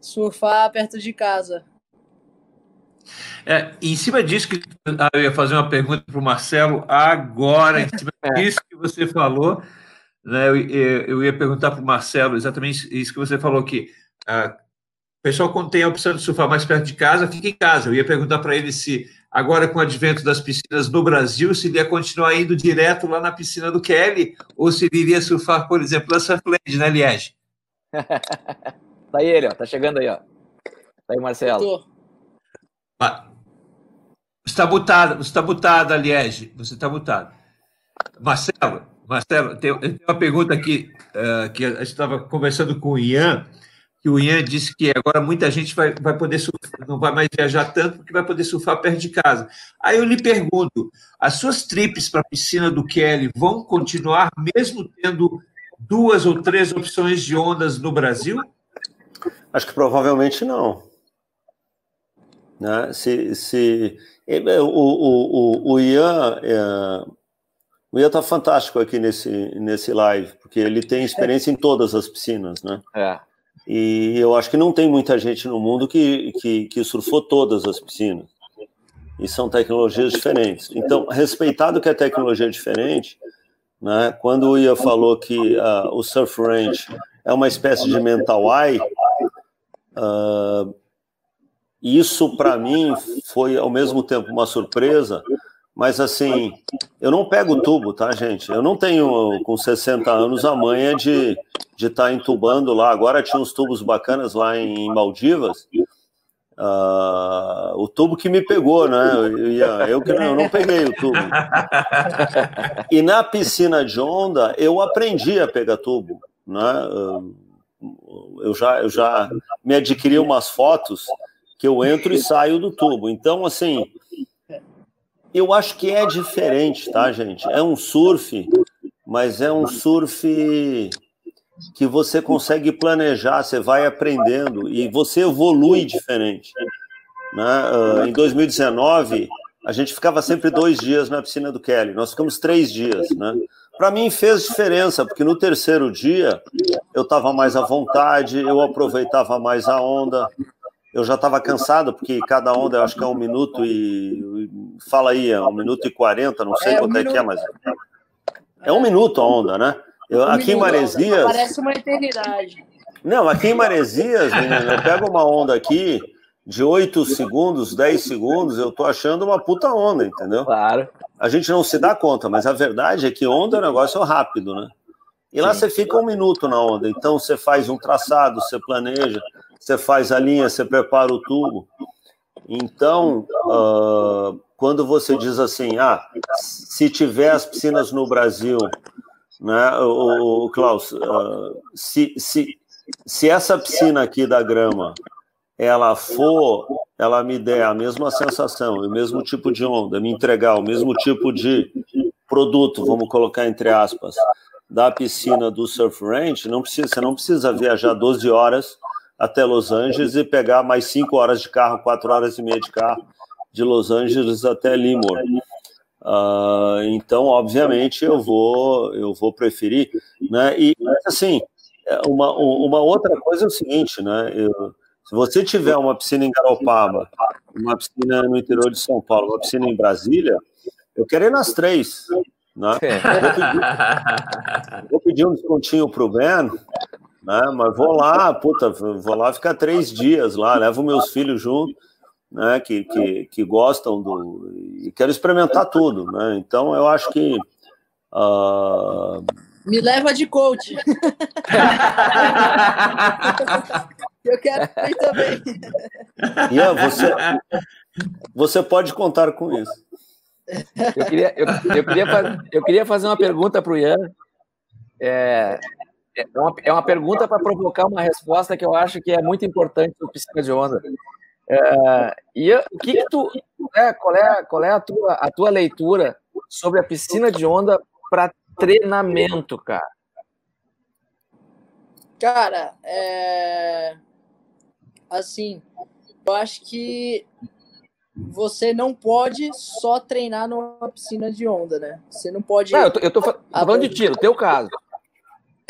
surfar perto de casa. É, em cima disso que ah, eu ia fazer uma pergunta para o Marcelo agora, em cima é. disso que você falou, né, eu, eu ia perguntar para o Marcelo exatamente isso que você falou que ah, o pessoal quando tem a opção de surfar mais perto de casa, fica em casa. Eu ia perguntar para ele se agora com o advento das piscinas no Brasil, se ele ia continuar indo direto lá na piscina do Kelly, ou se ele iria surfar, por exemplo, na Surfland, né, Liege? tá aí ele, ó, tá chegando aí, ó. Tá aí, Marcelo. Você está mutado, você está mutado, Liege, você está mutado. Marcelo, Marcelo, tem, tem uma pergunta aqui, uh, que a gente estava conversando com o Ian, que o Ian disse que agora muita gente vai, vai poder surfar, não vai mais viajar tanto porque vai poder surfar perto de casa. Aí eu lhe pergunto, as suas trips para a piscina do Kelly vão continuar mesmo tendo duas ou três opções de ondas no Brasil? Acho que provavelmente não. Né? Se, se o, o, o, o Ian é, o Ian está fantástico aqui nesse, nesse live, porque ele tem experiência em todas as piscinas, né? É. E eu acho que não tem muita gente no mundo que, que, que surfou todas as piscinas. E são tecnologias diferentes. Então, respeitado que a tecnologia é diferente, né, quando o Ian falou que uh, o Surf Range é uma espécie de mental eye, uh, isso para mim foi ao mesmo tempo uma surpresa, mas assim, eu não pego tubo, tá, gente? Eu não tenho, com 60 anos, a manha de estar de tá entubando lá. Agora tinha uns tubos bacanas lá em Maldivas. Uh, o tubo que me pegou, né? Eu, eu, que eu não peguei o tubo. E na piscina de onda, eu aprendi a pegar tubo, né? Eu já, eu já me adquiri umas fotos que eu entro e saio do tubo. Então, assim, eu acho que é diferente, tá, gente? É um surf, mas é um surf que você consegue planejar, você vai aprendendo e você evolui diferente. Né? Uh, em 2019, a gente ficava sempre dois dias na piscina do Kelly, nós ficamos três dias. Né? Para mim fez diferença, porque no terceiro dia eu estava mais à vontade, eu aproveitava mais a onda, eu já estava cansado, porque cada onda eu acho que é um minuto e. Fala aí, é um minuto e quarenta, não sei é, quanto um é que é, mas. É um minuto a onda, né? Eu, um aqui minuto, em Maresias. Parece uma eternidade. Não, aqui em Maresias, menino, eu pego uma onda aqui de 8 segundos, 10 segundos, eu tô achando uma puta onda, entendeu? Claro. A gente não se dá conta, mas a verdade é que onda é um negócio rápido, né? E lá Sim. você fica um minuto na onda, então você faz um traçado, você planeja, você faz a linha, você prepara o tubo. Então, uh, quando você diz assim, ah, se tiver as piscinas no Brasil, né, o, o Klaus, uh, se, se, se essa piscina aqui da grama, ela for, ela me der a mesma sensação, o mesmo tipo de onda, me entregar o mesmo tipo de produto, vamos colocar entre aspas, da piscina do Surf Ranch, não precisa, você não precisa viajar 12 horas até Los Angeles e pegar mais cinco horas de carro, quatro horas e meia de carro de Los Angeles até Limor. Uh, então, obviamente, eu vou eu vou preferir, né? E assim, uma, uma outra coisa é o seguinte, né? Eu, se você tiver uma piscina em Garopaba, uma piscina no interior de São Paulo, uma piscina em Brasília, eu quero ir nas três. Né? Vou, pedir, vou pedir um descontinho para o Ben, né? Mas vou lá, puta, vou lá ficar três dias lá, levo meus filhos junto, né? Que, que, que gostam do. e quero experimentar tudo, né? Então eu acho que. Uh... Me leva de coach. eu quero ir também. Ian, você, você pode contar com isso. Eu queria, eu, eu queria, eu queria fazer uma pergunta para o Ian. É, é uma, é uma pergunta para provocar uma resposta que eu acho que é muito importante no piscina de onda. É, e o que, que tu, é, qual é, qual é a, tua, a tua leitura sobre a piscina de onda para treinamento, cara? Cara, é... assim, eu acho que você não pode só treinar numa piscina de onda, né? Você não pode. Não, eu tô, eu tô falando de tiro, teu caso.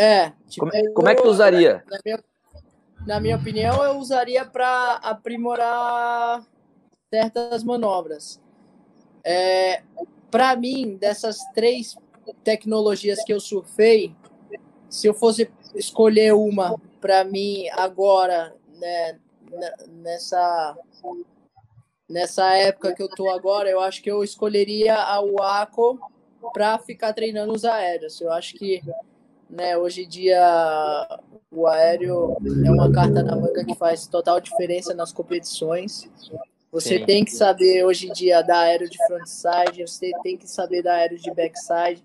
É. Tipo, como, como, é que tu usaria? Na minha, na minha opinião, eu usaria para aprimorar certas manobras. É, para mim, dessas três tecnologias que eu surfei, se eu fosse escolher uma para mim agora, né, nessa nessa época que eu tô agora, eu acho que eu escolheria a Waco para ficar treinando os aéreos. Eu acho que né? Hoje em dia o aéreo é uma carta na manga que faz total diferença nas competições. Você Sim. tem que saber hoje em dia dar aéreo de frontside, você tem que saber dar aéreo de backside,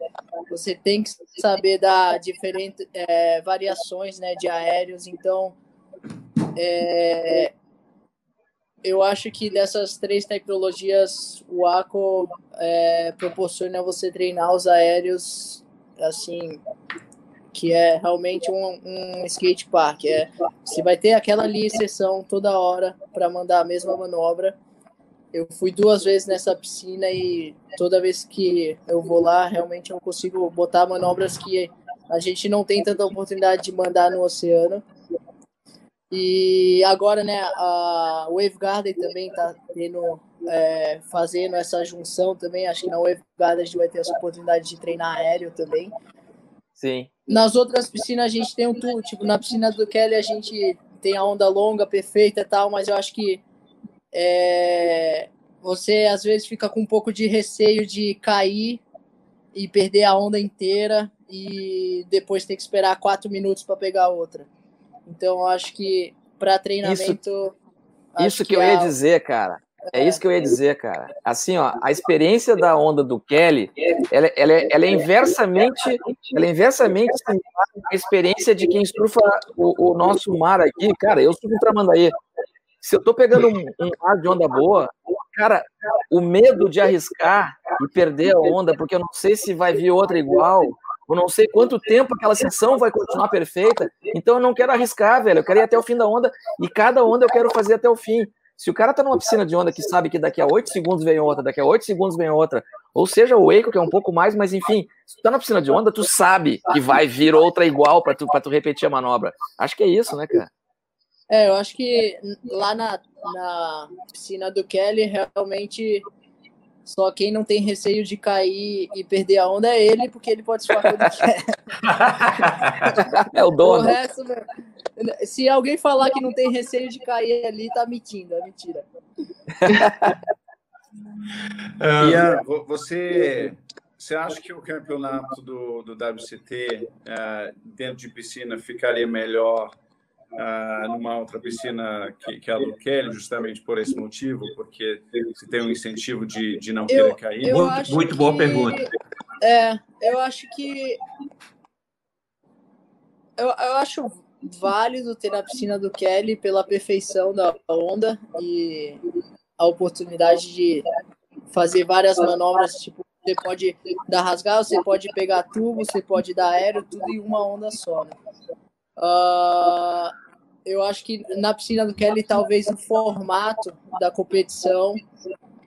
você tem que saber dar diferentes é, variações né, de aéreos. Então, É, eu acho que dessas três tecnologias, o ACO é, proporciona você treinar os aéreos assim que é realmente um, um skate park. É, você vai ter aquela ali sessão toda hora para mandar a mesma manobra. Eu fui duas vezes nessa piscina e toda vez que eu vou lá, realmente eu consigo botar manobras que a gente não tem tanta oportunidade de mandar no oceano. E agora, né, a Wave Garden também está tendo, é, fazendo essa junção também. Acho que na Wave Garden a gente vai ter essa oportunidade de treinar aéreo também. Sim. Nas outras piscinas a gente tem um tudo, tipo, na piscina do Kelly a gente tem a onda longa, perfeita e tal, mas eu acho que é, você às vezes fica com um pouco de receio de cair e perder a onda inteira e depois ter que esperar quatro minutos para pegar outra. Então eu acho que para treinamento. Isso, isso que, que, eu ia dizer, cara. É isso que eu ia dizer, cara. Assim, ó, a experiência da onda do Kelly, ela, ela, é, ela é inversamente, ela é inversamente a experiência de quem surfa o, o, nosso mar aqui. Cara, eu surfo para Mandaí. Se eu tô pegando um, um mar de onda boa, cara, o medo de arriscar e perder a onda, porque eu não sei se vai vir outra igual, eu não sei quanto tempo aquela sessão vai continuar perfeita, então eu não quero arriscar, velho. Eu quero ir até o fim da onda e cada onda eu quero fazer até o fim. Se o cara tá numa piscina de onda que sabe que daqui a 8 segundos vem outra, daqui a 8 segundos vem outra, ou seja, o Waco, que é um pouco mais, mas enfim, se tu tá na piscina de onda, tu sabe que vai vir outra igual para tu, pra tu repetir a manobra. Acho que é isso, né, cara? É, eu acho que lá na, na piscina do Kelly, realmente só quem não tem receio de cair e perder a onda é ele, porque ele pode suar quando quer. É o dono. O resto, se alguém falar que não tem receio de cair ali, tá mentindo, é mentira. Ian, você, você acha que o campeonato do, do WCT uh, eh, dentro de piscina ficaria melhor uh, numa outra piscina que, que é a do Kelly, justamente por esse motivo, porque se tem um incentivo de, de não querer cair? Eu muito, muito boa pergunta. É, eu acho que. Eu, eu acho válido ter a piscina do Kelly pela perfeição da onda e a oportunidade de fazer várias manobras, tipo, você pode dar rasgar, você pode pegar tubo, você pode dar aéreo, tudo em uma onda só. Né? Uh, eu acho que na piscina do Kelly, talvez o formato da competição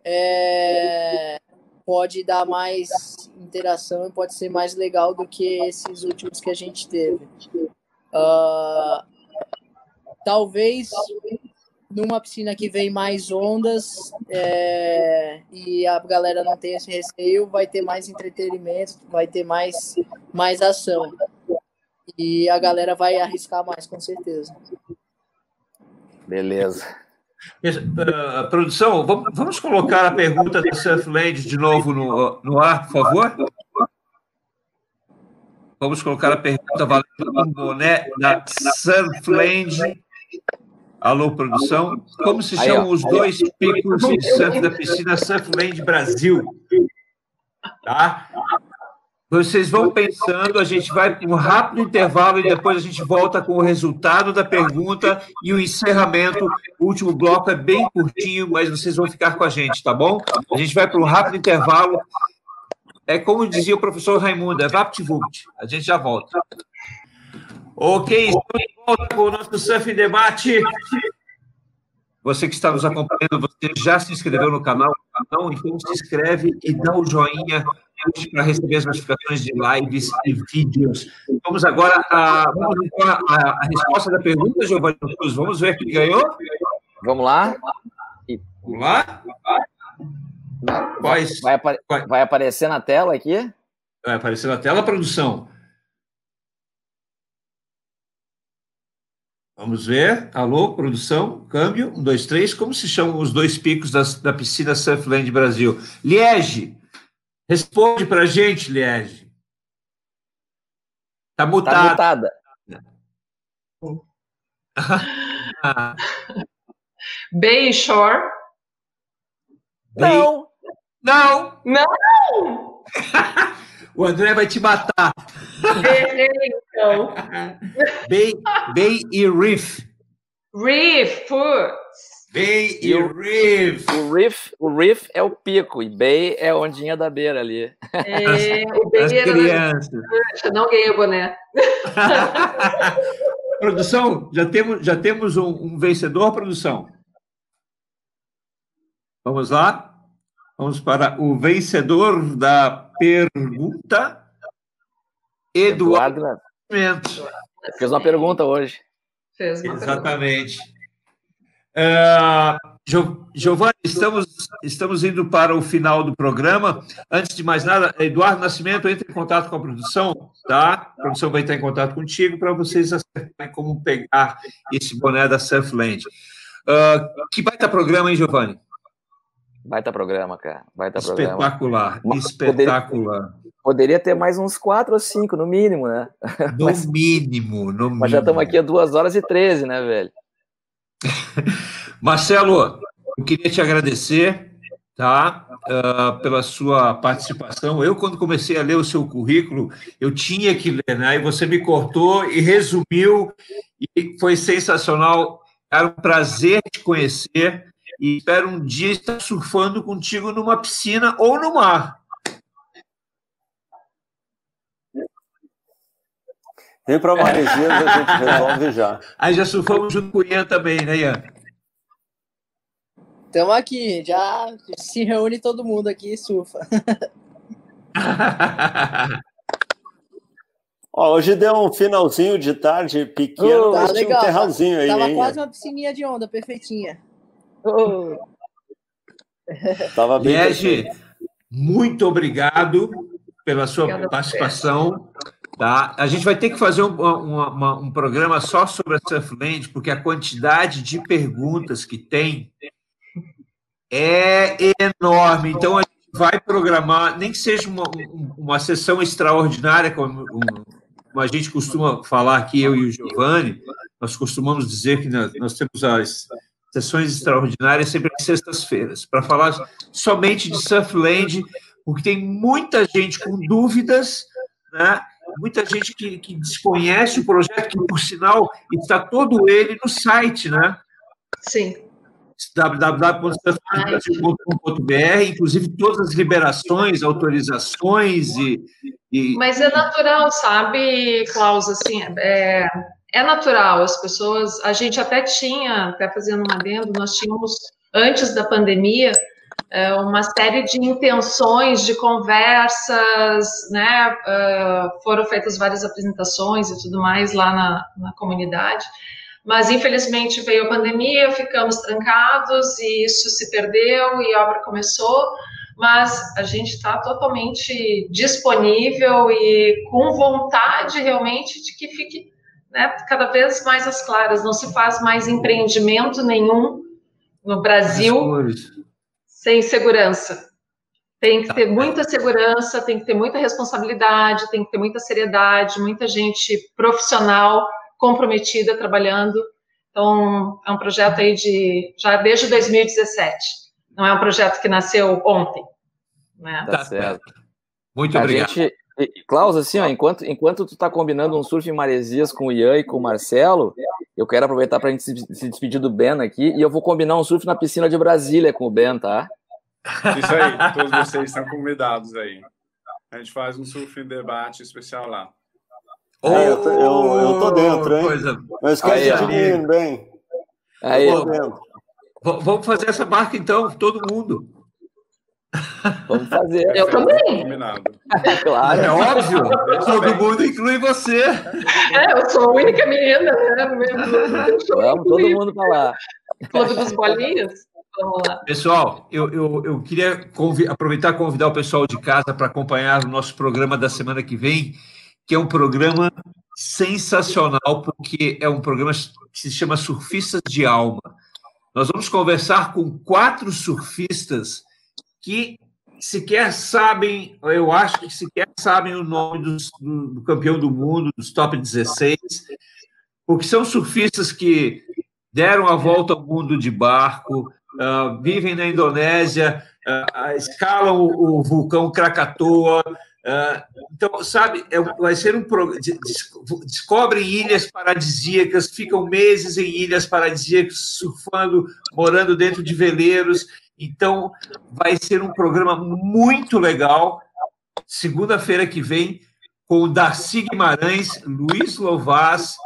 é, pode dar mais interação e pode ser mais legal do que esses últimos que a gente teve. Uh, talvez numa piscina que vem mais ondas é, e a galera não tem esse receio, vai ter mais entretenimento, vai ter mais, mais ação. E a galera vai arriscar mais, com certeza. Beleza. Uh, produção, vamos, vamos, colocar a pergunta do Surfland de novo no, no ar, por favor? Vamos colocar a pergunta valendo boné da Surfland. Alô, produção. Como se chamam os dois picos de surf da piscina Surfland Brasil? Tá? Vocês vão pensando, a gente vai para um rápido intervalo e depois a gente volta com o resultado da pergunta e o encerramento. O último bloco é bem curtinho, mas vocês vão ficar com a gente, tá bom? A gente vai para um rápido intervalo. É como dizia o professor Raimundo, é VaptVult. A gente já volta. Ok, estamos de volta com o nosso Surf Debate. Você que está nos acompanhando, você já se inscreveu no canal? Não? Então se inscreve e dá o um joinha para receber as notificações de lives e vídeos. Vamos agora a, vamos a, a, resposta da pergunta, Giovanni Cruz. Vamos ver quem ganhou? Vamos lá. Vamos lá. Vai, vai, vai aparecer na tela aqui? Vai aparecer na tela, produção. Vamos ver. Alô, produção, câmbio, um, dois, três. Como se chamam os dois picos das, da piscina Surfland Brasil? Liege, Responde para a gente, Liege. Está mutada. Tá mutada. Bay Shore. Não. Não. Não. o André vai te matar. Então. Bay, Bay e Reef. Reef, putz. Bay e, o Reef. O Reef, o Reef é o pico e Bay é a ondinha da beira ali. É, o Bay As era crianças. Eu não ganhei o boné. produção, já temos, já temos um, um vencedor, produção? Vamos lá? Vamos para o vencedor da pergunta. Eduardo Eduardo Nascimento. fez uma pergunta hoje. Fez uma. Exatamente. Gio- Giovanni, estamos, estamos indo para o final do programa. Antes de mais nada, Eduardo Nascimento, entre em contato com a produção, tá? A produção vai entrar em contato contigo para vocês acertarem como pegar esse boné da Surfland. Ah, que baita programa, hein, Giovanni? Baita programa, cara. Baita programa. Espetacular, espetacular. Poderia ter mais uns quatro ou cinco, no mínimo, né? No Mas- mínimo, no mínimo. Mas já estamos aqui a duas horas e 13, né, velho? Marcelo, eu queria te agradecer, tá? ah, pela sua participação. Eu, quando comecei a ler o seu currículo, eu tinha que ler, né? E você me cortou e resumiu, e foi sensacional. Era um prazer te conhecer e espero um dia estar surfando contigo numa piscina ou no mar. Vem para Maresias, a gente resolve já. Aí já surfamos junto com o Ian também, né, Ian? Estamos aqui, já se reúne todo mundo aqui e surfa. Ó, hoje deu um finalzinho de tarde pequeno, Oh, mas tá tinha um legal, terralzinho aí, Tava hein? quase uma piscininha de onda, perfeitinha. Tava bem Liege, muito obrigado pela sua Obrigada participação. Tá? A gente vai ter que fazer um, uma- um programa só sobre a Surfland, porque a quantidade de perguntas que tem é enorme. Então, a gente vai programar, nem que seja uma, um- uma sessão extraordinária, como, como a gente costuma falar aqui, eu e o Giovanni, nós costumamos dizer que nós, nós temos as sessões extraordinárias sempre às sextas-feiras, para falar somente de Surfland, porque tem muita gente com dúvidas, né? Muita gente que, que desconhece o projeto, que, por sinal, está todo ele no site, né? Sim. www.surflandbrasil.com.br, inclusive todas as liberações, autorizações e, e Mas é natural, sabe, Klaus, assim, é, é natural, as pessoas, a gente até tinha, até fazendo um adendo, nós tínhamos, antes da pandemia, uma série de intenções, de conversas, né, ah, foram feitas várias apresentações e tudo mais lá na, na comunidade, mas infelizmente veio a pandemia, ficamos trancados e isso se perdeu e a obra começou, mas a gente está totalmente disponível e com vontade realmente de que fique né, cada vez mais às claras. Não se faz mais empreendimento nenhum no Brasil sem segurança. Tem que ter muita segurança, tem que ter muita responsabilidade, tem que ter muita seriedade, muita gente profissional comprometida trabalhando. Então, é um projeto aí de já desde 2017. Não é um projeto que nasceu ontem. Né? Tá certo. Muito A obrigado. gente, Klaus, assim, ó, enquanto, enquanto tu tá combinando um surf em Maresias com o Ian e com o Marcelo, eu quero aproveitar pra gente se, se despedir do Ben aqui e eu vou combinar um surf na piscina de Brasília com o Ben, tá? Isso aí, todos vocês estão convidados aí. A gente faz um surf em debate especial lá. É, eu tô- eu- eu tô dentro, hein? Coisa- Não esquece Aí, de mim, bem. Aí, Eu tô dentro. Vamos fazer essa marca então, todo mundo. vamos fazer, Eu também. Combinado. claro. É óbvio, todo mundo inclui você. É, eu sou a única menina, né? Vamos todo mundo pra lá. Clube dos bolinhas. Pessoal, eu, eu, eu queria aproveitar e convidar o pessoal de casa para acompanhar o nosso programa da semana que vem, que é um programa sensacional, porque é um programa que se chama Surfistas de Alma. Nós vamos conversar com quatro surfistas que sequer sabem, eu acho que sequer sabem o nome dos- do, do campeão do mundo, dos top 16, porque são surfistas que deram a volta ao mundo de barco, ah, vivem na Indonésia, ah, escalam o, o vulcão Krakatoa, Uh, então, sabe, é, vai ser um. Descobrem ilhas paradisíacas, ficam meses em ilhas paradisíacas, surfando, morando dentro de veleiros. Então, vai ser um programa muito legal. Segunda-feira que vem, com Darcy Guimarães, Luiz Lovaz,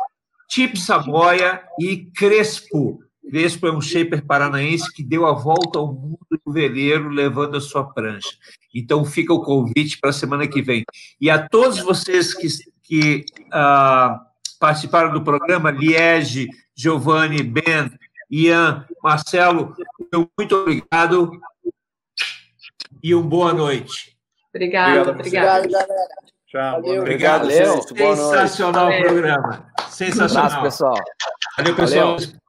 Tip Saboia e Crespo. Crespo é um shaper paranaense que deu a volta ao mundo do veleiro levando a sua prancha. Então fica o convite para a semana que vem. E a todos vocês que, que uh, participaram do programa, Liege, Giovanni, Ben, Ian, Marcelo, muito obrigado e uma boa noite. Obrigado, obrigado. obrigado Tchau. Valeu, obrigado, Valeu. Sensacional o programa. Sensacional. Abraço, pessoal. Valeu, pessoal. Valeu.